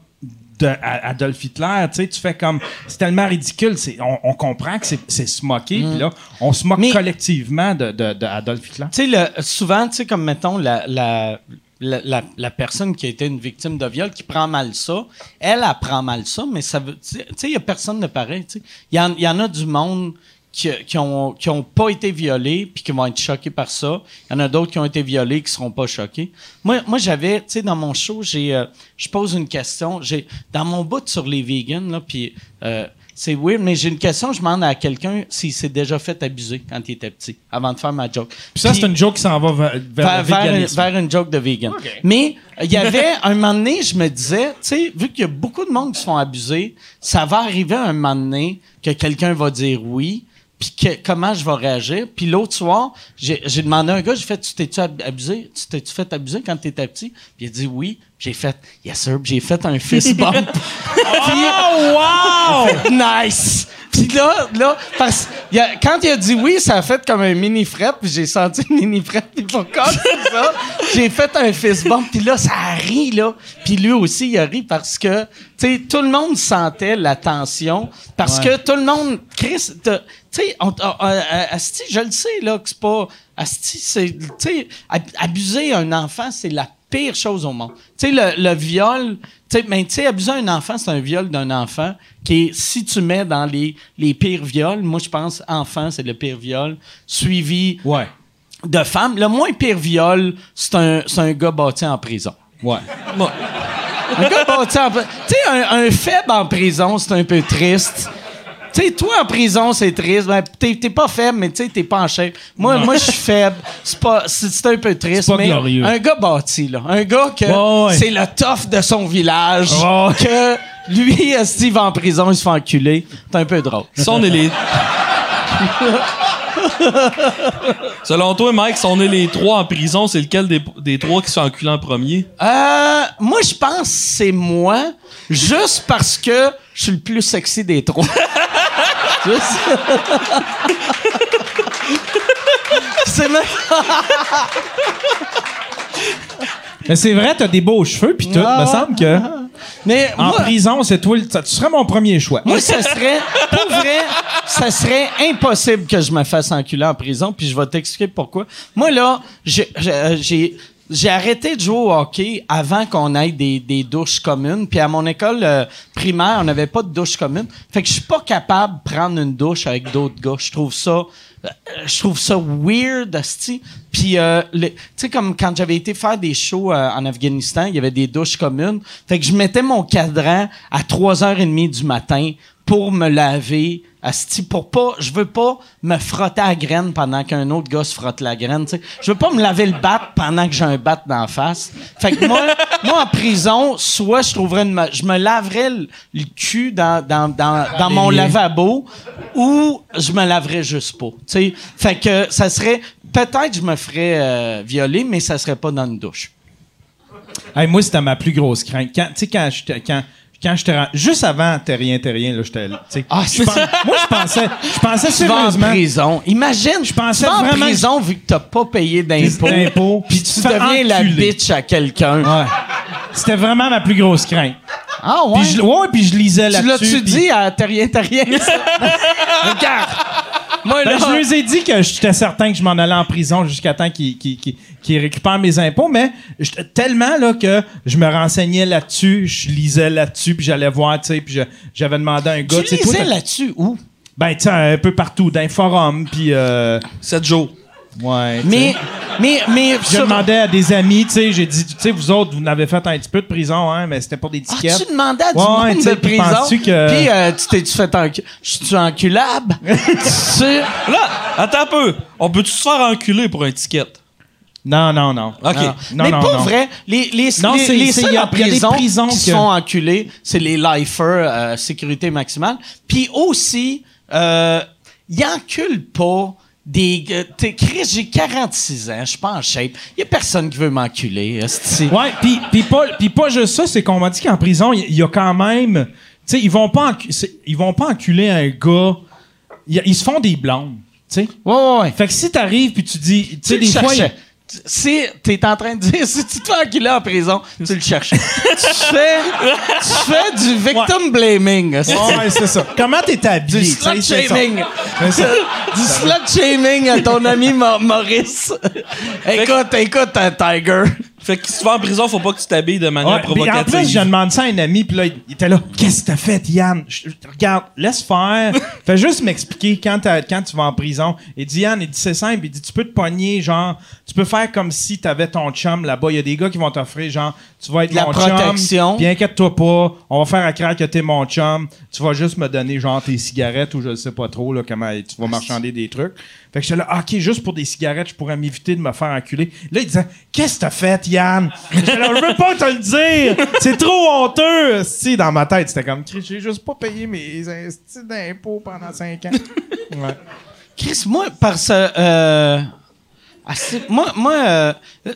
D: de à- Adolf Hitler. Tu sais, tu fais comme. C'est tellement ridicule. c'est- On, on comprend que c'est c'est se moquer. Puis là, on se moque
A: Mais-
D: collectivement de, de, de Adolf Hitler.
A: Tu sais, souvent, tu sais, comme mettons, la, la, la, personne qui a été une victime de viol qui prend mal ça, elle, elle prend mal ça, mais ça veut. Tu sais, il n'y a personne de pareil. Il y, en- a du monde qui, qui ont, qui ont pas été violés puis qui vont être choqués par ça. Il y en a d'autres qui ont été violés qui seront pas choqués. Moi, moi j'avais, tu sais, dans mon show, euh, je pose une question. J'ai, dans mon bout sur les vegans, là, puis euh, c'est weird, mais j'ai une question. Je demande à quelqu'un s'il s'est déjà fait abuser quand il était petit, avant de faire ma joke.
D: Puis ça,
A: Puis-
D: c'est une joke qui s'en va vers, vers
A: vers,
D: le
A: vers, une joke de vegan. Mais il y avait (laughs) un moment donné, je me disais, tu sais, vu qu'il y a beaucoup de monde qui se font abuser, ça va arriver un moment donné que quelqu'un va dire oui, puis que- comment je vais réagir. Puis l'autre soir, j'ai j'ai demandé à un gars, j'ai fait, tu t'es-tu ab- abusé? Tu t'es-tu fait abuser quand tu étais petit? Puis il a dit oui. J'ai fait, yes sir. J'ai fait un fist bump. (laughs) oh, wow! (laughs) nice! Puis là, là parce, a- quand il a dit oui, ça a fait comme un mini fret, puis j'ai senti une mini fret, puis pourquoi comme ça, j'ai fait un fist bump, puis là, ça a ri, là. Puis lui aussi, il a ri parce que, tu sais, tout le monde sentait la tension, parce que tout le monde, Chris, tu sais, euh, Asti, je le sais, là, que c'est pas, Asti, c'est, tu sais, ab- abuser un enfant, c'est la pire chose au monde. Tu sais, le, le viol, tu sais, mais tu sais, abuser un enfant, c'est un viol d'un enfant qui est, si tu mets dans les, les pires viols, moi, je pense, enfant, c'est le pire viol, suivi
D: Ouais.
A: de femme. Le moins pire viol, c'est un, c'est un gars bâti en prison.
D: Ouais.
A: Un gars bâti en prison. Tu sais, un, un faible en prison, c'est un peu triste. Tu sais, toi en prison, c'est triste. Ben, t'es, t'es pas faible, mais tu sais, t'es pas en chef. Moi, moi, je suis faible. C'est pas, c'est, c'est un peu triste.
D: C'est pas
A: mais
D: glorieux.
A: un gars bâti, là. Un gars que
D: Ouais, ouais.
A: c'est le tough de son village.
D: Ouais, ouais.
A: Que lui, (laughs) Steve va en prison, il se fait enculer. C'est un peu drôle.
E: Si on est les. (laughs) Selon toi, Mike, si on est les trois en prison, c'est lequel des, des trois qui sont enculés en premier?
A: Euh, moi, je pense que c'est moi, juste parce que je suis le plus sexy des trois. (laughs) C'est même...
D: Mais c'est vrai, t'as des beaux cheveux, puis tout.
A: Ah,
D: me semble que
A: Mais
D: en
A: moi,
D: prison, c'est toi. le- Tu serais mon premier choix.
A: moi, ça serait... Pour vrai, ça serait impossible que je me fasse enculer en prison, puis je vais t'expliquer pourquoi. Moi, là, j'ai... j'ai- arrêté de jouer au hockey avant qu'on ait des, des douches communes. Puis à mon école euh, primaire, on n'avait pas de douche commune. Fait que je suis pas capable de prendre une douche avec d'autres gars. Je trouve ça, euh, je trouve ça weird, asti. Puis euh, tu sais comme quand j'avais été faire des shows euh, en Afghanistan, il y avait des douches communes. Fait que je mettais mon cadran à 3h30 du matin pour me laver asti pour pas je veux pas me frotter à la graine pendant qu'un autre gars se frotte la graine tu sais. Je veux pas me laver le bat pendant que j'ai un bat d'en face. Fait que moi (laughs) moi en prison soit je trouverais une je me laverais le, le cul dans dans dans, dans mon lavabo ou je me laverais juste pas tu sais. Fait que ça serait peut-être je me ferais euh, violer mais ça serait pas dans une douche.
D: Hey, moi, c'était ma plus grosse crainte. Quand, tu sais, quand quand, quand ren- juste avant T'es rien, t'es rien, là, j'étais, là, tu.
A: Ah,
D: Je
A: c'est ça.
D: Moi, je pensais, je pensais
A: tu (laughs) vas en
D: sérieusement.
A: prison imagine
D: Je pensais
A: tu vas en
D: vraiment-
A: prison vu que t'as pas payé d'impôts puis tu
D: tu
A: deviens la bitch à quelqu'un
D: Ouais. C'était vraiment ma plus grosse crainte.
A: ah ouais?
D: Puis je, ouais, puis je lisais
A: Tu
D: là-dessus.
A: l'as-tu
D: puis-
A: dit à T'as rien, t'as rien? ça? (laughs) Regarde! Moi,
D: Ben, je leur ai dit que j'étais certain que je m'en allais en prison jusqu'à temps qu'ils récupèrent mes impôts, mais tellement là que je me renseignais là-dessus, je lisais là-dessus, puis j'allais voir, tu sais, puis j'avais demandé à un gars,
A: tu lisais là-dessus où?
D: ben, tu sais, un peu partout, dans les forums, puis euh,
E: Sept jours.
D: Ouais. tu
A: Mais,
D: sais.
A: mais, mais...
D: Je
A: sur-
D: demandais à des amis, tu sais, j'ai dit, tu sais, vous autres, vous n'avez fait un petit peu de prison, hein, mais c'était pour des
A: Ah,
D: tickets.
A: tu demandais à du
D: Ouais,
A: monde
D: tu
A: de
D: sais, puis
A: prison,
D: penses-tu que-
A: puis euh, tu t'es-tu fait enculer? Je suis enculable? (laughs) tu...
E: Là, attends un peu. On peut-tu se faire enculer pour un ticket?
D: Non, non, non.
E: OK.
A: Non.
D: Non,
A: mais
D: non,
A: pas
D: non.
A: vrai. Les, les,
D: Non,
A: les,
D: c'est-
A: les
D: c'est-
A: seuls
D: y a-
A: en
D: y a des
A: prison
D: prisons
A: qui se
D: que-
A: font enculer, c'est les lifers, euh, sécurité maximale. Puis aussi, euh, ils enculent pas des... euh, t'es- Chris, j'ai 46 ans, je suis pas en shape. Il a personne qui veut m'enculer.
D: Ouais, puis puis pas puis pas juste ça, c'est qu'on m'a dit qu'en prison, il y, y a quand même tu sais, ils vont pas ils vont pas enculer un gars. Ils se font des blondes, tu sais.
A: Ouais, ouais, ouais.
D: Fait que si t'arrives puis tu dis tu sais des fois
A: Si t'es en train de dire, si tu te fais enculer en prison, tu le cherches. tu fais, tu fais du victim blaming.
D: Ouais, c'est ça. Comment t'es habillé,
A: Du slut shaming. Du slut shaming à ton ami Maurice. écoute, écoute, un Tiger.
E: Fait que si tu vas en prison, faut pas que tu t'habilles de manière
D: Ouais, puis en
E: provocative.
D: plus, je demande ça à un ami, puis là, il était là. Qu'est-ce que t'as fait, Yann? Je- je- regarde, laisse faire. (laughs) Fais juste m'expliquer quand, quand tu vas en prison. Il dit, Yann, il dit, c'est simple. Il dit, tu peux te pogner, genre, tu peux faire comme si t'avais ton chum là-bas. Il y a des gars qui vont t'offrir, genre, tu vas être
A: La
D: mon
A: protection.
D: Puis inquiète-toi pas. On va faire à craindre que t'es mon chum. Tu vas juste me donner, genre, tes cigarettes ou je sais pas trop, là, comment tu vas marchander des trucs. Fait que j'étais là, Ah, OK, juste pour des cigarettes, je pourrais m'éviter de me faire enculer. Là, il disait, Qu'est-ce que t'as fait, Yann? J'étais là, je veux pas te le dire! C'est trop honteux! Si, dans ma tête, c'était comme, Chris, j'ai juste pas payé mes d'impôts pendant cinq ans. Ouais.
A: Chris, moi, parce que. Euh, Ah, moi, moi euh,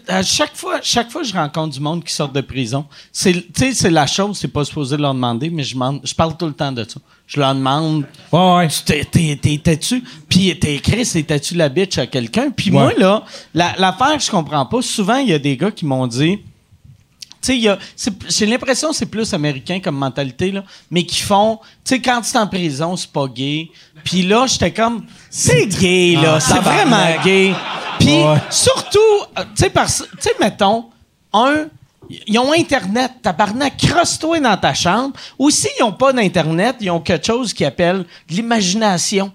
A: à chaque fois, chaque fois que je rencontre du monde qui sort de prison, c'est, tu sais, c'est la chose, c'est pas supposé leur demander, mais je, je parle tout le temps de ça. Je leur demande,
D: Ouais, ouais.
A: tu t'es- t'es- t'es- t'es-tu, puis t'es écrit, c'était-tu la bitch à quelqu'un? Puis
D: Ouais.
A: moi, là, la- l'affaire je comprends pas, souvent, il y a des gars qui m'ont dit, tu sais, j'ai l'impression que c'est plus américain comme mentalité, là, mais qui font, tu sais, quand tu es en prison, c'est pas gay. Puis là, j'étais comme, c'est gay, là,
D: Ah,
A: c'est vraiment gay. Puis
D: Ouais.
A: surtout, euh, tu sais, parce- tu sais, mettons, un, ils ont Internet, tabarnak, crosse-toi dans ta chambre. Ou s'ils n'ont pas d'Internet, ils ont quelque chose qu'ils appellent de l'imagination.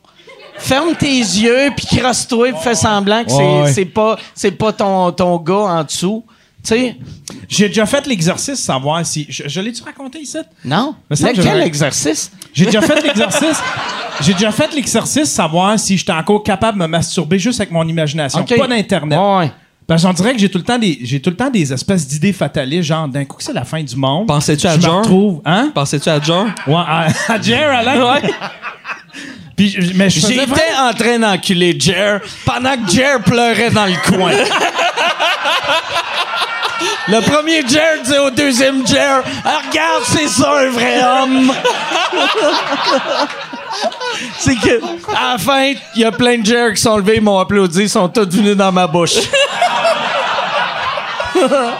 A: Ferme tes yeux, puis crosse-toi, puis fais semblant que c'est-
D: Ouais, ouais.
A: c'est pas, c'est pas ton, ton gars en dessous. Tu sais,
D: J'ai déjà fait l'exercice, savoir si. Je, je l'ai-tu raconté ici?
A: non?
D: Me semble que
A: Lequel
D: j'aurais-
A: exercice?
D: J'ai déjà fait l'exercice. J'ai déjà fait l'exercice, savoir si j'étais encore capable de me masturber juste avec mon imagination. Pas d'Internet.
A: Ouais.
D: Parce dirais que j'ai tout le temps des, j'ai tout le temps des espèces d'idées fatalistes, genre d'un coup que c'est la fin du monde.
E: Pensais-tu à
D: je me
E: Jar?
D: retrouve, hein?
E: Pensais-tu à Jar?
D: Ouais, à, à Jer, Alain? (laughs) Puis, je- mais
A: J'étais
D: vraiment-
A: en train d'enculer Jer pendant que Jer pleurait dans le coin. (laughs) Le premier Jer dit au deuxième Jer Ah, Regarde, c'est ça un vrai homme. c'est que, à la fin, il y a plein de Jer qui sont levés, ils m'ont applaudi, ils sont tous venus dans ma bouche.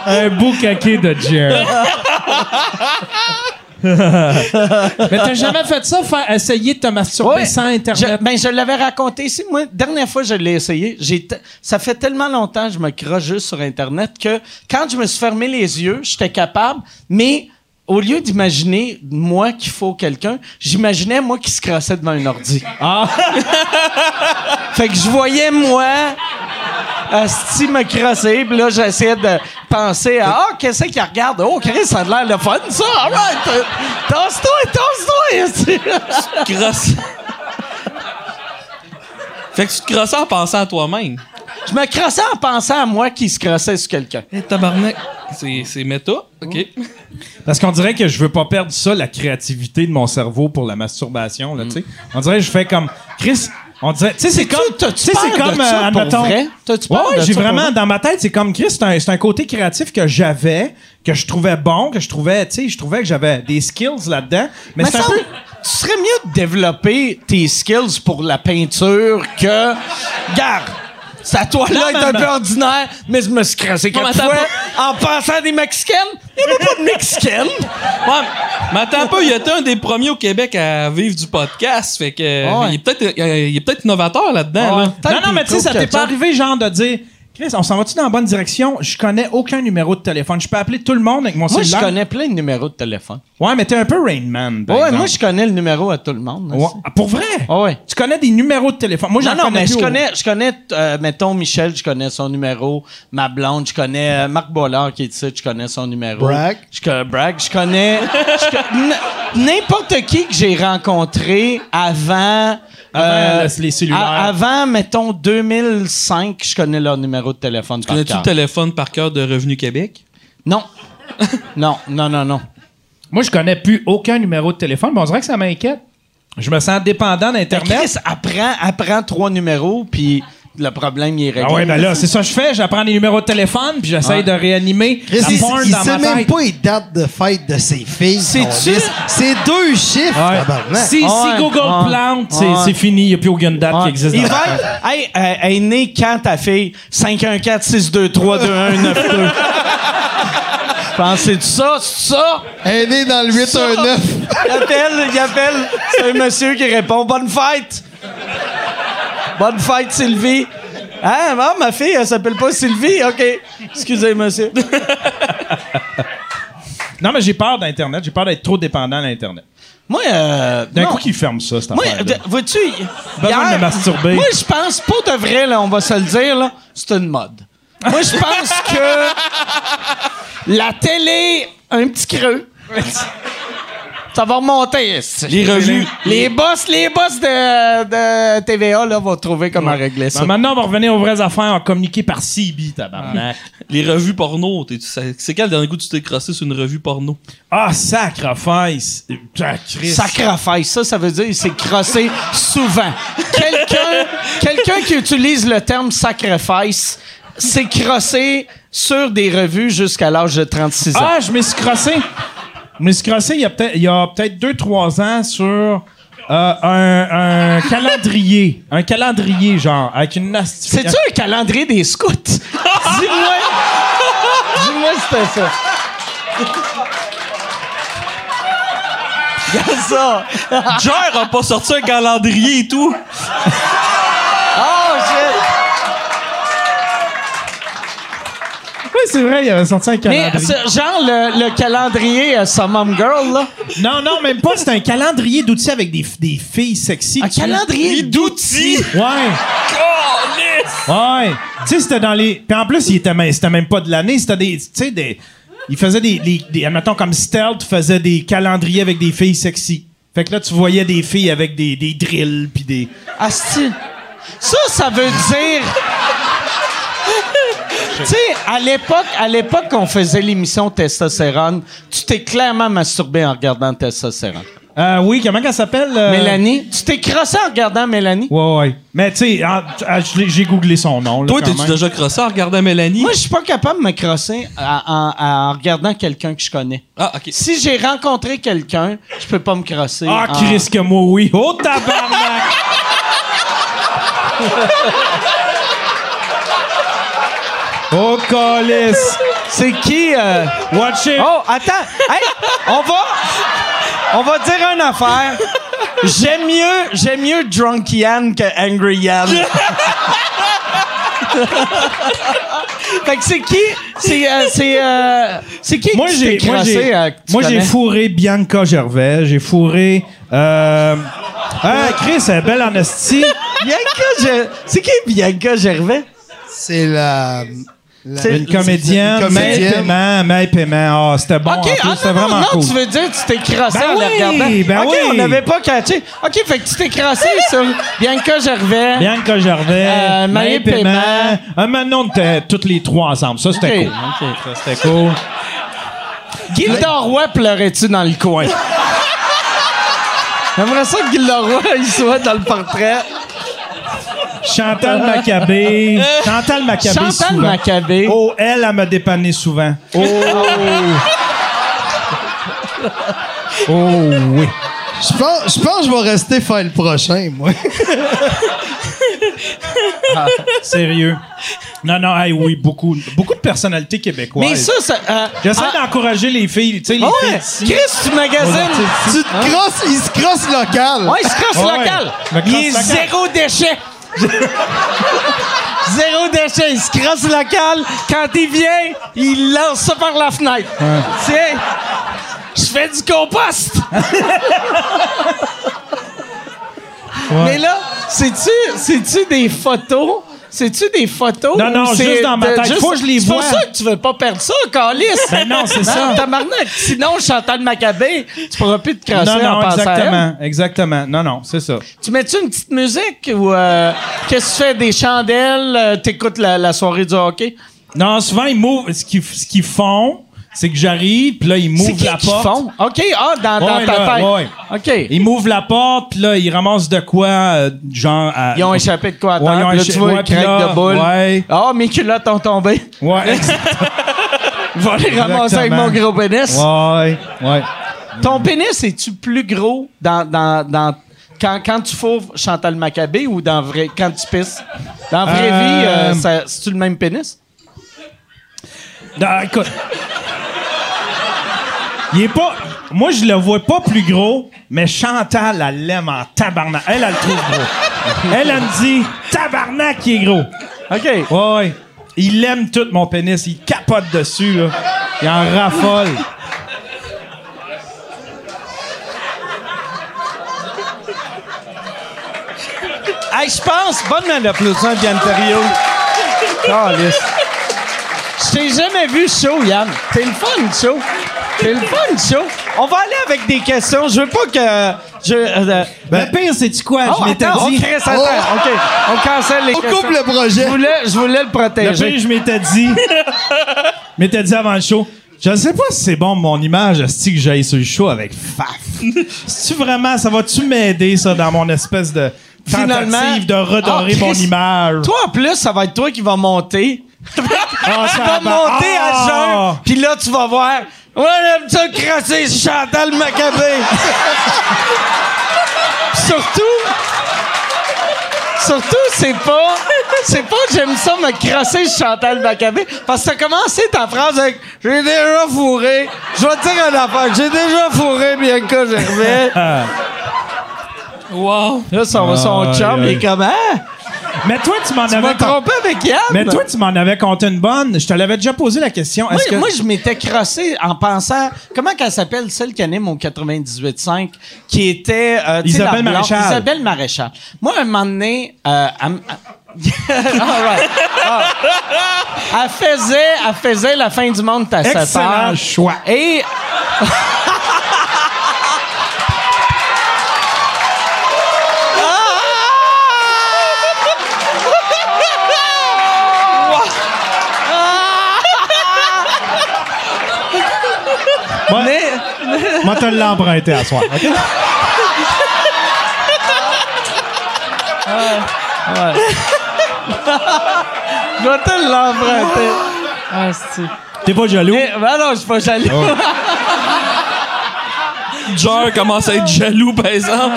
D: Un beau caquet de Jer. (laughs) (laughs) mais t'as jamais fait ça, faire, essayer de te masturber
A: Ouais.
D: sans Internet?
A: Je, ben, je l'avais raconté ici. Moi, dernière fois je l'ai essayé, j'ai ça fait tellement longtemps que je me croche juste sur Internet que quand je me suis fermé les yeux, j'étais capable, mais au lieu d'imaginer moi qu'il faut quelqu'un, j'imaginais moi qui se crossait devant un ordi.
D: Ah. (laughs)
A: fait que je voyais moi Asti me crosser, puis là, j'essayais de penser à Ah, qu'est-ce qu'il regarde? Oh, Chris, ça a l'air le fun, ça! All right! Tasse-toi, tasse-toi! asti.
E: Crosse. fait que tu te crossais en pensant à toi-même.
A: Je me crossais en pensant à moi qui se crossait sur quelqu'un.
E: Eh, tabarnak. C'est, c'est méta. OK.
D: Parce qu'on dirait que je veux pas perdre ça, la créativité de mon cerveau pour la masturbation, là, tu sais. On dirait que je fais comme... Chris, on dirait... Tu sais, c'est comme... Tu sais, c'est comme... euh, admettons-
A: vrai?
D: Ouais, ouais, j'ai vraiment...
A: vrai?
D: Dans ma tête, c'est comme, Chris, c'est un, un côté créatif que j'avais, que je trouvais bon, que je trouvais... Tu sais, je trouvais que j'avais des skills là-dedans. Mais,
A: Mais
D: c'est un
A: ça,
D: peu...
A: tu serais mieux de développer tes skills pour la peinture que. Garde! Sa toile-là est
D: mais-
A: un peu ordinaire, mais je me suis crassé quatre fois en pensant à des Mexicaines? Il n'y avait pas de Mexicaines. (laughs)
E: Ouais, mais attends pas, il était un des premiers au Québec à vivre du podcast. Fait que
A: Ouais.
E: il est peut-être innovateur là-dedans. là.
A: Peut-être
D: Non, non, mais tu sais, ça t'est pas arrivé, genre, de dire... Chris, on s'en va-tu dans la bonne direction? Je connais aucun numéro de téléphone. Je peux appeler tout le monde avec mon
A: Moi, je
D: cellulaire.
A: connais plein de numéros de téléphone.
D: Ouais, mais t'es un peu Rain Man, par
A: Ouais,
D: exemple.
A: moi, je connais le numéro à tout le monde.
D: Ouais. Ah, Pour vrai?
A: Ah ouais.
D: Tu connais des numéros de téléphone? Moi, j'en
A: Non, non,
D: connais
A: mais je
D: au-
A: connais, je connais euh, mettons, Michel, je connais son numéro. Ma blonde, je connais euh, Marc Bollard qui est ici, je connais son numéro.
C: Bragg.
A: Je, co- Bragg, je connais je co- n- n'importe qui que j'ai rencontré avant...
D: Avant le- les cellulaires.
A: avant, mettons, 2005, je connais leur numéro de téléphone par
E: Connais-tu
A: cœur.
E: le téléphone par cœur de Revenu Québec?
A: Non. (laughs) non, non, non, non.
D: Moi, je connais plus aucun numéro de téléphone, mais on dirait que ça m'inquiète. Je me sens dépendant d'Internet.
A: Chris, apprends, apprends trois numéros, puis le problème, il est réglé.
D: Ah ouais, ben là, c'est ça que je fais. J'apprends des numéros de téléphone, puis j'essaye
A: Ouais.
D: de réanimer
C: Chris,
D: la
C: il,
D: porn
C: il
D: dans
C: sait
D: ma
C: même pas les dates de fête de ses filles.
A: C'est-tu?
C: C'est deux chiffres,
D: Ouais. Si. Google
A: Ouais.
D: plante, c'est fini. Il n'y a plus aucune date qui existe.
A: Être, hey, euh, elle est née quand ta fille? 514-623-2192. Je pense que c'est ça, c'est ça?
C: Elle est née dans le 819.
A: Il appelle, il appelle. C'est un monsieur qui répond Bonne fête! Bonne fête, Sylvie! Ah, non, ma fille, elle s'appelle pas Sylvie. OK. Excusez, monsieur. (laughs)
D: Non, mais j'ai peur d'Internet. J'ai peur d'être trop dépendant d'Internet.
A: Moi, euh.
D: D'un coup, qu'il ferme ça, cette
A: Moi, vois-tu,
D: Besoin
A: hier-
D: de masturber.
A: Moi, je pense, pour de vrai, là, on va se le dire, là, c'est une mode. Moi, je pense que (laughs) la télé, un petit creux. (laughs) Ça va remonter.
E: Les revues.
A: Les boss, les boss de, de TVA, là, vont trouver comment régler ça.
D: Ben, maintenant, on va revenir aux vraies affaires. On va communiquer par CB, tabarnak. (laughs)
E: Les revues porno. t'es- c'est c'est quand le dernier coup tu t'es crossé sur une revue porno?
D: Ah, sacrifice! Christ.
A: Sacrifice, ça, ça veut dire c'est crossé souvent. Quelqu'un quelqu'un qui utilise le terme sacrifice s'est crossé sur des revues jusqu'à l'âge de 36 ans.
D: Ah, je me suis crossé. Je me suis crossé il y a peut-être il y a peut-être 2-3 ans sur euh, un, un (laughs) calendrier. Un calendrier, genre, avec une
A: C'est-tu un calendrier des scouts? (laughs) Dis-moi. Dis-moi si c'était ça. Regarde ça.
E: Jer a pas sorti un calendrier et tout. (laughs)
A: Oh, shit.
D: Oui, c'est vrai, il avait sorti un
A: Mais
D: calendrier.
A: c'est genre le, le calendrier euh, Summum Girl, là.
D: Non, non, même pas. C'est un calendrier d'outils avec des, des filles sexy.
A: Un calendrier
E: d'outils?
D: Ouais. Ouais. Tu sais, c'était dans les. Puis en plus, il était même, c'était même pas de l'année, c'était des. Tu sais, des. Il faisait des, des, des- Admettons, comme Stealth faisait des calendriers avec des filles sexy. Fait que là, tu voyais des filles avec des, des drills, puis des.
A: Asti. Ça, ça veut dire. Tu sais, à l'époque, à l'époque qu'on faisait l'émission Testostérone, tu t'es clairement masturbé en regardant Testostérone.
D: Euh, oui, comment qu'elle s'appelle? euh?
A: Mélanie, tu t'es crossé en regardant Mélanie?
D: Ouais, ouais. Mais tu sais, en- l'ai- j'ai googlé son nom. là,
E: Toi, t'es-tu déjà crossé en regardant Mélanie?
A: Moi, je suis pas capable de me crosser en, en- en regardant quelqu'un que je connais.
E: Ah, ok.
A: Si j'ai rencontré quelqu'un, je peux pas me crosser.
D: Ah,
A: en-
D: Chris, que moi, oui. Oh, tabarnak! (laughs) oh, calice!
A: C'est qui? euh,
D: Watch it!
A: Oh, attends. Hey, on va. On va dire une affaire. J'aime mieux, j'aime mieux Drunk Yann que Angry Yann. fait que c'est qui? C'est, euh, c'est, euh, c'est qui
D: moi,
A: que tu
D: j'ai,
A: t'es
D: moi, j'ai,
A: euh, que tu
D: moi, j'ai fourré Bianca Gervais. J'ai fourré. Euh, ah, Chris, elle est belle en esti.
A: Bianca, Ger- c'est qui Bianca Gervais?
C: C'est la. La-
A: C'est-
D: Une comédienne.
C: Comédienne.
D: Paiement, May Paiement. Ah, c'était bon.
A: OK, ah,
D: c'était
A: non, non,
D: vraiment
A: non,
D: cool.
A: tu veux dire tu t'es crassé
D: Ben
A: en la
D: oui,
A: regardant?
D: ben
A: OK,
D: oui.
A: on n'avait pas catché. OK, fait que tu t'es crassé (laughs) sur Bianca Gervais.
D: Bianca Gervais,
A: Euh,
D: May
A: May
D: Paiement.
A: Paiement.
D: Un Manon, on était toutes les trois ensemble. Ça, c'était
A: OK,
D: cool.
A: OK.
D: Ça, c'était cool.
A: Gilda Roy pleurait-tu dans le coin? (laughs) J'aimerais ça que Gilda Roy, il soit dans le portrait.
D: Chantal Maccabé. Chantal Maccabé
A: Chantal
D: souvent.
A: Maccabé.
D: Oh, elle, elle m'a dépanné souvent. Oh. oh oui.
C: Je pense, je pense que je vais rester faire le prochain, moi.
D: Sérieux. Non, non, hey, oui, beaucoup. Beaucoup de personnalités québécoises.
A: Mais ça, ça. Euh,
D: J'essaie
A: ah,
D: d'encourager les filles, tu sais, les
A: ah
D: filles.
A: Chris, tu magasines.
C: tu te crosses, il se crosse local.
A: Ouais, il se crosse
D: Ouais,
A: local. Il est
D: local.
A: zéro déchet. (laughs) zéro déchet. Il se crosse local. Quand il vient, il lance ça par la fenêtre. Tiens, je fais du compost. Mais là, c'est-tu, c'est-tu des photos? C'est-tu des photos?
D: Non, non,
A: ou c'est
D: juste dans ma tête. Faut que je les
A: C'est
D: vois.
A: pour ça que tu veux pas perdre ça, Calice.
D: Ben non, c'est (laughs) ça.
A: Tabarnak. Sinon, Chantal Maccabé, tu pourras plus te crasser
D: Non,
A: en
D: non,
A: pensant à elle.
D: exactement. Exactement. Non, non, c'est ça.
A: Tu mets-tu une petite musique ou euh, qu'est-ce que tu fais? Des chandelles? euh, T'écoutes la, la soirée du hockey?
D: Non, souvent, ils m'ouvrent. Ce qu'ils ce qu'ils font, c'est que j'arrive, puis là, ils m'ouvrent la porte.
A: font? OK, ah, dans, dans
D: Ouais,
A: ta
D: là,
A: tête.
D: ouais.
A: OK.
D: Ils m'ouvrent la porte, puis là, ils ramassent de quoi, euh, genre... à-
A: Ils ont échappé de quoi à
D: Ouais,
A: là, tu vois une craque de boule. Ah, mes culottes ont tombé.
D: Ouais, (laughs)
A: vais les ramasser avec mon gros pénis.
D: ouais, ouais.
A: Ton pénis, es-tu plus gros dans, dans, dans- quand, quand tu fourres Chantal Maccabé ou dans vrai, quand tu pisses? Dans la vraie
D: Euh,
A: vie, euh, ça- c'est-tu le même pénis?
D: Non, écoute. Il est pas. Moi, je le vois pas plus gros, mais Chantal, elle l'aime en tabarnak. Elle, elle le trouve gros. Elle, elle me dit tabarnak qui est gros.
A: OK.
D: Ouais, ouais. Il aime tout mon pénis. Il capote dessus, là. Il en raffole.
A: Hey, je pense, bonne main d'applaudissement, Yann Terriot. Calisse. Je t'ai jamais vu chaud, Yann. T'es le fun, chaud. T'es le fun, chaud. On va aller avec des questions. Je veux pas que. Je, euh,
D: le pire, c'est-tu quoi?
A: oh,
D: je m'étais
A: attends, on
D: dit.
A: crée ça. attends, OK. On cancelle les
C: On
A: questions.
C: coupe le projet.
A: Je voulais, je voulais le
D: Le
A: protéger.
D: pire, je m'étais dit. je (laughs) m'étais dit avant le show. Je ne sais pas si c'est bon mon image, est que j'aille sur le show avec Faf? tu vraiment, ça va-tu m'aider, ça, dans mon espèce de.
A: finalement.
D: Tentative de redorer
A: Ah,
D: mon image?
A: Toi, en plus, ça va être toi qui va monter.
D: Ah, (laughs)
A: tu
D: ça
A: vas
D: va-
A: monter à
D: Ah!
A: jeun, puis là, tu vas voir. Ouais, j'aime ça crasser Chantal Maccabé. surtout, surtout, c'est pas, c'est pas que j'aime ça me crasser Chantal Maccabé, parce que t'as commencé ta phrase avec J'ai déjà fourré. Je vais te dire une affaire. J'ai déjà fourré Bianca Gervais. (laughs)
E: Wow.
A: Là, son, son chum, il est comme, ah,
D: Mais toi, tu m'en
A: tu
D: avais... con-
A: trompé avec Yann.
D: Mais toi, tu m'en avais compté une bonne. Je te l'avais déjà posé la question.
A: Moi,
D: que...
A: moi, je m'étais crossé en pensant. Comment qu'elle s'appelle, celle qui anime au 98.5, qui était. euh,
D: Isabelle Maréchal.
A: Isabelle Maréchal. Moi, un moment donné. euh, elle m- All right. Ah. Elle faisait, elle faisait la fin du monde à 7
D: Excellent
A: heures.
D: choix.
A: Et. (laughs)
D: Moi,
A: Mais-
D: moi, te l'emprunté à soir. OK? (laughs)
A: Je vais te l'emprunter. Ah, c'est.
D: T'es pas jaloux?
A: Mais, ben non, je suis pas jaloux. (laughs)
E: Genre commence à être jaloux, par exemple.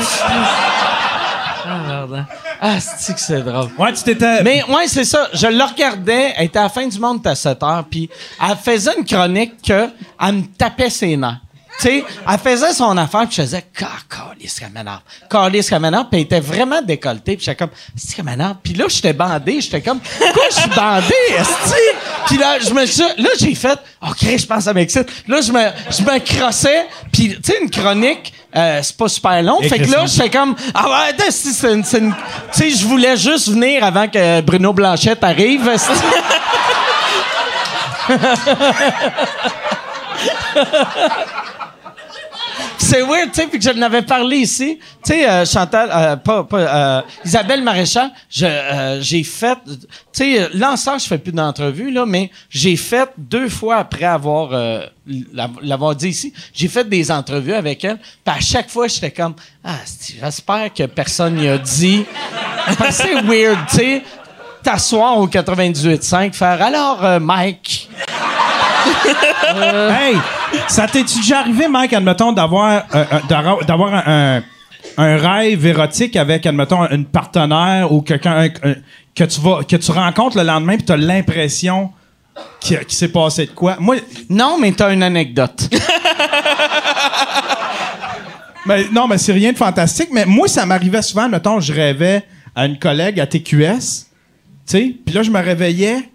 A: Ah, c'est que c'est drôle?
D: Ouais, tu t'étais...
A: Mais ouais, c'est ça. Je le regardais. Elle était à la fin du monde à 7 heures. Puis elle faisait une chronique que elle me tapait ses nerfs. Tu sais, elle faisait son affaire, puis je faisais, calice qu'elle m'énerve. Calice qu'elle m'énerve, puis elle était vraiment décolletée, puis j'étais comme, c'est qu'elle m'énerve. Puis là, j'étais bandé, j'étais comme, pourquoi je suis bandé, esti? Puis là, je me suis, là, j'ai fait, OK, je pense que ça m'excite. Là, je me, je me crossais, puis tu sais, une chronique, euh, c'est pas super long.
D: Et
A: fait que là,
D: Christine.
A: j'étais comme, ah ouais, tu sais, je voulais juste venir avant que Bruno Blanchette arrive. (laughs) (laughs) C'est weird, tu sais, puis que je n'avais parlé ici. Tu sais, euh, Chantal, euh, pas, pas, euh, Isabelle Maréchal, j'ai fait, tu sais, sort, je fais plus d'entrevues, là, mais j'ai fait deux fois après avoir, la- l'avoir dit ici, j'ai fait des entrevues avec elle, puis à chaque fois, j'étais comme, ah, j'espère que personne n'y a dit. C'est weird, tu sais, t'asseoir au 98.5, faire, alors, Mike,
D: Hey, ça t'est-tu déjà arrivé, Mike, admettons, d'avoir, euh, euh, d'avoir- un, un- un rêve érotique avec, admettons, une partenaire ou quelqu'un un- un- que tu vas, que tu rencontres le lendemain puis t'as l'impression qu'il qu'il s'est passé de quoi? Moi,
A: non, mais t'as une anecdote. (laughs)
D: mais, non, mais c'est rien de fantastique, mais moi, ça m'arrivait souvent, mettons, je rêvais à une collègue à TQS, tu sais, puis là, je me réveillais,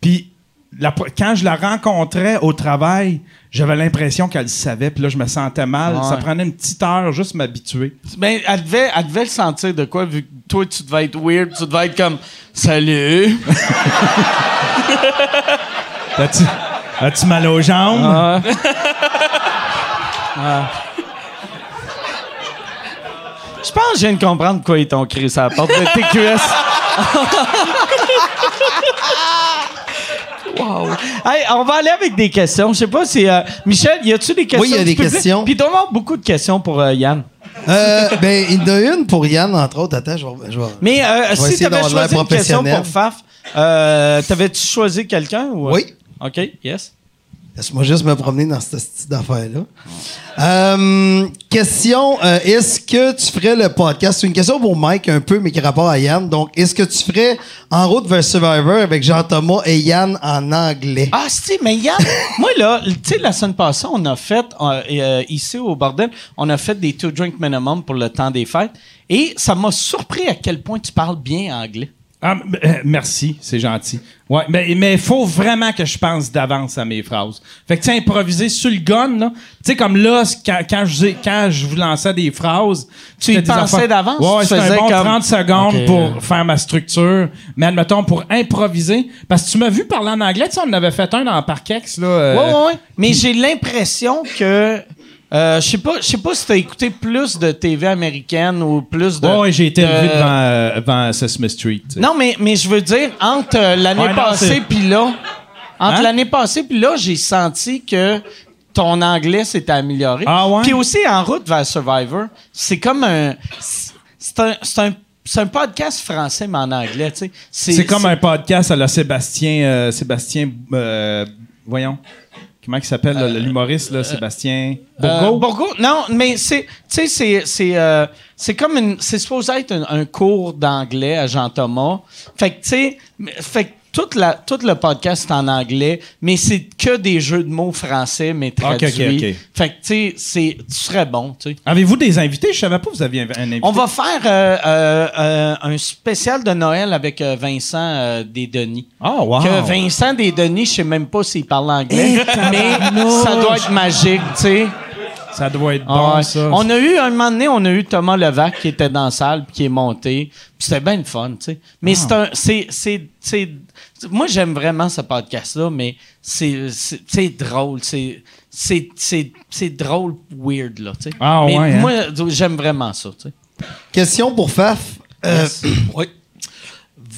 D: puis la- quand je la rencontrais au travail, j'avais l'impression qu'elle le savait, puis là, je me sentais mal.
A: Ouais.
D: Ça prenait une petite heure juste m'habituer.
A: Ben, elle devait, elle devait le sentir de quoi, vu que toi, tu devais être weird, tu devais être comme Salut! (laughs)
D: As-tu as-tu mal aux jambes?
A: Je pense que je viens de comprendre pourquoi ils t'ont créé ça à la porte de TQS. Wow! Hey, on va aller avec des questions. Je sais pas si. euh, Michel, y a-tu des questions?
C: Oui, il y a des questions.
A: Puis il doit y avoir beaucoup de questions pour euh, Yann.
C: Euh, ben, il y en a une pour Yann, entre autres. Attends, je vais. je vais-
A: Mais euh,
C: vais
A: si
C: l'air
A: choisi une question pour Faf, t'avais-tu choisi quelqu'un? Ou...
C: Oui.
A: OK, yes.
C: Laisse-moi juste me promener dans cette petite affaire-là. Euh, question, euh, est-ce que tu ferais le podcast? C'est une question pour Mike un peu, mais qui a rapport à Yann. Donc, est-ce que tu ferais En route vers Survivor avec Jean-Thomas et Yann en anglais?
A: Ah, si, mais Yann, (laughs) moi, là, tu sais, la semaine passée, on a fait, euh, euh, ici au bordel, on a fait des two drink minimum pour le temps des fêtes. Et ça m'a surpris à quel point tu parles bien anglais.
D: Ah, euh, merci, c'est gentil. Ouais, mais mais il faut vraiment que je pense d'avance à mes phrases. Fait que tu sais, improviser sur le gun, là. Tu sais, comme là, quand, quand, je, quand je vous lançais des phrases.
A: Tu y pensais d'avance?
D: Ouais,
A: Tu
D: un bon
A: comme-
D: 30 secondes pour faire ma structure. Mais admettons, pour improviser. Parce que tu m'as vu parler en anglais, tu sais, on en avait fait un dans Parkex, là. euh,
A: Ouais, ouais, ouais. Mais j'ai l'impression que. Euh, je sais pas, je sais pas si t'as écouté plus de TV américaine ou plus de.
D: Ouais, ouais, j'ai été élevé
A: de-
D: devant, euh, devant Sesame Street.
A: Non, mais, mais je veux dire, entre euh, l'année
D: Ouais, non,
A: passée puis là, entre
D: Hein?
A: l'année passée puis là, j'ai senti que ton anglais s'était amélioré.
D: Ah ouais?
A: Puis aussi, en route vers Survivor, c'est comme un... C'est un... C'est un c'est un podcast français, mais en anglais, tu sais.
D: C'est comme un podcast à la Sébastien. Sébastien. voyons. Comment il s'appelle, là, l'humoriste, là, Sébastien
A: Euh,
D: Bourgault?
A: Bourgault, non, mais c'est, tu sais, c'est, c'est, euh, c'est comme une, c'est supposé être un, un cours d'anglais à Jean Thomas. Fait que, tu sais, fait que toute la, tout le podcast est en anglais, mais c'est que des jeux de mots français, mais
D: Ok, ok,
A: traduits.
D: ok.
A: Fait que, tu sais, c'est, tu serais bon, tu sais.
D: Avez-vous des invités? Je savais pas que vous aviez un invité.
A: On va faire euh, euh, euh, un spécial de Noël avec Vincent Desdenis.
D: Ah, wow.
A: Que Vincent Desdenis, je sais même pas s'il parle anglais, mais ça doit être magique, tu sais.
D: Ça doit être
A: Ah
D: bon,
A: ouais.
D: ça.
A: On a eu un moment donné, on a eu Thomas Levac qui était dans la salle puis qui est monté. Puis c'était bien le fun, tu sais.
D: Ah.
A: Mais c'est un, c'est, c'est, c'est- moi j'aime vraiment ce podcast-là, mais c'est, c'est, c'est drôle, c'est, c'est, c'est, c'est drôle, weird là, tu sais.
D: Ah
A: mais
D: ouais, hein?
A: moi j'aime vraiment ça, tu sais.
C: Question pour Faf. Euh, (clears throat)
E: Oui.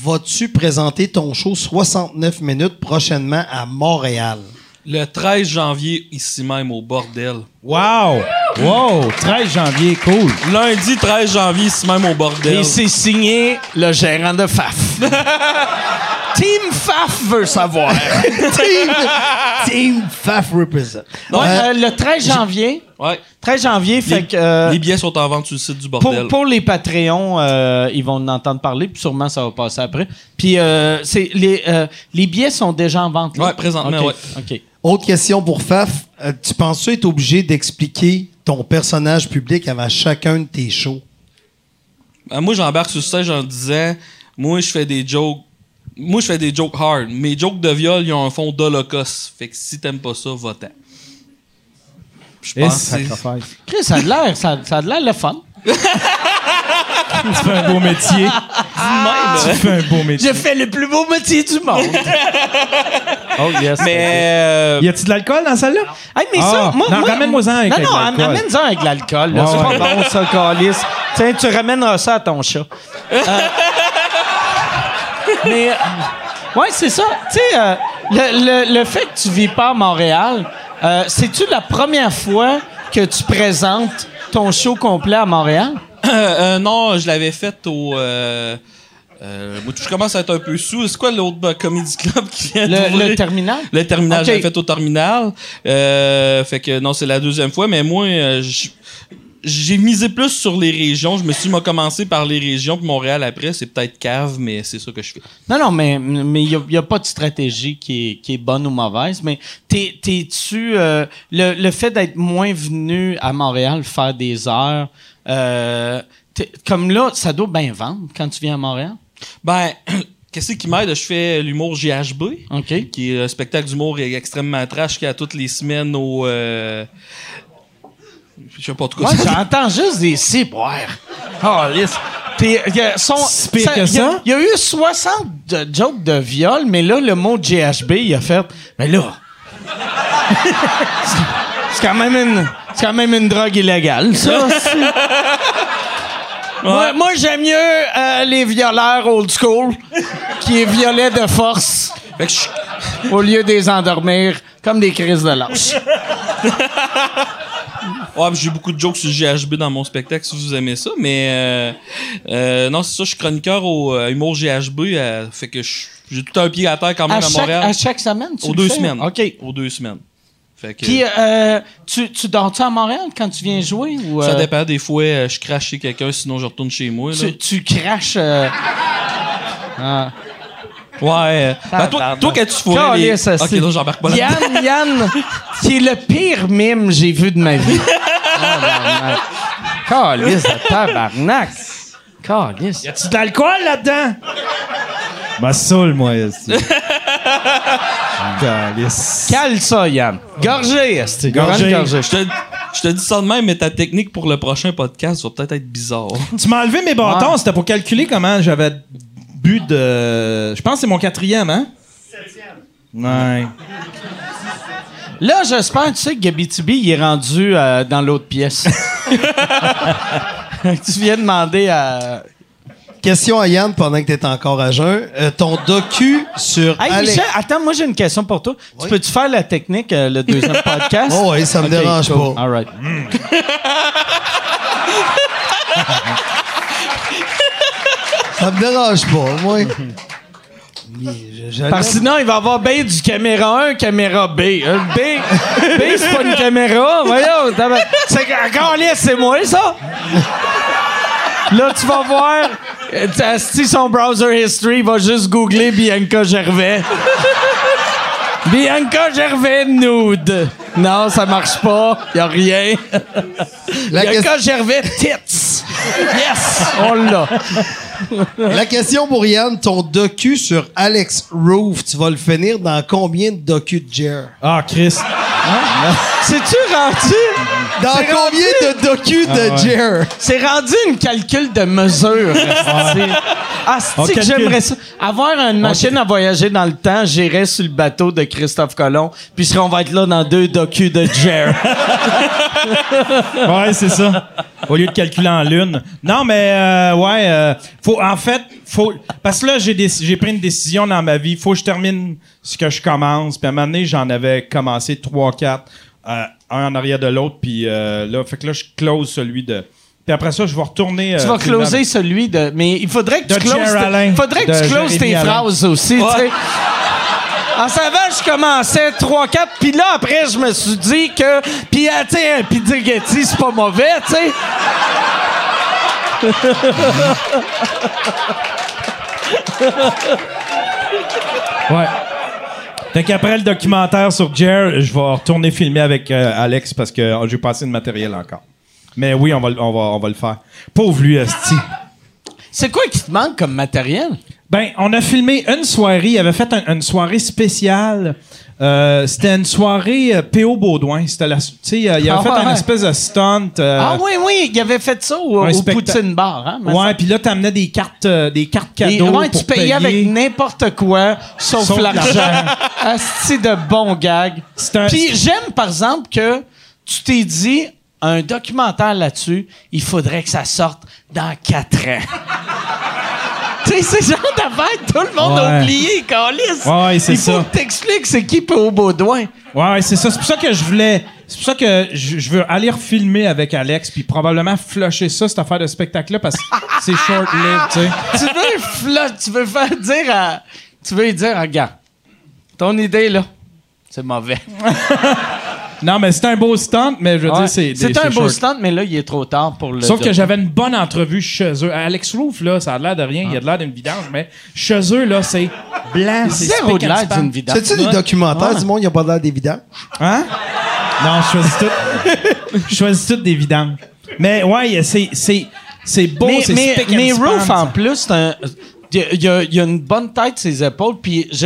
C: Vas-tu présenter ton show 69 minutes prochainement à Montréal?
E: Le 13 janvier, ici même, au bordel.
D: Wow! Wow! 13 janvier, cool.
E: Lundi 13 janvier, ici même, au bordel.
A: Et c'est signé le gérant de FAF. (laughs) Team FAF veut savoir. (laughs)
C: Team, Team Faf represent.
A: Ouais,
C: Euh,
A: euh, le 13 janvier.
E: Ouais.
A: 13 janvier, fait
E: Les,
A: que. euh,
E: les billets sont en vente sur le site du bordel.
A: pour les Patreons, euh, ils vont en entendre parler, puis sûrement ça va passer après. Puis euh, les, euh, les billets sont déjà en vente. là?
E: Ouais, présentement,
A: Ok,
E: ouais.
A: OK.
C: Autre question pour Faf. Euh, tu penses-tu être obligé d'expliquer ton personnage public avant chacun de tes shows?
E: Euh, moi, j'embarque sur le stage en disant Moi, je fais des jokes. Moi, je fais des jokes hard. Mes jokes de viol, ils ont un fond d'holocauste. Fait que si t'aimes pas ça, va-t'en. Je pense que.
A: Chris, ça a de l'air, ça, ça a de l'air le fun.
D: Tu fais un beau métier. Tu fais un beau métier.
A: Je fais le plus beau métier du monde. oh yes.
E: Mais euh,
D: Y a-tu de l'alcool dans celle-là?
A: Hey, mais
D: Ah,
A: ça, moi,
D: non,
A: moi-
D: ramène-moi-en avec
A: Non,
D: de
A: non,
D: l'alcool.
A: amène-en avec l'alcool. là.
D: Ouais,
A: c'est
D: ouais.
A: pas bon, ça, calice. Tiens, tu ramèneras ça à ton chat. Euh, mais, euh, ouais, c'est ça. Tu sais, euh, le, le- le fait que tu vis pas à Montréal, euh, c'est-tu la première fois que tu présentes ton show complet à Montréal? (coughs)
E: euh, non, je l'avais fait au. Euh, euh, je commence à être un peu sous. C'est quoi l'autre euh, comedy club qui vient
A: Le, le terminal?
E: Le terminal,
A: Ok.
E: j'avais fait au terminal. Euh, fait que non, c'est la deuxième fois, mais moi, euh, j- j'ai misé plus sur les régions. Je me suis m'a commencé par les régions, puis Montréal après, c'est peut-être cave, mais c'est ça que je fais.
A: Non, non, mais il n'y a, y a pas de stratégie qui est, qui est bonne ou mauvaise, mais t'es- t'es-tu. euh, le, le fait d'être moins venu à Montréal faire des heures, euh, comme là, ça doit bien vendre quand tu viens à Montréal?
E: Ben, (clears throat) qu'est-ce qui m'aide? Je fais l'humour GHB, qui est un spectacle d'humour extrêmement trash qui à toutes les semaines au. euh, je sais pas tout
A: Ouais, j'entends juste des ciboires. Oh, lisse. Son-
D: pire que
A: y a-
D: ça?
A: Il y, a eu 60 de- jokes de viol, mais là, le mot GHB, il a fait. Mais là. (laughs) c'est- quand même une. C'est quand même une drogue illégale, ça. Moi, moi, j'aime mieux euh, les violeurs old school qui violaient de force
E: Fait que je-
A: au lieu de les endormir comme des crises de lâche. (laughs)
E: Ouais, j'ai beaucoup de jokes sur GHB dans mon spectacle si vous aimez ça, mais euh, euh, non, c'est ça, je suis chroniqueur au euh, humour GHB, euh, fait que j'ai tout un pied à terre quand même
A: À
E: à,
A: chaque,
E: Montréal.
A: à chaque semaine, tu
E: aux deux
A: fais?
E: semaines.
A: OK.
E: Aux deux semaines. Fait que,
A: Puis, tu, tu dors-tu à Montréal quand tu viens jouer? Ou,
E: ça dépend, des fois, je crache chez quelqu'un, sinon je retourne chez moi. Là.
A: Tu, tu craches. (laughs) ah.
E: Ouais. ben, toi, toi, quand tu fourrais les...
A: Ça,
E: Ok,
A: c'est-
E: non, j'embarque pas là
A: Yann, Yann, qui est le pire mime que j'ai vu de ma vie. Calisse de tabarnak. Calisse.
D: Y a-tu de l'alcool là-dedans? Ma saoule, moi, ici. Calice.
A: Cale ça, Yann. Gorgé, esti.
D: Gorgé.
A: Gorgé.
E: Je te, je te dis ça de même, mais ta technique pour le prochain podcast va peut-être être bizarre.
D: Tu m'as enlevé mes bâtons,
A: Ouais.
D: c'était pour calculer comment j'avais bu de. Je pense que c'est mon quatrième, hein? Ouais.
A: Là, j'espère, tu sais, que Gabitibi, il est rendu euh, dans l'autre pièce. (laughs) tu viens demander à.
C: Question à Yann pendant que tu es encore à jeun. Euh, ton docu sur
A: Hey,
C: Alex-
A: Michel, attends, moi, j'ai une question pour toi. Tu peux-tu faire la technique, euh, le deuxième (laughs) podcast?
C: Oh oui, ça me
A: Ok,
C: dérange
A: cool.
C: pas.
A: All right. (laughs)
C: Ça me dérange pas, moi. Mais je- je
A: Parce que sinon, il va y avoir bien du caméra 1, caméra B. Euh, B, B c'est pas une caméra. Voyons. C'est encore c'est moi, ça. Là, tu vas voir. euh, t'as- Si son browser history il va juste googler Bianca Gervais. Bianca Gervais nude. Non, ça marche pas. Y a rien.
C: La,
A: Bianca Gervais tits. (laughs) Yes, on l'a.
C: La question pour Yann, ton docu sur Alex Roof, tu vas le finir dans combien de docu de Jer?
D: Ah, Chris. (laughs)
A: C'est-tu rendu?
C: Dans combien de docu de Jer?
A: C'est rendu une calcul de mesure. C'est- Ah, c'est que j'aimerais ça? Avoir une machine à voyager dans le temps, j'irais sur le bateau de Christophe Colomb, puis on va être là dans deux docus de Jer.
D: Ouais, c'est ça. Au lieu de calculer en lune. Non, mais euh, ouais, euh, faut en fait, faut parce que là j'ai pris une décision dans ma vie. Faut que je termine ce que je commence. Puis à un moment donné, j'en avais commencé trois, quatre, euh, un en arrière de l'autre. Puis euh, là, fait que là je close celui de. Puis après ça, je vais retourner.
A: tu
D: euh,
A: vas closer celui de. Mais il faudrait que
D: De
A: tu closes.
D: Alain.
A: faudrait que tu closes tes
D: Alain.
A: phrases aussi, tu sais. En savant, je commençais 3-4, puis là, après, je me suis dit que. Puis, ah, tu sais, un pizza Getty, c'est pas mauvais, tu sais.
D: Ouais. Fait qu'après le documentaire sur Jer, je vais retourner filmer avec euh, Alex parce que j'ai pas assez de matériel encore. Mais oui, on va, le- on va, on va le faire. Pauvre lui, Esti.
A: C'est quoi qui te manque comme matériel?
D: Ben, on a filmé une soirée. Il avait fait un- une soirée spéciale. Euh, c'était une soirée euh, P.O. Baudouin. C'était la, tu sais, il avait
A: Ah
D: fait
A: ouais, ouais.
D: espèce de stunt. euh,
A: ah oui, oui, il avait fait ça au,
D: un
A: au
D: spectacle.
A: Poutine Bar. Hein, me
D: Ouais,
A: semble.
D: puis là, t'amenais des cartes, euh, des cartes
A: Et,
D: cadeaux
A: ouais,
D: pour
A: tu payais
D: payer.
A: avec n'importe quoi, sauf,
D: Sauf
A: l'argent. (laughs) Asti de bon gag.
D: C'est un-
A: Puis j'aime, par exemple, que tu t'es dit, un documentaire là-dessus, il faudrait que ça sorte dans quatre ans. C'est genre d'affaire que tout le monde a
D: Ouais.
A: oublié, Calis.
D: Ouais, c'est
A: Il faut
D: ça.
A: que t'expliques c'est qui P.O. Baudouin.
D: Ouais, c'est ça. C'est pour ça que je voulais. C'est pour ça que je, je veux aller refilmer avec Alex, puis probablement flusher ça, cette affaire de spectacle-là, parce que c'est short-lived, tu sais.
A: tu veux fla- tu veux faire dire à tu veux lui dire regarde ton idée là c'est mauvais (laughs)
D: Non, mais c'est un beau stunt, mais je veux
A: Ouais.
D: dire, c'est.
A: c'est
D: des-
A: un beau
D: short.
A: stunt mais là il est trop tard pour le
D: Sauf que j'avais une bonne entrevue chez eux. Alex Roof, là, ça a l'air de rien, il a de l'air d'une vidange, mais chez eux, là, c'est blanc, c'est
A: zéro de l'air d'une vidange
C: C'est-tu des documentaires
A: Ouais.
C: du monde, il n'y a pas l'air d'évident?
D: Hein? Non, je choisis tout. je choisis toutes des vidanges. Mais ouais, c'est, c'est, c'est beau,
A: mais
D: c'est
A: mais, mais Roof en plus c'est un il y a- il y, une bonne tête ses épaules puis tu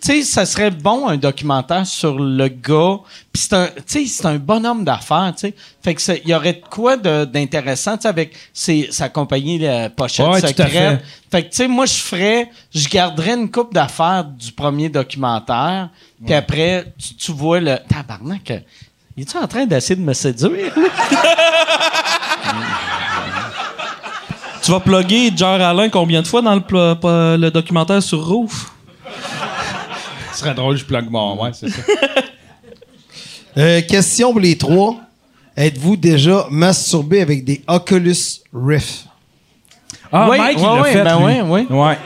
A: sais ça serait bon un documentaire sur le gars puis c'est un tu sais c'est un bonhomme d'affaires tu sais. Fait que il y aurait de quoi d'intéressant tu sais avec ses, sa compagnie la pochette
D: Ouais,
A: secrète.
D: fait.
A: fait que tu sais moi je ferais je garderais une coupe d'affaires du premier documentaire puis après tu, tu vois le tabarnak il est en train d'essayer de me séduire? (laughs)
E: Tu vas plugger Jer Alain combien de fois dans le, documentaire sur Roof?
D: Ce serait drôle, je plug mon, ouais, c'est ça. (laughs)
C: Euh, question pour les trois. Êtes-vous déjà masturbé avec des Oculus Rift?
D: Ah,
A: Oui,
D: Mike, il
A: ouais,
D: l'a
A: ouais,
D: fait,
A: ben
D: lui.
A: ouais, ouais.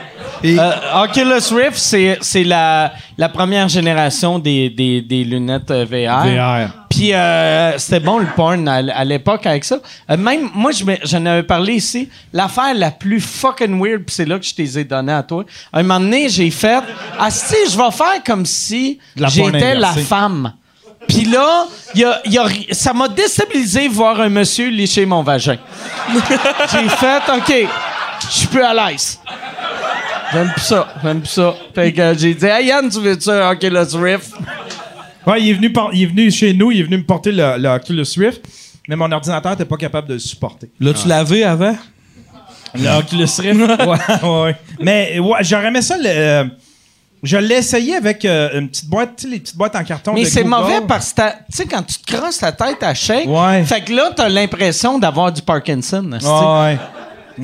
A: Euh, Oculus Rift, c'est, la, la première génération des, des, des lunettes euh, VR.
D: VR.
A: Puis euh, c'était bon le porn à, à l'époque avec ça. Euh, même, moi, j'en avais parlé ici. L'affaire la plus fucking weird, puis c'est là que je t'ai donné à toi. Un moment donné, j'ai fait Ah, si, je vais faire comme si j'étais la femme. Puis là, y a, y a ri- ça m'a déstabilisé voir un monsieur lécher mon vagin. (laughs) j'ai fait OK, je suis plus à l'aise. J'aime plus ça, j'aime plus ça. Fait que j'ai dit, hey Yann, tu veux-tu un Oculus Rift?
D: Ouais, il est, venu par- il est venu chez nous, il est venu me porter le, le Oculus Rift, mais mon ordinateur n'était pas capable de le supporter.
E: L'as-tu lavé avant?
D: Le Oculus Rift? (laughs) ouais, ouais. Mais ouais, j'aurais aimé ça. Le, euh, je l'ai essayé avec euh, une petite boîte, tu sais, les petites boîtes en carton.
A: Mais c'est mauvais parce que, tu sais, quand tu te crosses la tête à
D: Ouais.
A: fait que là, t'as l'impression d'avoir du Parkinson.
D: Ah ouais.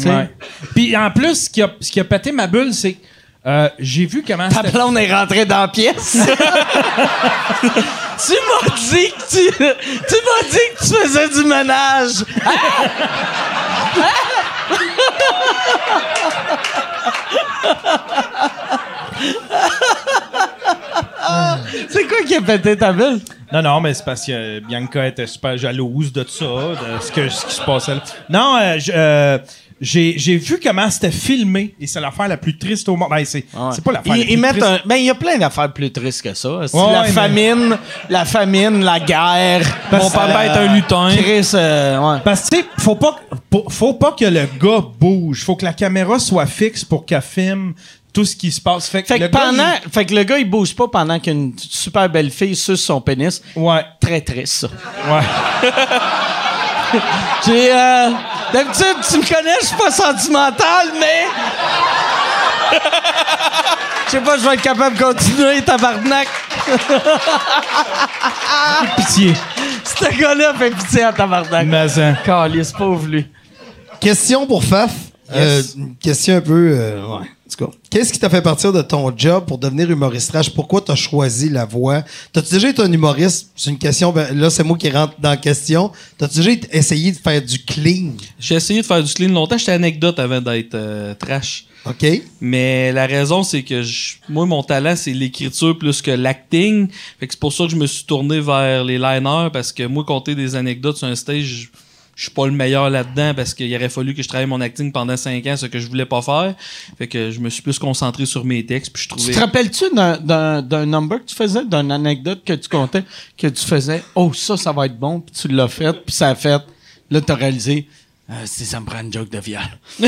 D: Ouais. Puis en plus, ce qui a, ce qui a pété ma bulle, c'est euh, j'ai vu comment
A: Ta blonde est rentrée dans la pièce. (laughs) tu m'as dit que tu, tu m'as dit que tu faisais du ménage. C'est quoi qui a pété ta bulle?
D: Non, non, mais c'est parce que Bianca était super jalouse de ça, de ce, que, ce qui se passait là. Non, euh, je- euh, j'ai vu comment c'était filmé et c'est l'affaire la plus triste au monde. Ben, c'est c'est pas l'affaire la plus
A: ils mettent
D: triste.
A: un. Ben, il y a plein d'affaires plus tristes que ça.
D: Ouais,
A: la
D: ouais, mais-
A: famine, la famine, la guerre.
D: Parce-
E: Mon papa
D: euh,
E: est un lutin.
A: Chris, euh, ouais.
D: Parce que, tu sais, faut pas, faut- pas que le gars bouge. Faut que la caméra soit fixe pour qu'elle filme tout ce qui se passe. Fait que,
A: Fait que,
D: le gars,
A: pendant, fait que le gars, il bouge pas pendant qu'une super belle fille suce son pénis.
D: il- Ouais,
A: Très triste, ça.
D: ouais. (laughs)
A: J'ai. Euh, D'habitude, tu me connais, je suis pas sentimental, mais. Je sais pas, je vais être capable de continuer, tabarnak.
D: Pitié.
A: Ce gars-là fait pitié à tabarnak.
D: Mais, hein.
A: Calice, pauvre lui.
C: Question pour Faf. Euh, une question un peu. euh, ouais. Qu'est-ce qui t'a fait partir de ton job pour devenir humoriste trash? Pourquoi t'as choisi la voix? T'as-tu déjà été un humoriste? C'est une question, ben, là, c'est moi qui rentre dans la question. T'as-tu déjà essayé de faire du clean?
E: J'ai essayé de faire du clean longtemps. J'étais anecdote avant d'être euh, trash.
C: OK?
E: Mais la raison, c'est que je- moi, mon talent, c'est l'écriture plus que l'acting. Fait que c'est pour ça que je me suis tourné vers les liners parce que moi, compter des anecdotes sur un stage, je- je suis pas le meilleur là-dedans parce qu'il aurait fallu que je travaille mon acting pendant cinq ans, ce que je voulais pas faire. Fait que je me suis plus concentré sur mes textes puis je
A: Tu
E: trouvais.
A: te rappelles-tu d'un- number que tu faisais, d'une anecdote que tu comptais, que tu faisais, oh, ça, ça va être bon, puis tu l'as fait, puis ça a fait. Là, t'as réalisé, euh, si ça me prend une joke de viol. (laughs)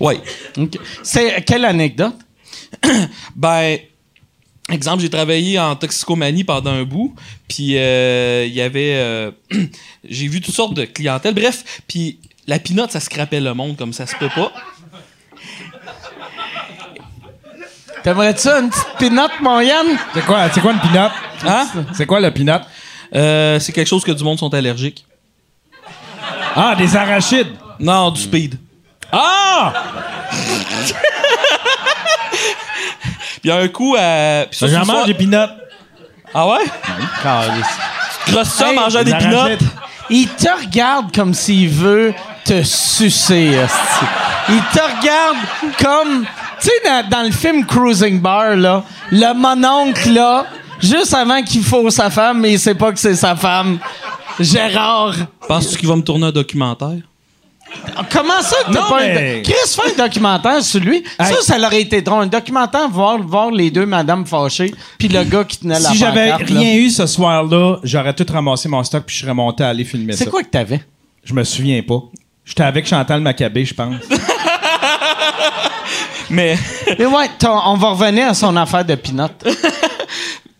A: Ok. C'est quelle anecdote?
E: Ben, exemple, j'ai travaillé en toxicomanie pendant un bout, puis euh, il y avait, euh, (clears throat) j'ai vu toutes sortes de clientèle. Bref, puis la pinotte, ça scrapait le monde comme ça se peut pas.
A: T'aimerais-tu ça, une petite pinotte, mon Yann?
D: C'est quoi, c'est quoi une pinotte?
E: Hein?
D: C'est quoi le pinotte?
E: Euh, c'est quelque chose que du monde sont allergiques.
D: Ah, des arachides.
E: Non, du speed.
D: Ah! (laughs)
E: Puis il y a un coup à. Puis ça,
D: J'en mange
E: soir-
D: des pinottes.
E: Ah ouais? Grosse ça,
A: Hey,
E: manger des
D: Des
E: pinottes?
A: Il te regarde comme s'il veut te sucer, esti. Il te regarde comme... Tu sais, dans, dans le film Cruising Bar, là, le mononcle, là, juste avant qu'il faut sa femme, mais il sait pas que c'est sa femme. Gérard.
E: Penses-tu qu'il va me tourner un documentaire?
A: Comment ça que t'as pas
D: mais-
A: un... Chris fait un documentaire sur lui.
D: Hey.
A: Ça, ça aurait été drôle. Un documentaire, voir, voir les deux madames fâchées, puis le gars qui tenait la
D: Si j'avais
A: là.
D: rien eu ce soir-là, j'aurais tout ramassé mon stock puis je serais monté à aller filmer ça.
A: C'est quoi que t'avais?
D: Je me souviens pas. J'étais avec Chantal Maccabé, je pense. (laughs)
E: Mais.
A: Mais ouais, on va revenir à son affaire de pinotte. (laughs)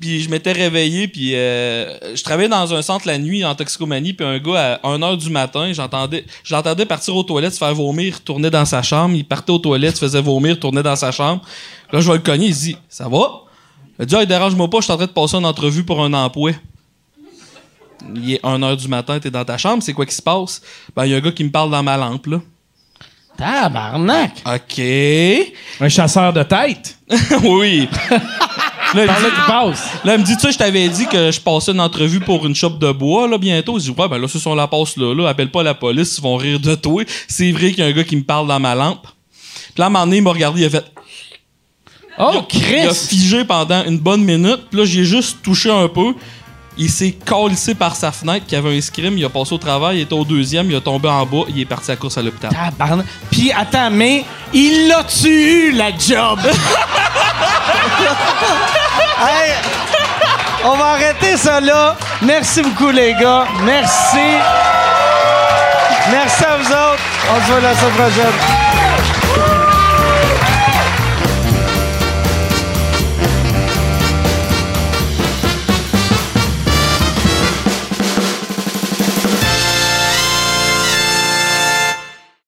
E: Puis je m'étais réveillé, puis euh, je travaillais dans un centre la nuit en toxicomanie, puis un gars à 1h du matin, j'entendais je l'entendais partir aux toilettes, se faire vomir, retournait dans sa chambre, il partait aux toilettes, faisait vomir, retournait dans sa chambre. Là, je vais le cogner, il dit « Ça va? » Il dit « Ah, dérange-moi pas, je suis en train de passer une entrevue pour un emploi. » Il est 1h du matin, t'es dans ta chambre, c'est quoi qui se passe? Ben, il y a un gars qui me parle dans ma lampe, là.
A: Tabarnak!
E: OK.
D: Un chasseur de tête. (laughs)
E: oui. Là, il
D: Par passe.
E: Là, elle me dit, tu sais, je t'avais dit que je passais une entrevue pour une shop de bois, là, bientôt. Je dis, ouais, ben là, ceux sont la passe là, là, appelle pas la police, ils vont rire de toi. C'est vrai qu'il y a un gars qui me parle dans ma lampe. Puis là, à un moment donné, il m'a regardé, il a fait,
A: Oh,
E: il a
A: Chris!
E: figé pendant une bonne minute, puis là, j'ai juste touché un peu. Il s'est calissé par sa fenêtre, qui avait un scrim, il a passé au travail, il était au deuxième, il a tombé en bas, il est parti à la course à l'hôpital.
A: Tabarnak. Puis, attends, mais il l'a-tu eu, la job? (laughs) hey, on va arrêter ça là. Merci beaucoup, les gars. Merci. Merci à vous autres. On se voit la semaine prochaine.